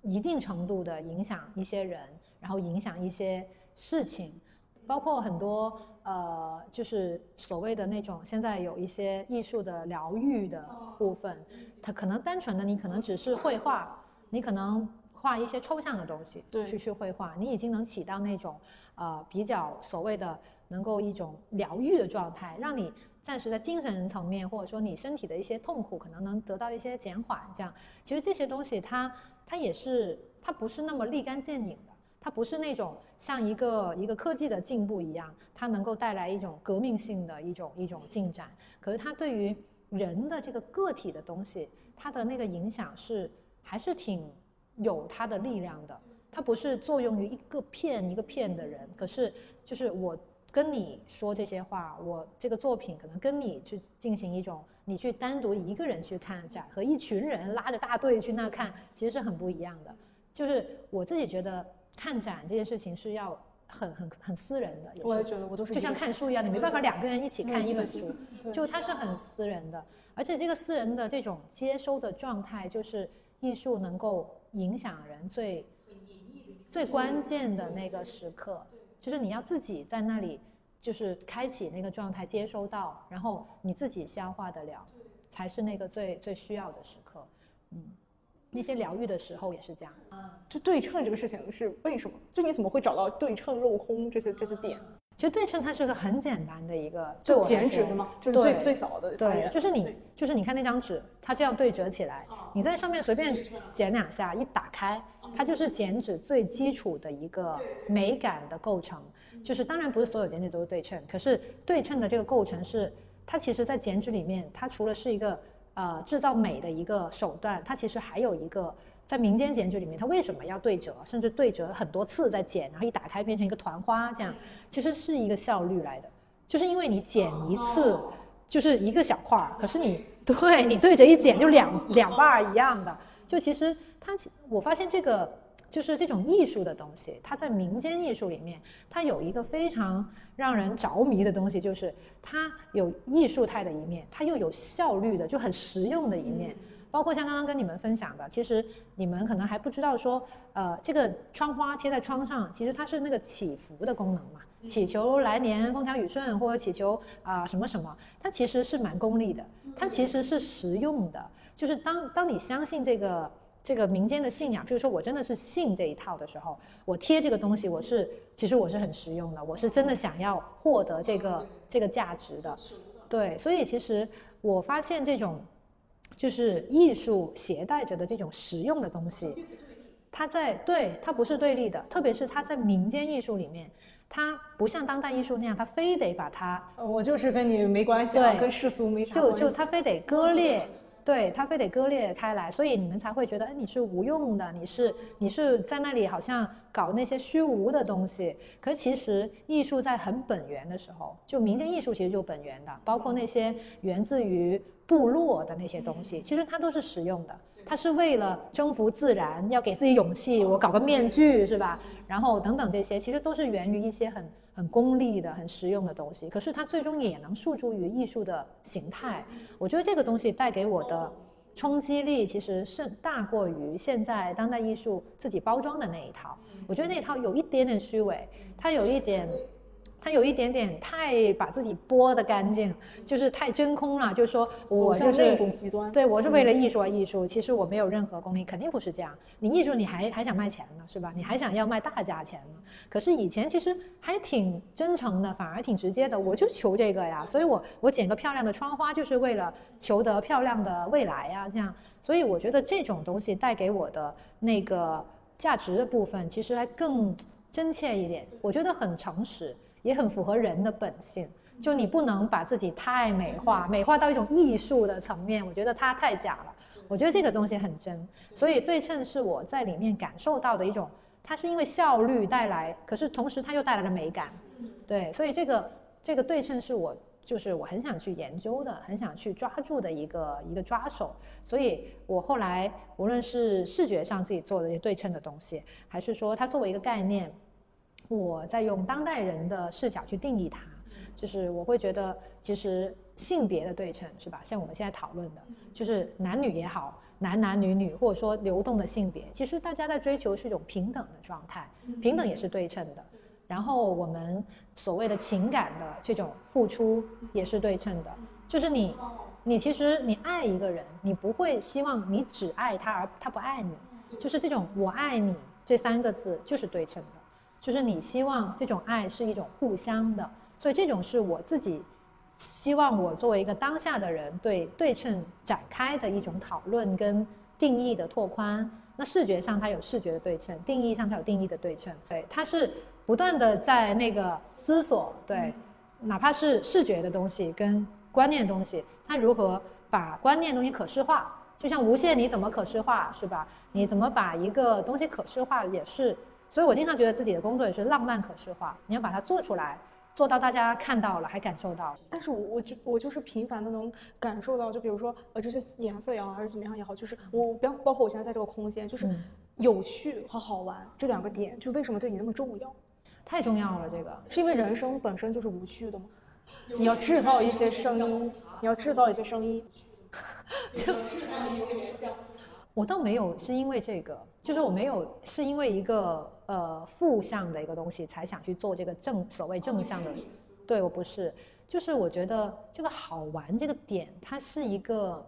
一定程度的影响一些人，然后影响一些事情，包括很多呃，就是所谓的那种现在有一些艺术的疗愈的部分，它可能单纯的你可能只是绘画，你可能。画一些抽象的东西，对，去去绘画，你已经能起到那种，呃，比较所谓的能够一种疗愈的状态，让你暂时在精神层面或者说你身体的一些痛苦可能能得到一些减缓。这样，其实这些东西它它也是它不是那么立竿见影的，它不是那种像一个一个科技的进步一样，它能够带来一种革命性的一种一种进展。可是它对于人的这个个体的东西，它的那个影响是还是挺。有它的力量的，它不是作用于一个片一个片的人，可是就是我跟你说这些话，我这个作品可能跟你去进行一种，你去单独一个人去看展和一群人拉着大队去那看，其实是很不一样的。就是我自己觉得看展这件事情是要很很很私人的，我也觉得我都是就像看书一样，你没办法两个人一起看一本书，就它是很私人的，而且这个私人的这种接收的状态，就是艺术能够影响人最最关键的那个时刻，就是你要自己在那里，就是开启那个状态，接收到，然后你自己消化得了，才是那个最最需要的时刻。嗯，那些疗愈的时候也是这样。啊就对称这个事情是为什么？就你怎么会找到对称镂空这些这些点？其实对称它是个很简单的一个，就剪纸的吗？就是最最早的对，就是你，就是你看那张纸，它这样对折起来，你在上面随便剪两下，一打开，它就是剪纸最基础的一个美感的构成。就是当然不是所有剪纸都是对称，可是对称的这个构成是它其实在剪纸里面，它除了是一个呃制造美的一个手段，它其实还有一个。在民间剪纸里面，它为什么要对折，甚至对折很多次再剪，然后一打开变成一个团花，这样其实是一个效率来的，就是因为你剪一次就是一个小块儿，可是你对。[laughs] 你对着一剪就两两半儿一样的，就其实它其我发现这个就是这种艺术的东西，它在民间艺术里面，它有一个非常让人着迷的东西，就是它有艺术态的一面，它又有效率的，就很实用的一面。包括像刚刚跟你们分享的，其实你们可能还不知道说，呃，这个窗花贴在窗上，其实它是那个祈福的功能嘛，祈求来年风调雨顺，或者祈求啊、什么什么，它其实是蛮功利的，它其实是实用的。就是当当你相信这个这个民间的信仰，比如说我真的是信这一套的时候，我贴这个东西，我是其实我是很实用的，我是真的想要获得这个这个价值的。对，所以其实我发现这种就是艺术携带着的这种实用的东西，它在对它不是对立的，特别是它在民间艺术里面，它不像当代艺术那样，它非得把它呃我就是跟你没关系啊，对跟世俗没啥就关系。就它非得割裂，对它非得割裂开来，所以你们才会觉得，哎，你是无用的，你是你是在那里好像搞那些虚无的东西。可其实艺术在很本源的时候，就民间艺术其实就本源的，包括那些源自于部落的那些东西，其实它都是实用的。它是为了征服自然，要给自己勇气，我搞个面具是吧？然后等等这些，其实都是源于一些很很功利的、很实用的东西。可是它最终也能诉诸于艺术的形态。我觉得这个东西带给我的冲击力，其实是大过于现在当代艺术自己包装的那一套。我觉得那一套有一点点虚伪，它有一点。它有一点点太把自己剥的干净，就是太真空了。就是说我就是种极端。对我是为了艺术而艺术，其实我没有任何功利，肯定不是这样。你艺术你还还想卖钱呢，是吧？你还想要卖大价钱呢？可是以前其实还挺真诚的，反而挺直接的。我就求这个呀，所以我我剪个漂亮的窗花，就是为了求得漂亮的未来呀，这样。所以我觉得这种东西带给我的那个价值的部分，其实还更真切一点。我觉得很诚实，也很符合人的本性。就你不能把自己太美化，美化到一种艺术的层面，我觉得它太假了。我觉得这个东西很真，所以对称是我在里面感受到的一种，它是因为效率带来，可是同时它又带来了美感，对，所以这个这个对称是我就是我很想去研究的，很想去抓住的一个一个抓手，所以我后来无论是视觉上自己做的一些对称的东西，还是说它作为一个概念，我在用当代人的视角去定义它，就是我会觉得其实性别的对称是吧？像我们现在讨论的，就是男女也好，男男女女，或者说流动的性别，其实大家在追求是一种平等的状态，平等也是对称的。然后我们所谓的情感的这种付出也是对称的，就是你，你其实你爱一个人，你不会希望你只爱他而他不爱你，就是这种“我爱你”这三个字就是对称的，就是你希望这种爱是一种互相的，所以这种是我自己希望我作为一个当下的人对对称展开的一种讨论跟定义的拓宽。那视觉上它有视觉的对称，定义上它有定义的对称，对，它是不断的在那个思索，对，哪怕是视觉的东西跟观念的东西，它如何把观念的东西可视化？就像无限，你怎么可视化，是吧？你怎么把一个东西可视化，也是。所以我经常觉得自己的工作也是浪漫可视化，你要把它做出来，做到大家看到了还感受到。但是我我就我就是频繁的能感受到，就比如说呃这些颜色也好，还是怎么样也好，就是我包包括我现在在这个空间，就是嗯有趣和好玩这两个点，就为什么对你那么重要？太重要了。这个是因为人生本身就是无趣的吗？你要制造一些声音，你要制造一些声音，就制造一些这样。我倒没有是因为这个，就是我没有是因为一个呃负向的一个东西才想去做这个正所谓正向的。对我不是，就是我觉得这个好玩这个点，它是一个，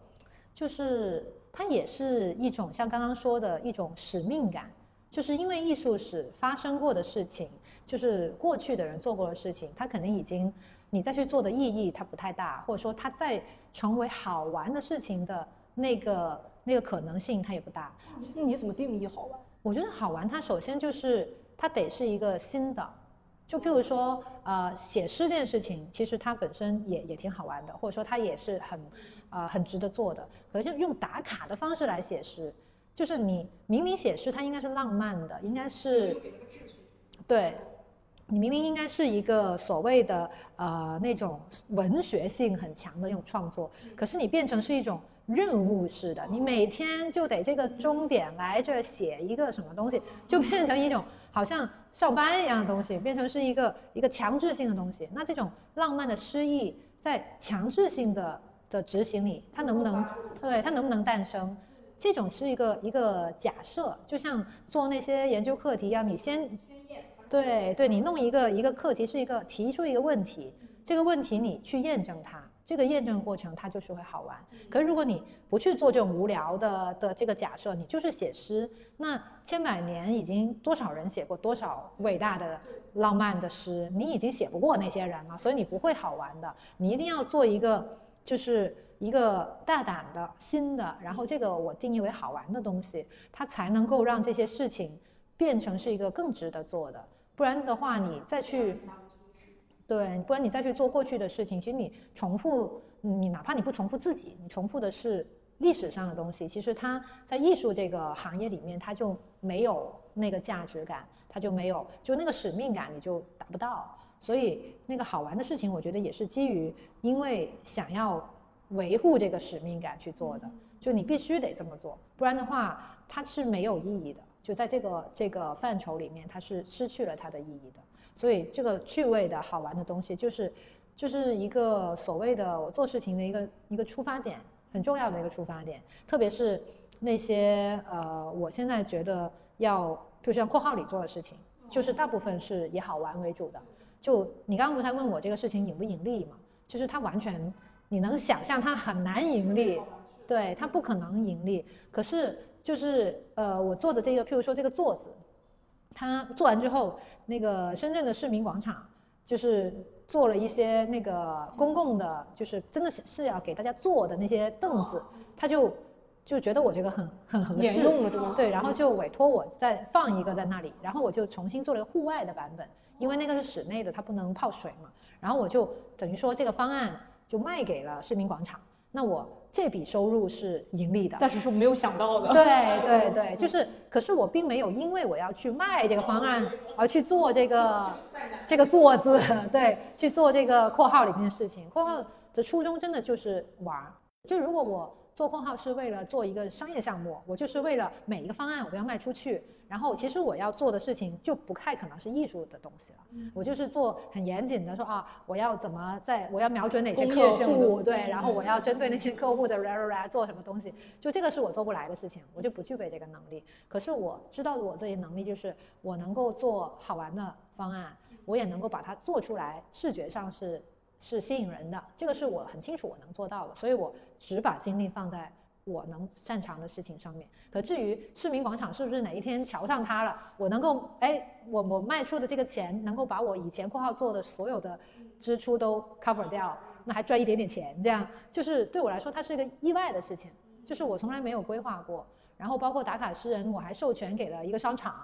就是它也是一种像刚刚说的一种使命感，就是因为艺术史发生过的事情，就是过去的人做过的事情，它可能已经你再去做的意义它不太大，或者说它在成为好玩的事情的那个那个可能性它也不大。你怎么定义好玩？我觉得好玩，它首先就是它得是一个新的。就譬如说，呃，写诗这件事情，其实它本身也也挺好玩的，或者说它也是很，呃，很值得做的。可是用打卡的方式来写诗，就是你明明写诗它应该是浪漫的，应该是，对，你明明应该是一个所谓的呃那种文学性很强的那种创作，可是你变成是一种任务式的，你每天就得这个终点来这写一个什么东西，就变成一种。好像上班一样的东西，变成是一个一个强制性的东西。那这种浪漫的诗意，在强制性的的执行里，它能不能对它能不能诞生？这种是一个一个假设，就像做那些研究课题一样，你先对对，你弄一个一个课题是一个提出一个问题，这个问题你去验证它。这个验证过程它就是会好玩，可是如果你不去做这种无聊的的这个假设，你就是写诗，那千百年已经多少人写过多少伟大的浪漫的诗，你已经写不过那些人了，所以你不会好玩的。你一定要做一个，就是一个大胆的新的，然后这个我定义为好玩的东西，它才能够让这些事情变成是一个更值得做的。不然的话，你再去。对，不然你再去做过去的事情，其实你重复，你哪怕你不重复自己，你重复的是历史上的东西，其实它在艺术这个行业里面，它就没有那个价值感，它就没有，就那个使命感，你就达不到。所以那个好玩的事情，我觉得也是基于因为想要维护这个使命感去做的，就你必须得这么做，不然的话它是没有意义的。就在这个这个范畴里面，它是失去了它的意义的。所以这个趣味的好玩的东西，就是就是一个所谓的我做事情的一个一个出发点，很重要的一个出发点。特别是那些呃，我现在觉得要，就像括号里做的事情，就是大部分是以好玩为主的。就你刚刚不是问我这个事情盈不盈利嘛？就是它完全你能想象它很难盈利，对，它不可能盈利。可是就是呃，我做的这个，譬如说这个座子。他做完之后，那个深圳的市民广场就是做了一些那个公共的，就是真的是是要给大家坐的那些凳子，他就就觉得我这个很很合适，用了这个对，然后就委托我再放一个在那里，然后我就重新做了户外的版本，因为那个是室内的，它不能泡水嘛，然后我就等于说这个方案就卖给了市民广场，那我。这笔收入是盈利的，但是是没有想到的。对对对，就是，可是我并没有因为我要去卖这个方案而去做这个这个做”字，[laughs] 对，去做这个括号里面的事情。括号的初衷真的就是玩儿，就如果我。做括号是为了做一个商业项目，我就是为了每一个方案我都要卖出去。然后其实我要做的事情就不太可能是艺术的东西了，我就是做很严谨的说啊，我要怎么在，我要瞄准哪些客户，对，然后我要针对那些客户的 ra ra ra 做什么东西，就这个是我做不来的事情，我就不具备这个能力。可是我知道我自己能力就是我能够做好玩的方案，我也能够把它做出来，视觉上是。是吸引人的，这个是我很清楚我能做到的，所以我只把精力放在我能擅长的事情上面。可至于市民广场是不是哪一天瞧上它了，我能够哎，我我卖出的这个钱能够把我以前括号做的所有的支出都 cover 掉，那还赚一点点钱，这样就是对我来说它是一个意外的事情，就是我从来没有规划过。然后包括打卡诗人，我还授权给了一个商场，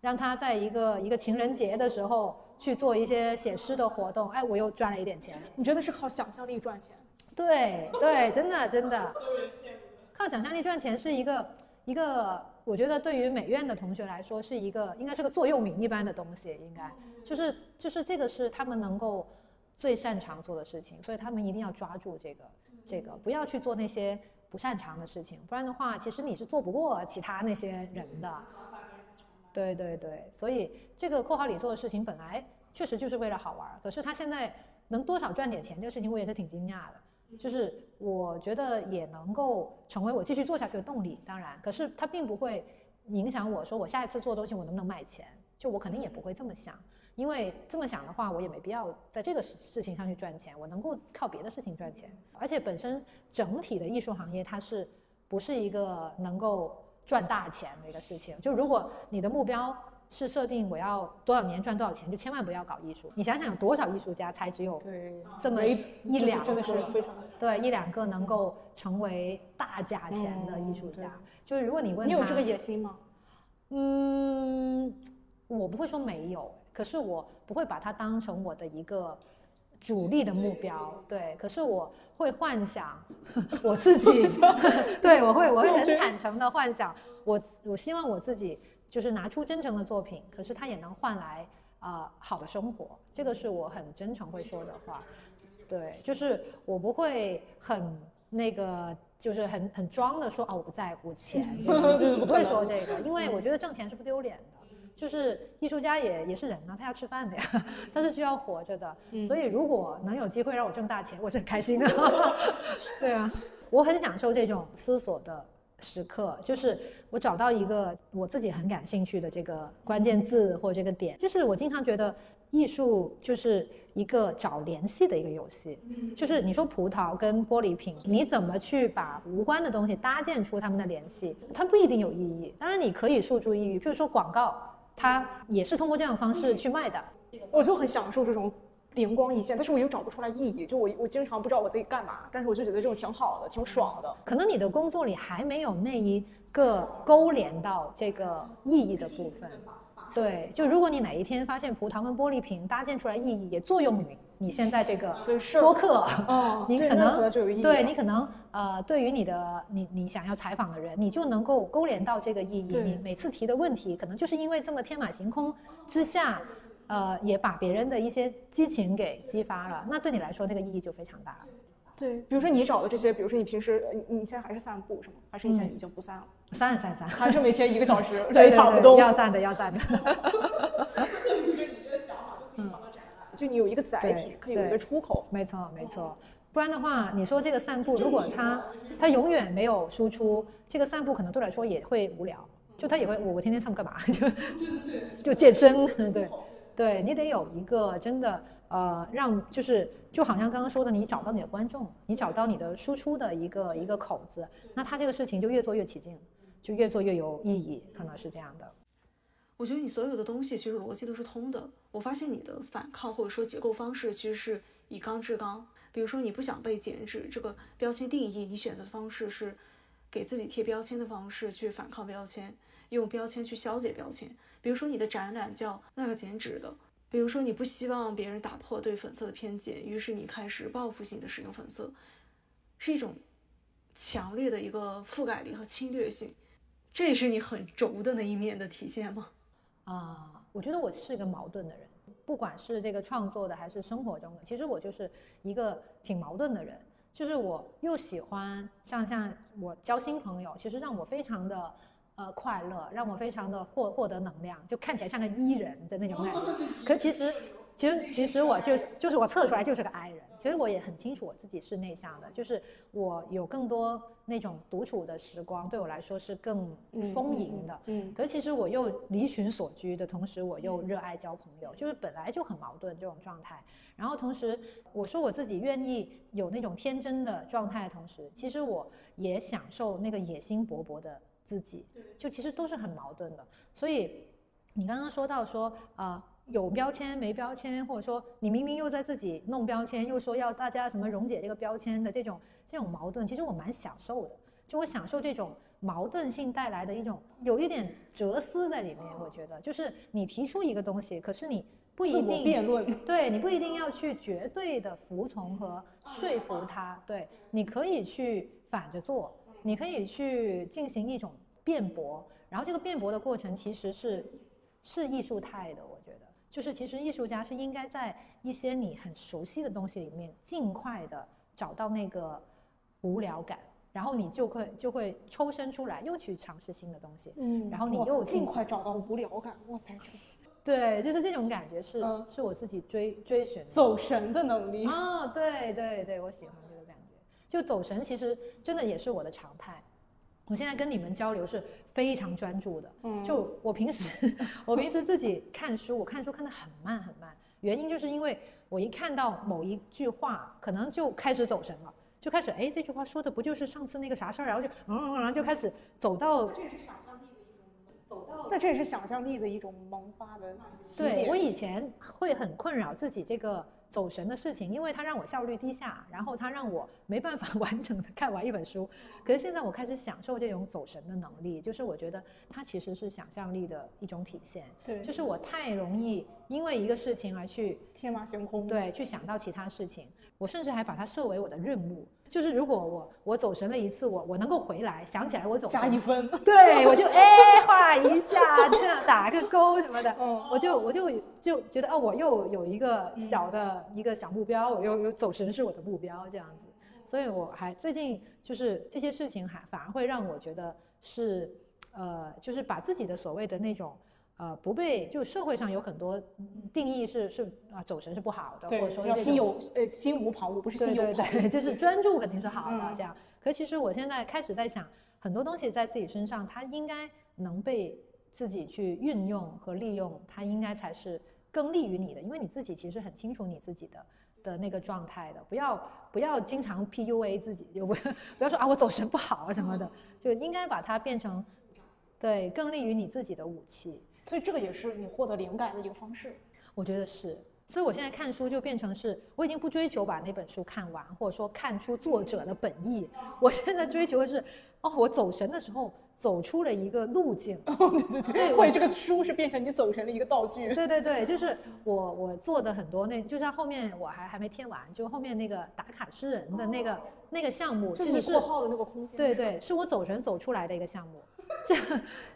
让他在一个一个情人节的时候。去做一些写诗的活动，哎，我又赚了一点钱。你真的是靠想象力赚钱？对对，真的真的。靠想象力赚钱是一个一个，我觉得对于美院的同学来说是一个，应该是个座右铭一般的东西，应该就是就是这个是他们能够最擅长做的事情，所以他们一定要抓住这个这个，不要去做那些不擅长的事情，不然的话，其实你是做不过其他那些人的。对对对，所以这个括号里做的事情本来确实就是为了好玩儿，可是他现在能多少赚点钱，这个事情我也是挺惊讶的。就是我觉得也能够成为我继续做下去的动力，当然，可是它并不会影响我说我下一次做东西我能不能卖钱，就我肯定也不会这么想，因为这么想的话，我也没必要在这个事情上去赚钱，我能够靠别的事情赚钱，而且本身整体的艺术行业它是不是一个能够赚大钱的一个事情？就如果你的目标是设定我要多少年赚多少钱，就千万不要搞艺术。你想想有多少艺术家才只有对，这么一两真的是个非常。对一两个能够成为大价钱的艺术家，就是如果你问他你有这个野心吗？嗯，我不会说没有，可是我不会把它当成我的一个主力的目标。对，可是我会幻想我自己 [laughs] [laughs] 对我会我会很坦诚的幻想，我我希望我自己就是拿出真诚的作品，可是他也能换来呃好的生活，这个是我很真诚会说的话。对，就是我不会很那个，就是很很装的说啊，我不在乎钱，[laughs] 这个不会说这个，[laughs] 因为我觉得挣钱是不丢脸的。就是艺术家也也是人呢、他要吃饭的呀，[laughs] 他是需要活着的。所以如果能有机会让我挣大钱，我是很开心的。对啊，我很享受这种思索的时刻，就是我找到一个我自己很感兴趣的这个关键字或这个点，就是我经常觉得艺术就是一个找联系的一个游戏，[laughs] 就是你说葡萄跟玻璃瓶，你怎么去把无关的东西搭建出它们的联系？它不一定有意义，当然你可以诉诸意义，譬如说广告，它也是通过这样的方式去卖的。我就很享受这种灵光一现，但是我又找不出来意义。就我我经常不知道我自己干嘛，但是我就觉得这种挺好的，挺爽的。可能你的工作里还没有那一个勾连到这个意义的部分。对，就如果你哪一天发现葡萄跟玻璃瓶搭建出来意义也作用于你现在这个播客，[laughs] 哦你可能对你可能呃，对于你的你你想要采访的人，你就能够勾连到这个意义。你每次提的问题，可能就是因为这么天马行空之下，呃，也把别人的一些激情给激发了，那对你来说这个意义就非常大了。对，比如说你找的这些，比如说你平时呃你你现在还是散步是吗？还是你现在嗯已经不散了？散散散，[laughs] 还是每天一个小时对雷对对，打不动？要散的要散的。就你有一个载对体，可以有一对个出口。没错，没错。不然的话，你说这个散步，如果它它永远没有输出，这个散步可能对我来说也会无聊。就他也会，我我天天散步干嘛？[laughs] 就就健身，对，对你得有一个真的呃，让就是就好像刚刚说的，你找到你的观众，你找到你的输出的一个一个口子，那他这个事情就越做越起劲，就越做越有意义，可能是这样的。我觉得你所有的东西其实逻辑都是通的。我发现你的反抗或者说结构方式其实是以刚制刚。比如说你不想被减脂这个标签定义，你选择的方式是给自己贴标签的方式去反抗标签，用标签去消解标签。比如说你的展览叫那个减脂的，比如说你不希望别人打破对粉色的偏见，于是你开始报复性的使用粉色，是一种强烈的一个覆盖力和侵略性。这也是你很轴的那一面的体现吗？啊，我觉得我是一个矛盾的人，不管是这个创作的还是生活中的，其实我就是一个挺矛盾的人。就是我又喜欢像像我交新朋友，其实让我非常的呃快乐，让我非常的获获得能量，就看起来像个 E 人的那种感觉。可其实其实其实我就就是我测出来就是个 I 人。其实我也很清楚我自己是内向的，就是我有更多那种独处的时光，对我来说是更丰盈的。嗯，可其实我又离群所居的同时，我又热爱交朋友，就是本来就很矛盾这种状态。然后同时，我说我自己愿意有那种天真的状态的同时，其实我也享受那个野心勃勃的自己，就其实都是很矛盾的。所以你刚刚说到说，呃，有标签没标签，或者说你明明又在自己弄标签，又说要大家什么溶解这个标签的这种这种矛盾，其实我蛮享受的。就我享受这种矛盾性带来的一种有一点哲思在里面，我觉得就是你提出一个东西，可是你不一定辩论。对你不一定要去绝对的服从和说服他，对，你可以去反着做，你可以去进行一种辩驳，然后这个辩驳的过程其实是是艺术态的，我觉得，就是其实艺术家是应该在一些你很熟悉的东西里面，尽快的找到那个无聊感，然后你就会就会抽身出来，又去尝试新的东西。嗯，然后你又尽快找到无聊感，哇塞，[laughs] 对，就是这种感觉是、嗯是我自己追追寻的。走神的能力。哦，对对对，我喜欢这个感觉。就走神，其实真的也是我的常态。我现在跟你们交流是非常专注的，嗯就我平时 [laughs] 我平时自己看书，我看书看得很慢很慢，原因就是因为我一看到某一句话，可能就开始走神了。就开始，哎，这句话说的不就是上次那个啥事儿，然后就，嗯，嗯然后就开始走到这也是想象力的一种走到，那这也是想象力的一种萌发的对我以前会很困扰自己这个走神的事情，因为它让我效率低下，然后它让我没办法 [laughs] 完整的看完一本书。可是现在我开始享受这种走神的能力，就是我觉得它其实是想象力的一种体现。对，就是我太容易因为一个事情而去天马行空。对去想到其他事情，我甚至还把它设为我的任务。就是如果我我走神了一次，我我能够回来想起来我走加一分。对，我就 [laughs] 哎画一下，这样打个勾什么的，嗯我就我就就觉得哦，我又有一个小的一个小目标，我又有走神是我的目标这样子，所以我还最近就是这些事情还反而会让我觉得是呃，就是把自己的所谓的那种。呃，不被就社会上有很多定义是是啊，走神是不好的，或者，说要心有呃心无旁骛，不是心有旁骛。对对，[laughs] 就是专注肯定是好的嗯这样。可其实我现在开始在想，很多东西在自己身上，它应该能被自己去运用和利用，它应该才是更利于你的，因为你自己其实很清楚你自己的。的那个状态的，不要不要经常 PUA 自己，就不 [laughs] 不要说啊我走神不好啊什么的，就应该把它变成对更利于你自己的武器。所以这个也是你获得灵感的一个方式。我觉得是，所以我现在看书就变成是，我已经不追求把那本书看完，或者说看出作者的本意。我现在追求的是，哦，我走神的时候走出了一个路径。[laughs] 哦对对对，[laughs] 或者这个书是变成你走神的一个道具。对对对，就是我我做的很多那，就像后面我还还没填完，就后面那个打卡诗人的那个那个项目，其实是括号的那个空间。对对，是我走神走出来的一个项目。[laughs] 这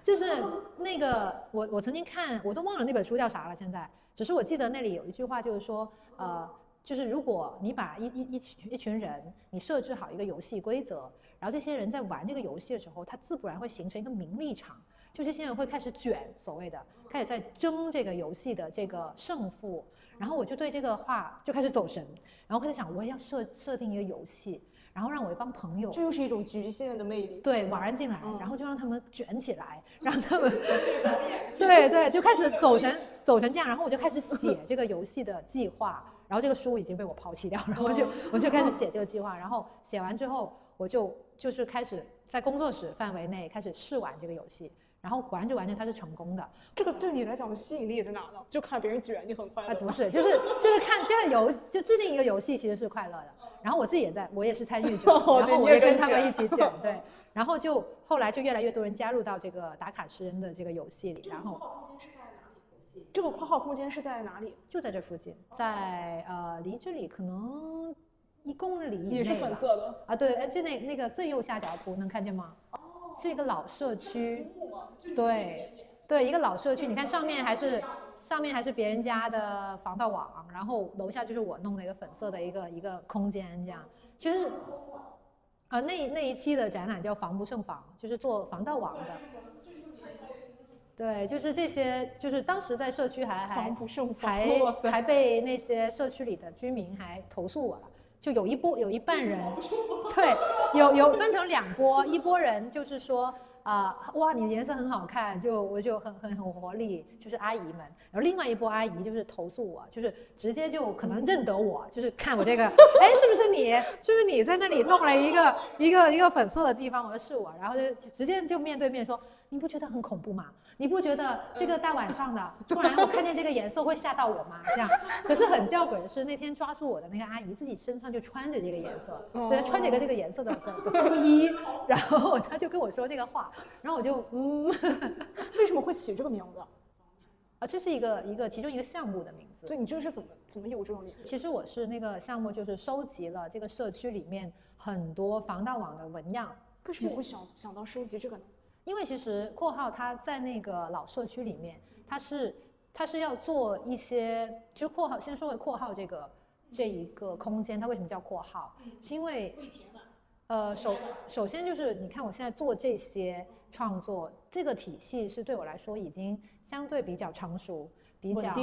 就是那个我我曾经看，我都忘了那本书叫啥了，现在只是我记得那里有一句话，就是说，呃，就是如果你把一一一群一群人，你设置好一个游戏规则，然后这些人在玩这个游戏的时候，他自不然会形成一个名利场，就这些人会开始卷，所谓的开始在争这个游戏的这个胜负。然后我就对这个话就开始走神，然后开始想，我也要设设定一个游戏，然后让我一帮朋友这又是一种局限的魅力。对，玩进来，嗯然后就让他们卷起来，让他们，[laughs] 对对，就开始走成走成这样，然后我就开始写这个游戏的计划，然后这个书已经被我抛弃掉，然后我就我就开始写这个计划，然后写完之后，我就就是开始在工作室范围内开始试玩这个游戏，然后玩着玩着它是成功的，这个对你来讲的吸引力在哪呢？就看别人卷，你很快啊，乐。不是，就是就是看这个游就制定一个游戏其实是快乐的，然后我自己也在，我也是参与者，[laughs] 哦然后我也跟他们一起剪，对，[laughs] 然后就后来就越来越多人加入到这个打卡诗人的这个游戏里，然后这个括号空间是在哪里？就在这附近，在呃离这里可能一公里以内也是粉吧色的。啊，对，哎，就那那个最右下角图能看见吗？哦是一个老社区，对对，一个老社区，你看上面还是上面还是别人家的防盗网，然后楼下就是我弄的一个粉色的一个一个空间，这样其实。呃，那那一期的展览叫“防不胜防”，就是做防盗网的。对，就是这些，就是当时在社区还还防不胜防。还！还被那些社区里的居民还投诉我了，就有一波有一半人，[laughs] 对，有有分成两波，一波人就是说。啊、哇，你的颜色很好看，就我就很很很活力，就是阿姨们。然后另外一波阿姨就是投诉我，就是直接就可能认得我，就是看我这个，[laughs] 哎，是不是你？是不是你在那里弄了一个一个一个粉色的地方？我说是我，然后就直接就面对面说，你不觉得很恐怖吗？你不觉得这个大晚上的，[laughs] 突然我看见这个颜色会吓到我吗？这样，可是很吊诡的是，那天抓住我的那个阿姨自己身上就穿着这个颜色，对，她穿着一个这个颜色的的的风衣，然后她就跟我说这个话，然后我就嗯，[laughs] 为什么会起这个名字？啊，这是一个一个其中一个项目的名字。对你这是怎么怎么有这种？其实我是那个项目，就是收集了这个社区里面很多防盗网的纹样，为什么会想想到收集这个呢？因为其实括号它在那个老社区里面，它是它是要做一些，就括号先说回括号这个这一个空间，它为什么叫括号？是因为呃，首首先就是你看我现在做这些创作，这个体系是对我来说已经相对比较成熟，比较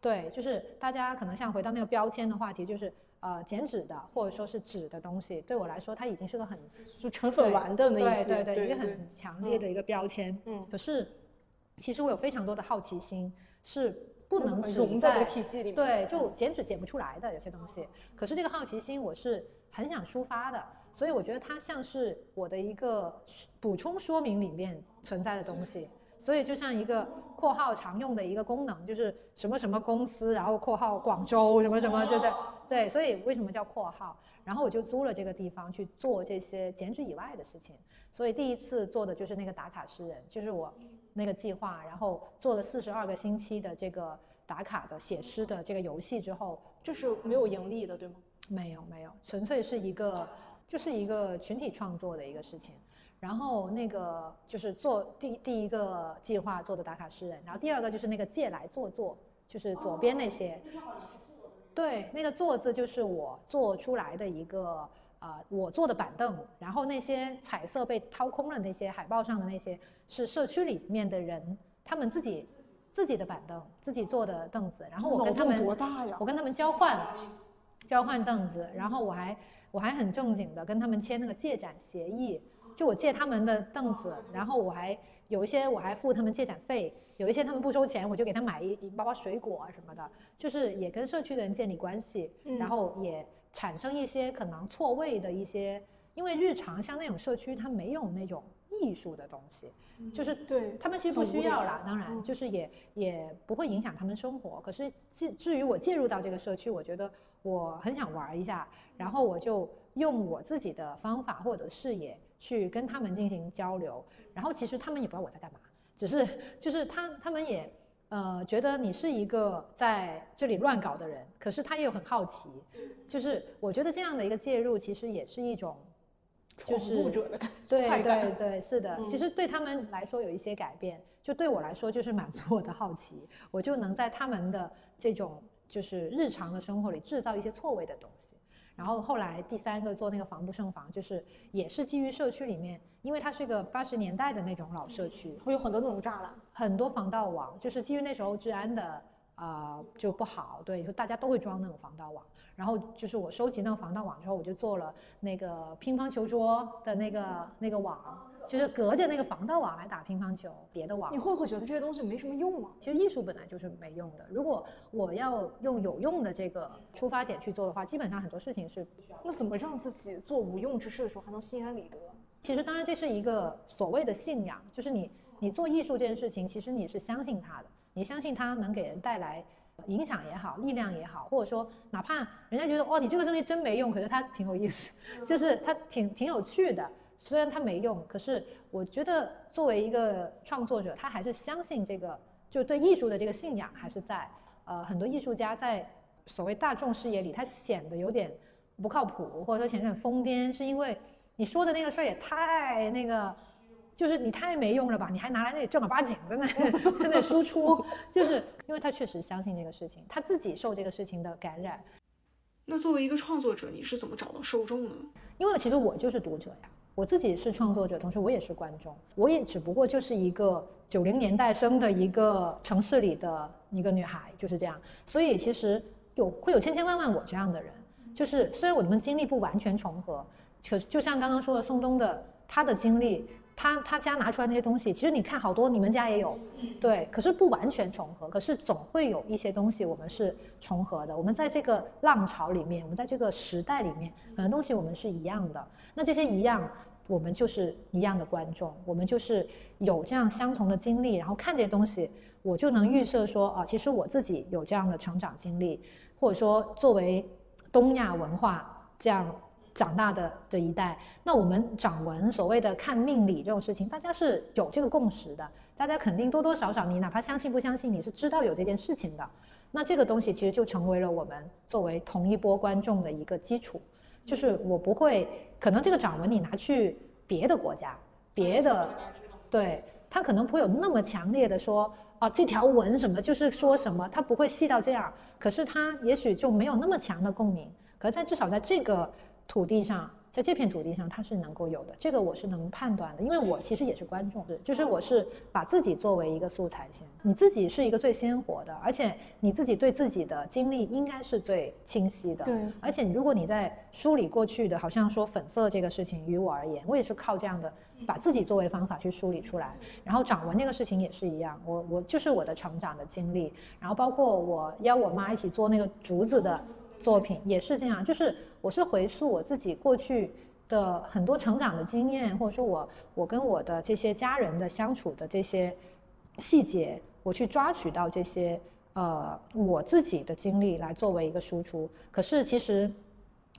对，就是大家可能像回到那个标签的话题，就是呃减脂的或者说是脂的东西，对我来说它已经是个很就成粉丸的那一些，对对对，一个很强烈的一个标签。嗯，可是其实我有非常多的好奇心，是不能融在这个体系里面，对，就减脂减不出来的有些东西。可是这个好奇心我是很想抒发的。所以我觉得它像是我的一个补充说明里面存在的东西，所以就像一个括号常用的一个功能，就是什么什么公司，然后括号广州什么什么，对对对，所以为什么叫括号？然后我就租了这个地方去做这些剪纸以外的事情。所以第一次做的就是那个打卡诗人，就是我那个计划，然后做了四十二个星期的这个打卡的写诗的这个游戏之后，就是没有盈利的，对吗？没有没有，纯粹是一个。就是一个群体创作的一个事情，然后那个就是做第第一个计划做的打卡诗人，然后第二个就是那个借来做做，就是左边那些，对，那个坐字就是我做出来的一个啊，我坐的板凳，然后那些彩色被掏空了那些海报上的那些是社区里面的人他们自己自己的板凳，自己坐的凳子，然后我跟他们我跟他们交换交换凳子，然后我还。我还很正经的跟他们签那个借展协议，就我借他们的凳子，然后我还有一些我还付他们借展费，有一些他们不收钱，我就给他买一一包包水果啊什么的，就是也跟社区的人建立关系，然后也产生一些可能错位的一些，因为日常像那种社区它没有那种艺术的东西，就是对他们其实不需要啦，当然就是也也不会影响他们生活，可是至至于我介入到这个社区，我觉得。我很想玩一下，然后我就用我自己的方法或者视野去跟他们进行交流，然后其实他们也不知道我在干嘛，只是就是他他们也呃觉得你是一个在这里乱搞的人，可是他也有很好奇，就是我觉得这样的一个介入其实也是一种，就是对对对是的，其实对他们来说有一些改变，就对我来说就是满足我的好奇，我就能在他们的这种。就是日常的生活里制造一些错位的东西，然后后来第三个做那个防不胜防，就是也是基于社区里面，因为它是一个八十年代的那种老社区，会有很多那种栅栏，很多防盗网，就是基于那时候治安的啊就不好，对，就大家都会装那种防盗网。然后就是我收集那个防盗网之后，我就做了那个乒乓球桌的那个那个网。就是隔着那个防盗网来打乒乓球，别的网你会不会觉得这些东西没什么用啊？其实艺术本来就是没用的。如果我要用有用的这个出发点去做的话，基本上很多事情是不需要。那怎么让自己做无用之事的时候还能心安理得？其实当然这是一个所谓的信仰，就是你你做艺术这件事情，其实你是相信它的，你相信它能给人带来影响也好，力量也好，或者说哪怕人家觉得哦你这个东西真没用，可是它挺有意思，[laughs] 就是它挺挺有趣的。虽然它没用，可是我觉得作为一个创作者，他还是相信这个，就对艺术的这个信仰还是在。呃，很多艺术家在所谓大众视野里，他显得有点不靠谱，或者说显得很疯癫，是因为你说的那个事儿也太那个，就是你太没用了吧？你还拿来那里正儿八经的那 [laughs] 那输出，就是因为他确实相信这个事情，他自己受这个事情的感染。那作为一个创作者，你是怎么找到受众呢？因为其实我就是读者呀。我自己是创作者，同时我也是观众，我也只不过就是一个九零年代生的一个城市里的一个女孩，就是这样。所以其实有会有千千万万我这样的人，就是虽然我们经历不完全重合，可就像刚刚说的宋冬的他的经历。他他家拿出来那些东西，其实你看好多，你们家也有，对，可是不完全重合，可是总会有一些东西我们是重合的。我们在这个浪潮里面，我们在这个时代里面，很多东西我们是一样的。那这些一样，我们就是一样的观众，我们就是有这样相同的经历，然后看这些东西，我就能预设说啊，其实我自己有这样的成长经历，或者说作为东亚文化这样。长大的这一代，那我们掌纹所谓的看命理这种事情，大家是有这个共识的，大家肯定多多少少，你哪怕相信不相信，你是知道有这件事情的。那这个东西其实就成为了我们作为同一波观众的一个基础。就是我不会，可能这个掌纹你拿去别的国家，别的，对它可能不会有那么强烈的说啊这条纹什么就是说什么，它不会细到这样。可是它也许就没有那么强的共鸣。可在至少在这个。土地上在这片土地上，它是能够有的，这个我是能判断的，因为我其实也是观众，就是我是把自己作为一个素材先，你自己是一个最鲜活的，而且你自己对自己的经历应该是最清晰的，对。而且如果你在梳理过去的，好像说粉色这个事情，于我而言，我也是靠这样的把自己作为方法去梳理出来。然后掌纹这个事情也是一样，我我就是我的成长的经历，然后包括我邀我妈一起做那个竹子的。作品也是这样，就是我是回溯我自己过去的很多成长的经验，或者说我我跟我的这些家人的相处的这些细节，我去抓取到这些呃我自己的经历来作为一个输出。可是其实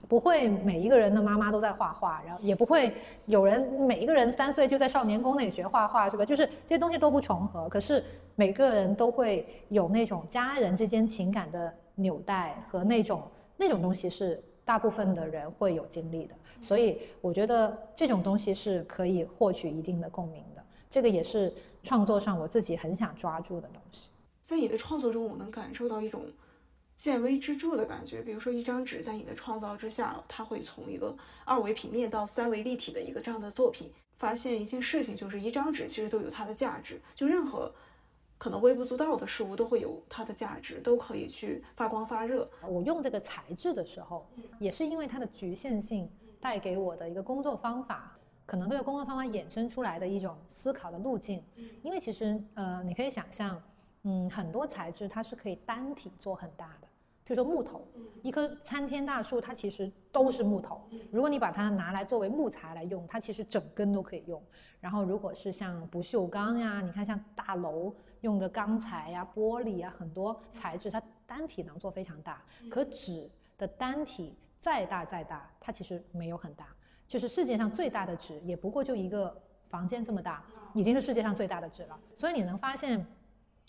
不会每一个人的妈妈都在画画，然后也不会有人每一个人三岁就在少年宫那里学画画，是吧？就是这些东西都不重合，可是每个人都会有那种家人之间情感的。纽带和那种那种东西是大部分的人会有经历的，所以我觉得这种东西是可以获取一定的共鸣的。这个也是创作上我自己很想抓住的东西。在你的创作中，我能感受到一种见微知著的感觉。比如说，一张纸在你的创造之下，它会从一个二维平面到三维立体的一个这样的作品。发现一件事情，就是一张纸其实都有它的价值。就任何。可能微不足道的事物都会有它的价值，都可以去发光发热。我用这个材质的时候，也是因为它的局限性带给我的一个工作方法，可能这个工作方法衍生出来的一种思考的路径。因为其实，呃，你可以想象，嗯，很多材质它是可以单体做很大的。比如说木头，一棵参天大树，它其实都是木头。如果你把它拿来作为木材来用，它其实整根都可以用。然后，如果是像不锈钢呀，你看像大楼用的钢材呀、玻璃呀，很多材质它单体能做非常大。可纸的单体再大再大，它其实没有很大。就是世界上最大的纸，也不过就一个房间这么大，已经是世界上最大的纸了。所以你能发现，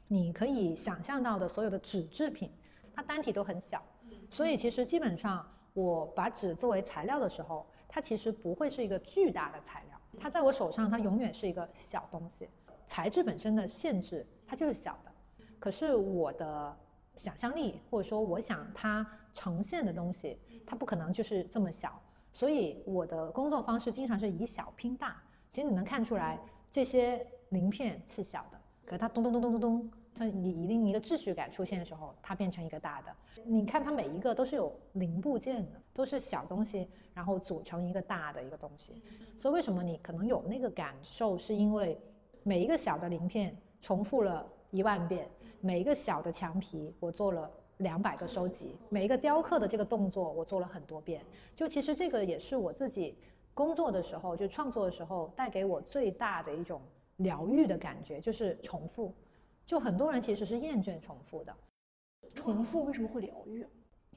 你可以想象到的所有的纸制品。它单体都很小，所以其实基本上我把纸作为材料的时候，它其实不会是一个巨大的材料。它在我手上，它永远是一个小东西。材质本身的限制，它就是小的。可是我的想象力，或者说我想它呈现的东西，它不可能就是这么小。所以我的工作方式经常是以小拼大。其实你能看出来，这些鳞片是小的，可是它咚咚咚咚咚咚。它你一定一个秩序感出现的时候，它变成一个大的。你看它每一个都是有零部件的，都是小东西，然后组成一个大的一个东西。所以为什么你可能有那个感受，是因为每一个小的鳞片重复了一万遍，每一个小的墙皮我做了两百个收集，每一个雕刻的这个动作我做了很多遍。就其实这个也是我自己工作的时候，就创作的时候带给我最大的一种疗愈的感觉，就是重复。就很多人其实是厌倦重复的，重复为什么会疗愈？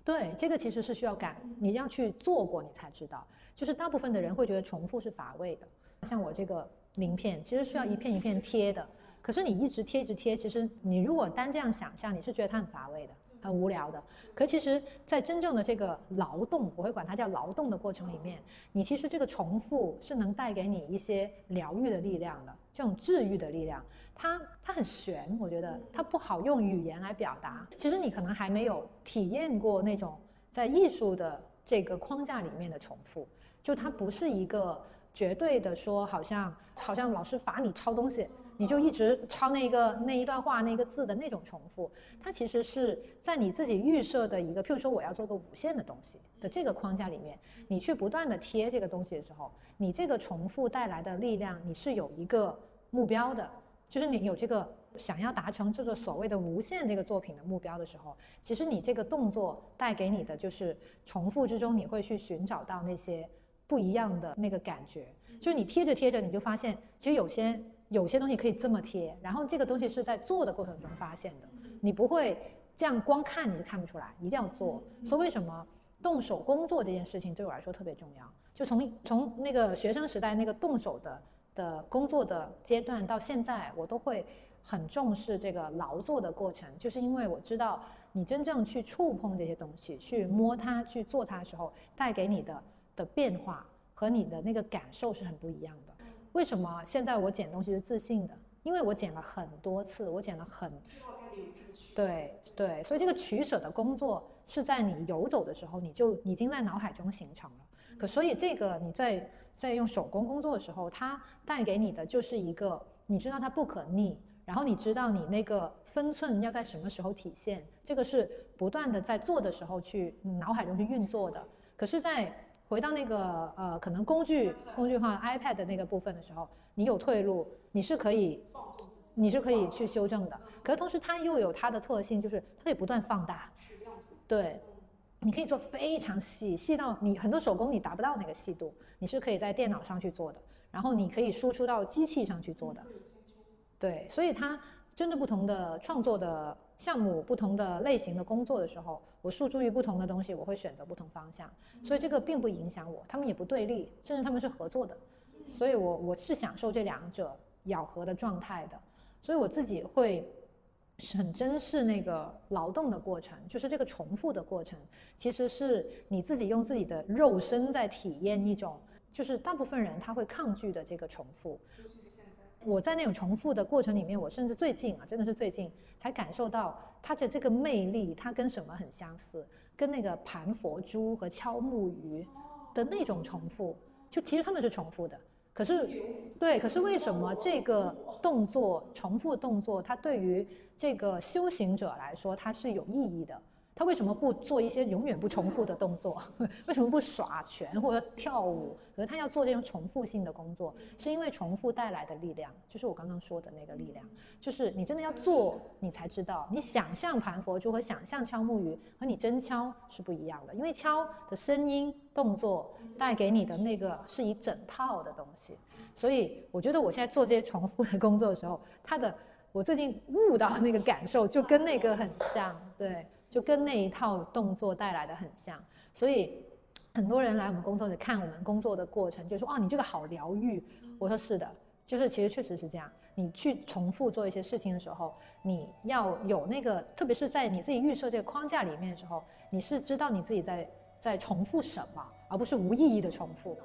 对，这个其实是需要感，你要去做过，你才知道。就是大部分的人会觉得重复是乏味的，像我这个鳞片，其实需要一片一片贴的。可是你一直贴一直贴，其实你如果单这样想象，你是觉得它很乏味的。很无聊的，可其实，在真正的这个劳动，我会管它叫劳动的过程里面，你其实这个重复是能带给你一些疗愈的力量的，这种治愈的力量，它它很玄，我觉得它不好用语言来表达。其实你可能还没有体验过那种在艺术的这个框架里面的重复，就它不是一个绝对的说，好像好像老师罚你抄东西。你就一直抄那个那一段话那个字的那种重复，它其实是在你自己预设的一个，譬如说我要做个无限的东西的这个框架里面，你去不断的贴这个东西的时候，你这个重复带来的力量，你是有一个目标的，就是你有这个想要达成这个所谓的无限这个作品的目标的时候，其实你这个动作带给你的就是重复之中，你会去寻找到那些不一样的那个感觉，就是你贴着贴着，你就发现其实有些。有些东西可以这么贴，然后这个东西是在做的过程中发现的，你不会这样光看你就看不出来，一定要做。所以为什么动手工作这件事情对我来说特别重要？就从从那个学生时代那个动手的的工作的阶段到现在，我都会很重视这个劳作的过程，就是因为我知道你真正去触碰这些东西，去摸它，去做它的时候，带给你的的变化和你的那个感受是很不一样的。为什么现在我捡东西是自信的？因为我捡了很多次，我捡了很，对对，所以这个取舍的工作是在你游走的时候，你就已经在脑海中形成了。可所以这个你在在用手工工作的时候，它带给你的就是一个，你知道它不可逆，然后你知道你那个分寸要在什么时候体现，这个是不断的在做的时候去脑海中去运作的。可是，在回到那个呃，可能工具工具化 iPad 的那个部分的时候，你有退路，你是可以，你是可以去修正的。可是同时，它又有它的特性，就是它可以不断放大。对，你可以做非常细，细到你很多手工你达不到那个细度，你是可以在电脑上去做的，然后你可以输出到机器上去做的。对，所以它针对不同的创作的项目、不同的类型的工作的时候，我诉诸于不同的东西，我会选择不同方向。所以这个并不影响我，他们也不对立，甚至他们是合作的。所以我我是享受这两者咬合的状态的。所以我自己会。很珍视那个劳动的过程，就是这个重复的过程，其实是你自己用自己的肉身在体验一种，就是大部分人他会抗拒的这个重复。我在那种重复的过程里面，我甚至最近啊，真的是最近才感受到它的这个魅力，它跟什么很相似？跟那个盘佛珠和敲木鱼的那种重复，就其实他们是重复的。可是，对，可是为什么这个动作重复动作，它对于这个修行者来说，它是有意义的？他为什么不做一些永远不重复的动作？[laughs] 为什么不耍拳或者跳舞？可是他要做这种重复性的工作，是因为重复带来的力量，就是我刚刚说的那个力量，就是你真的要做，你才知道，你想象盘佛珠和想象敲木鱼和你真敲是不一样的，因为敲的声音动作带给你的那个是一整套的东西，所以我觉得我现在做这些重复的工作的时候，他的我最近悟到那个感受就跟那个很像，对。就跟那一套动作带来的很像，所以很多人来我们工作室看我们工作的过程，就说啊，你这个好疗愈。我说是的，就是其实确实是这样。你去重复做一些事情的时候，你要有那个，特别是在你自己预设这个框架里面的时候，你是知道你自己在在重复什么，而不是无意义的重复。